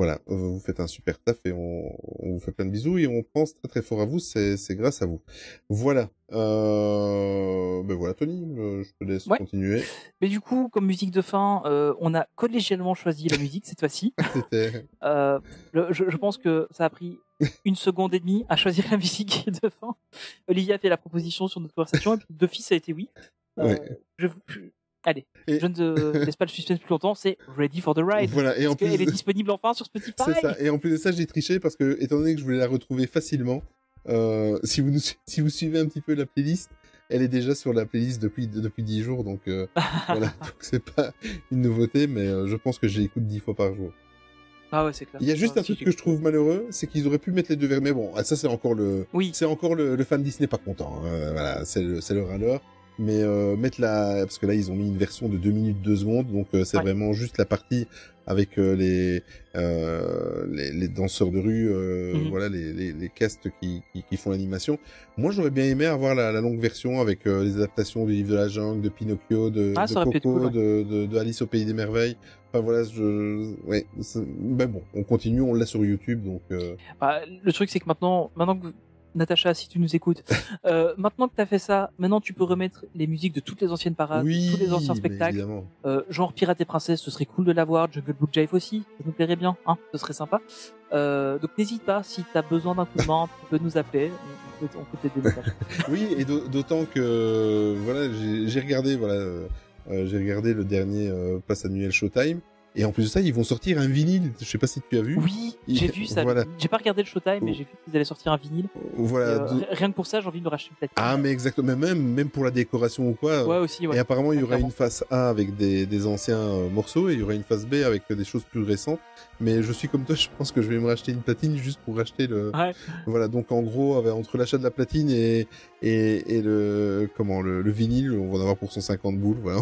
voilà, vous faites un super taf et on, on vous fait plein de bisous et on pense très très fort à vous. C'est grâce à vous. Voilà. Euh, ben voilà Tony, euh, je te laisse Ouais. continuer. Mais du coup, comme musique de fin, euh, on a collégialement choisi la musique cette fois-ci. C'était Euh, je, je pense que ça a pris une seconde et demie à choisir la musique de fin. Olivia a fait la proposition sur notre conversation et puis d'office ça a été oui. Ouais. je- allez, Et- je ne laisse pas le suspense plus longtemps. C'est Ready for the Ride. voilà et en plus qu'elle est disponible enfin sur Spotify. C'est ça. Et en plus de ça, j'ai triché parce que, étant donné que je voulais la retrouver facilement, euh, si vous nous, si vous suivez un petit peu la playlist, elle est déjà sur la playlist depuis depuis dix jours, donc euh, voilà. Donc c'est pas une nouveauté, mais euh, je pense que je l'écoute dix fois par jour. Ah ouais, c'est clair. Il y a juste Ah, un si, truc que je trouve malheureux, c'est qu'ils auraient pu mettre les deux vers. Mais bon, ah, ça c'est encore le, Oui. c'est encore le, le fan Disney pas content. hein. Voilà, c'est le, c'est le râleur. Mais euh, mettre la, parce que là ils ont mis une version de 2 minutes 2 secondes, donc euh, c'est Ouais. vraiment juste la partie avec euh, les, euh, les les danseurs de rue, euh, Mhm. voilà les, les les castes qui qui, qui font l'animation. Moi j'aurais bien aimé avoir la, la longue version avec euh, les adaptations du livre de la jungle, de Pinocchio, de, Ah, de Coco, cool, ouais. de, de de Alice au pays des merveilles. Enfin voilà, je, ouais, ben bon, on continue, on l'a sur YouTube, donc. euh, Bah, le truc, c'est que maintenant, maintenant que Natacha, si tu nous écoutes, euh, maintenant que t'as fait ça, maintenant tu peux remettre les musiques de toutes les anciennes parades, oui, tous les anciens spectacles. Euh, genre Pirates et Princesses, ce serait cool de l'avoir. Jungle Book Jive aussi, ça nous plairait bien, hein, ce serait sympa. Euh, donc n'hésite pas, si t'as besoin d'un coup de main, tu peux nous appeler, on peut, on peut t'aider. Oui, et d'au- d'autant que voilà, j'ai regardé voilà, euh, euh, j'ai regardé le dernier euh, pass annuel Showtime, et en plus de ça, ils vont sortir un vinyle. Je sais pas si tu as vu. Oui, j'ai vu ça. Voilà. J'ai pas regardé le Showtime, mais j'ai vu qu'ils allaient sortir un vinyle. Voilà. Et, euh, Rien que pour ça, j'ai envie de me racheter platine. Ah, mais exactement. Mais Même même pour la décoration ou quoi. ouais aussi, ouais. Et apparemment, il y aura une face A avec des, des anciens euh, morceaux et il y aura une face B avec euh, des choses plus récentes. Mais je suis comme toi, je pense que je vais me racheter une platine juste pour racheter le. Ouais. Voilà, donc en gros, entre l'achat de la platine et, et, et le comment le, le vinyle, on va en avoir pour 150 boules. Voilà,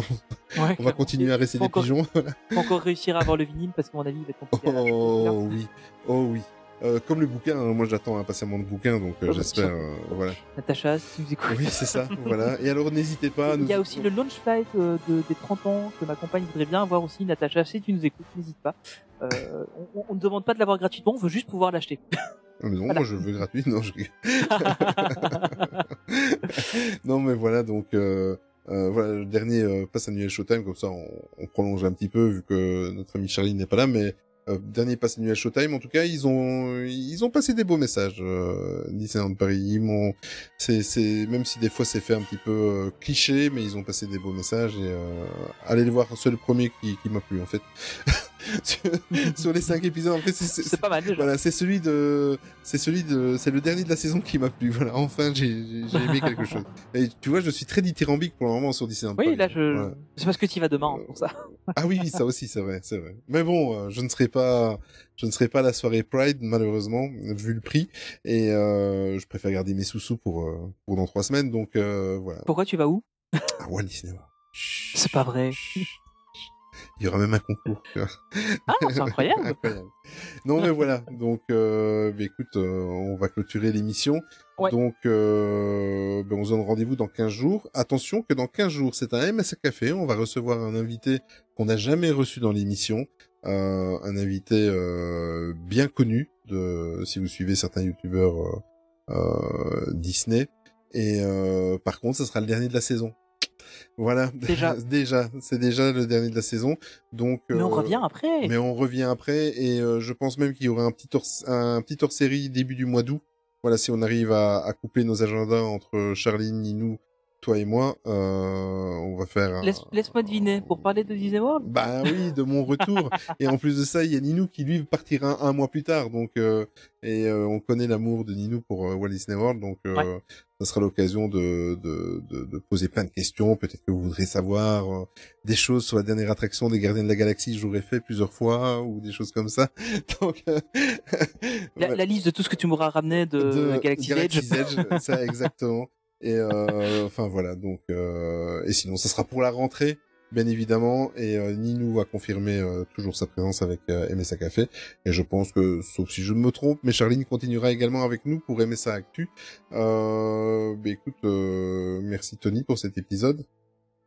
Ouais, on va continuer à rester des encore- pigeons. Faut encore réussir à avoir le vinyle parce qu'à mon avis, il va être compliqué. Oh oui, oh oui. Euh, comme le bouquin, hein, moi j'attends impatiemment le bouquin, donc euh, Oh, bah, j'espère. euh, voilà. Natacha, si tu nous écoutes. Oui, c'est ça. voilà. Et alors n'hésitez pas. à nous... Il y a aussi le launch flight euh, de, des 30 ans que ma compagne voudrait bien avoir aussi. Natacha, si tu nous écoutes, n'hésite pas. Euh, on, on ne demande pas de l'avoir gratuitement, on veut juste pouvoir l'acheter. Ah, mais non, Voilà. moi je veux gratuit. Non, je non, mais voilà, donc euh, euh, voilà le dernier euh, pass annuel Showtime, comme ça on, on prolonge un petit peu vu que notre ami Charlie n'est pas là, mais dernier pass annuel Showtime. En tout cas, ils ont ils ont passé des beaux messages. Euh, Disneyland Paris, ils m'ont c'est c'est même si des fois c'est fait un petit peu euh, cliché, mais ils ont passé des beaux messages et euh, allez le voir. C'est le premier qui qui m'a plu en fait. sur, les cinq épisodes, en fait, c'est- pas mal déjà. voilà, c'est celui de, c'est celui de, c'est le dernier de la saison qui m'a plu. Voilà, enfin, j'ai, aimé quelque chose. Et tu vois, je suis très dithyrambique pour le moment sur Disneyland. Oui, Paris. là, je... C'est parce que tu y vas demain, pour ça. Ah oui, oui, ça aussi, c'est vrai, c'est vrai. Mais bon, euh, je ne serai pas, je ne serai pas à la soirée Pride, malheureusement, vu le prix. Et euh, je préfère garder mes sous-sous pour, euh, pour dans trois semaines. Donc euh, voilà. Pourquoi tu vas où? À Walt Disney C'est pas vrai. Il y aura même un concours. Ah, c'est incroyable. Incroyable. Non mais voilà, donc euh, bah, écoute, euh, on va clôturer l'émission. Ouais. Donc euh, ben, on se donne rendez-vous dans 15 jours. Attention que dans 15 jours, c'est un MSA Café, on va recevoir un invité qu'on n'a jamais reçu dans l'émission, euh, un invité euh, bien connu de si vous suivez certains youtubeurs Disney et euh, par contre, ce sera le dernier de la saison. Voilà, Déjà. déjà, c'est déjà le dernier de la saison. Donc Mais on euh, revient après. mais on revient après et euh, je pense même qu'il y aura un petit hors un petit hors série début du mois d'août. Voilà, si on arrive à, à coupler nos agendas entre Charline, Ninou, toi et moi, euh, on va faire. un- Laisse- Laisse-moi deviner, pour parler de Disney World? Bah oui, de mon retour. et en plus de ça, il y a Ninou qui lui partira un, un mois plus tard. Donc euh, et euh, on connaît l'amour de Ninou pour Walt Disney World, donc euh, Ouais. Ça sera l'occasion de, de, de, de poser plein de questions. Peut-être que vous voudrez savoir euh, des choses sur la dernière attraction des Gardiens de la Galaxie. que J'aurais fait plusieurs fois ou des choses comme ça. Donc euh, la, ouais. la liste de tout ce que tu m'auras ramené de, Edge. Galaxy's Edge, ça exactement. Et euh, enfin voilà, donc euh, et sinon ça sera pour la rentrée, bien évidemment. Et euh, Ninou a confirmé euh, toujours sa présence avec euh, MSA Café. Et je pense que, sauf si je me trompe, mais Charline continuera également avec nous pour MSA Actu. Euh, bah, écoute, euh, merci Tony pour cet épisode.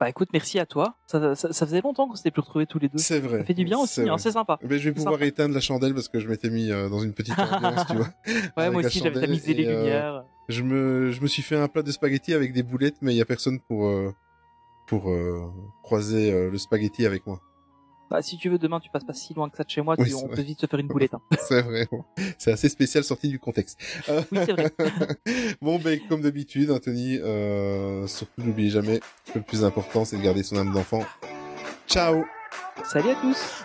Bah écoute, merci à toi. Ça, ça, ça faisait longtemps qu'on s'était plus retrouvés tous les deux. C'est vrai. Ça fait du bien aussi, C'est hein, c'est sympa. Mais je vais pouvoir Sympa. éteindre la chandelle parce que je m'étais mis euh, dans une petite ambiance, tu vois. Ouais, moi aussi, j'avais tamisé les euh, lumières. Je me, je me suis fait un plat de spaghettis avec des boulettes, mais il y a personne pour euh, pour euh, croiser euh, le spaghetti avec moi. Bah, si tu veux, demain, tu passes pas si loin que ça de chez moi, Oui, tu- on vrai. peut vite se faire une boulette. hein. C'est vrai. bon. C'est assez spécial sorti du contexte. Euh, Oui, c'est vrai. bon, ben comme d'habitude, Anthony, euh, surtout n'oubliez jamais que le plus important, c'est de garder son âme d'enfant. Ciao. Salut à tous.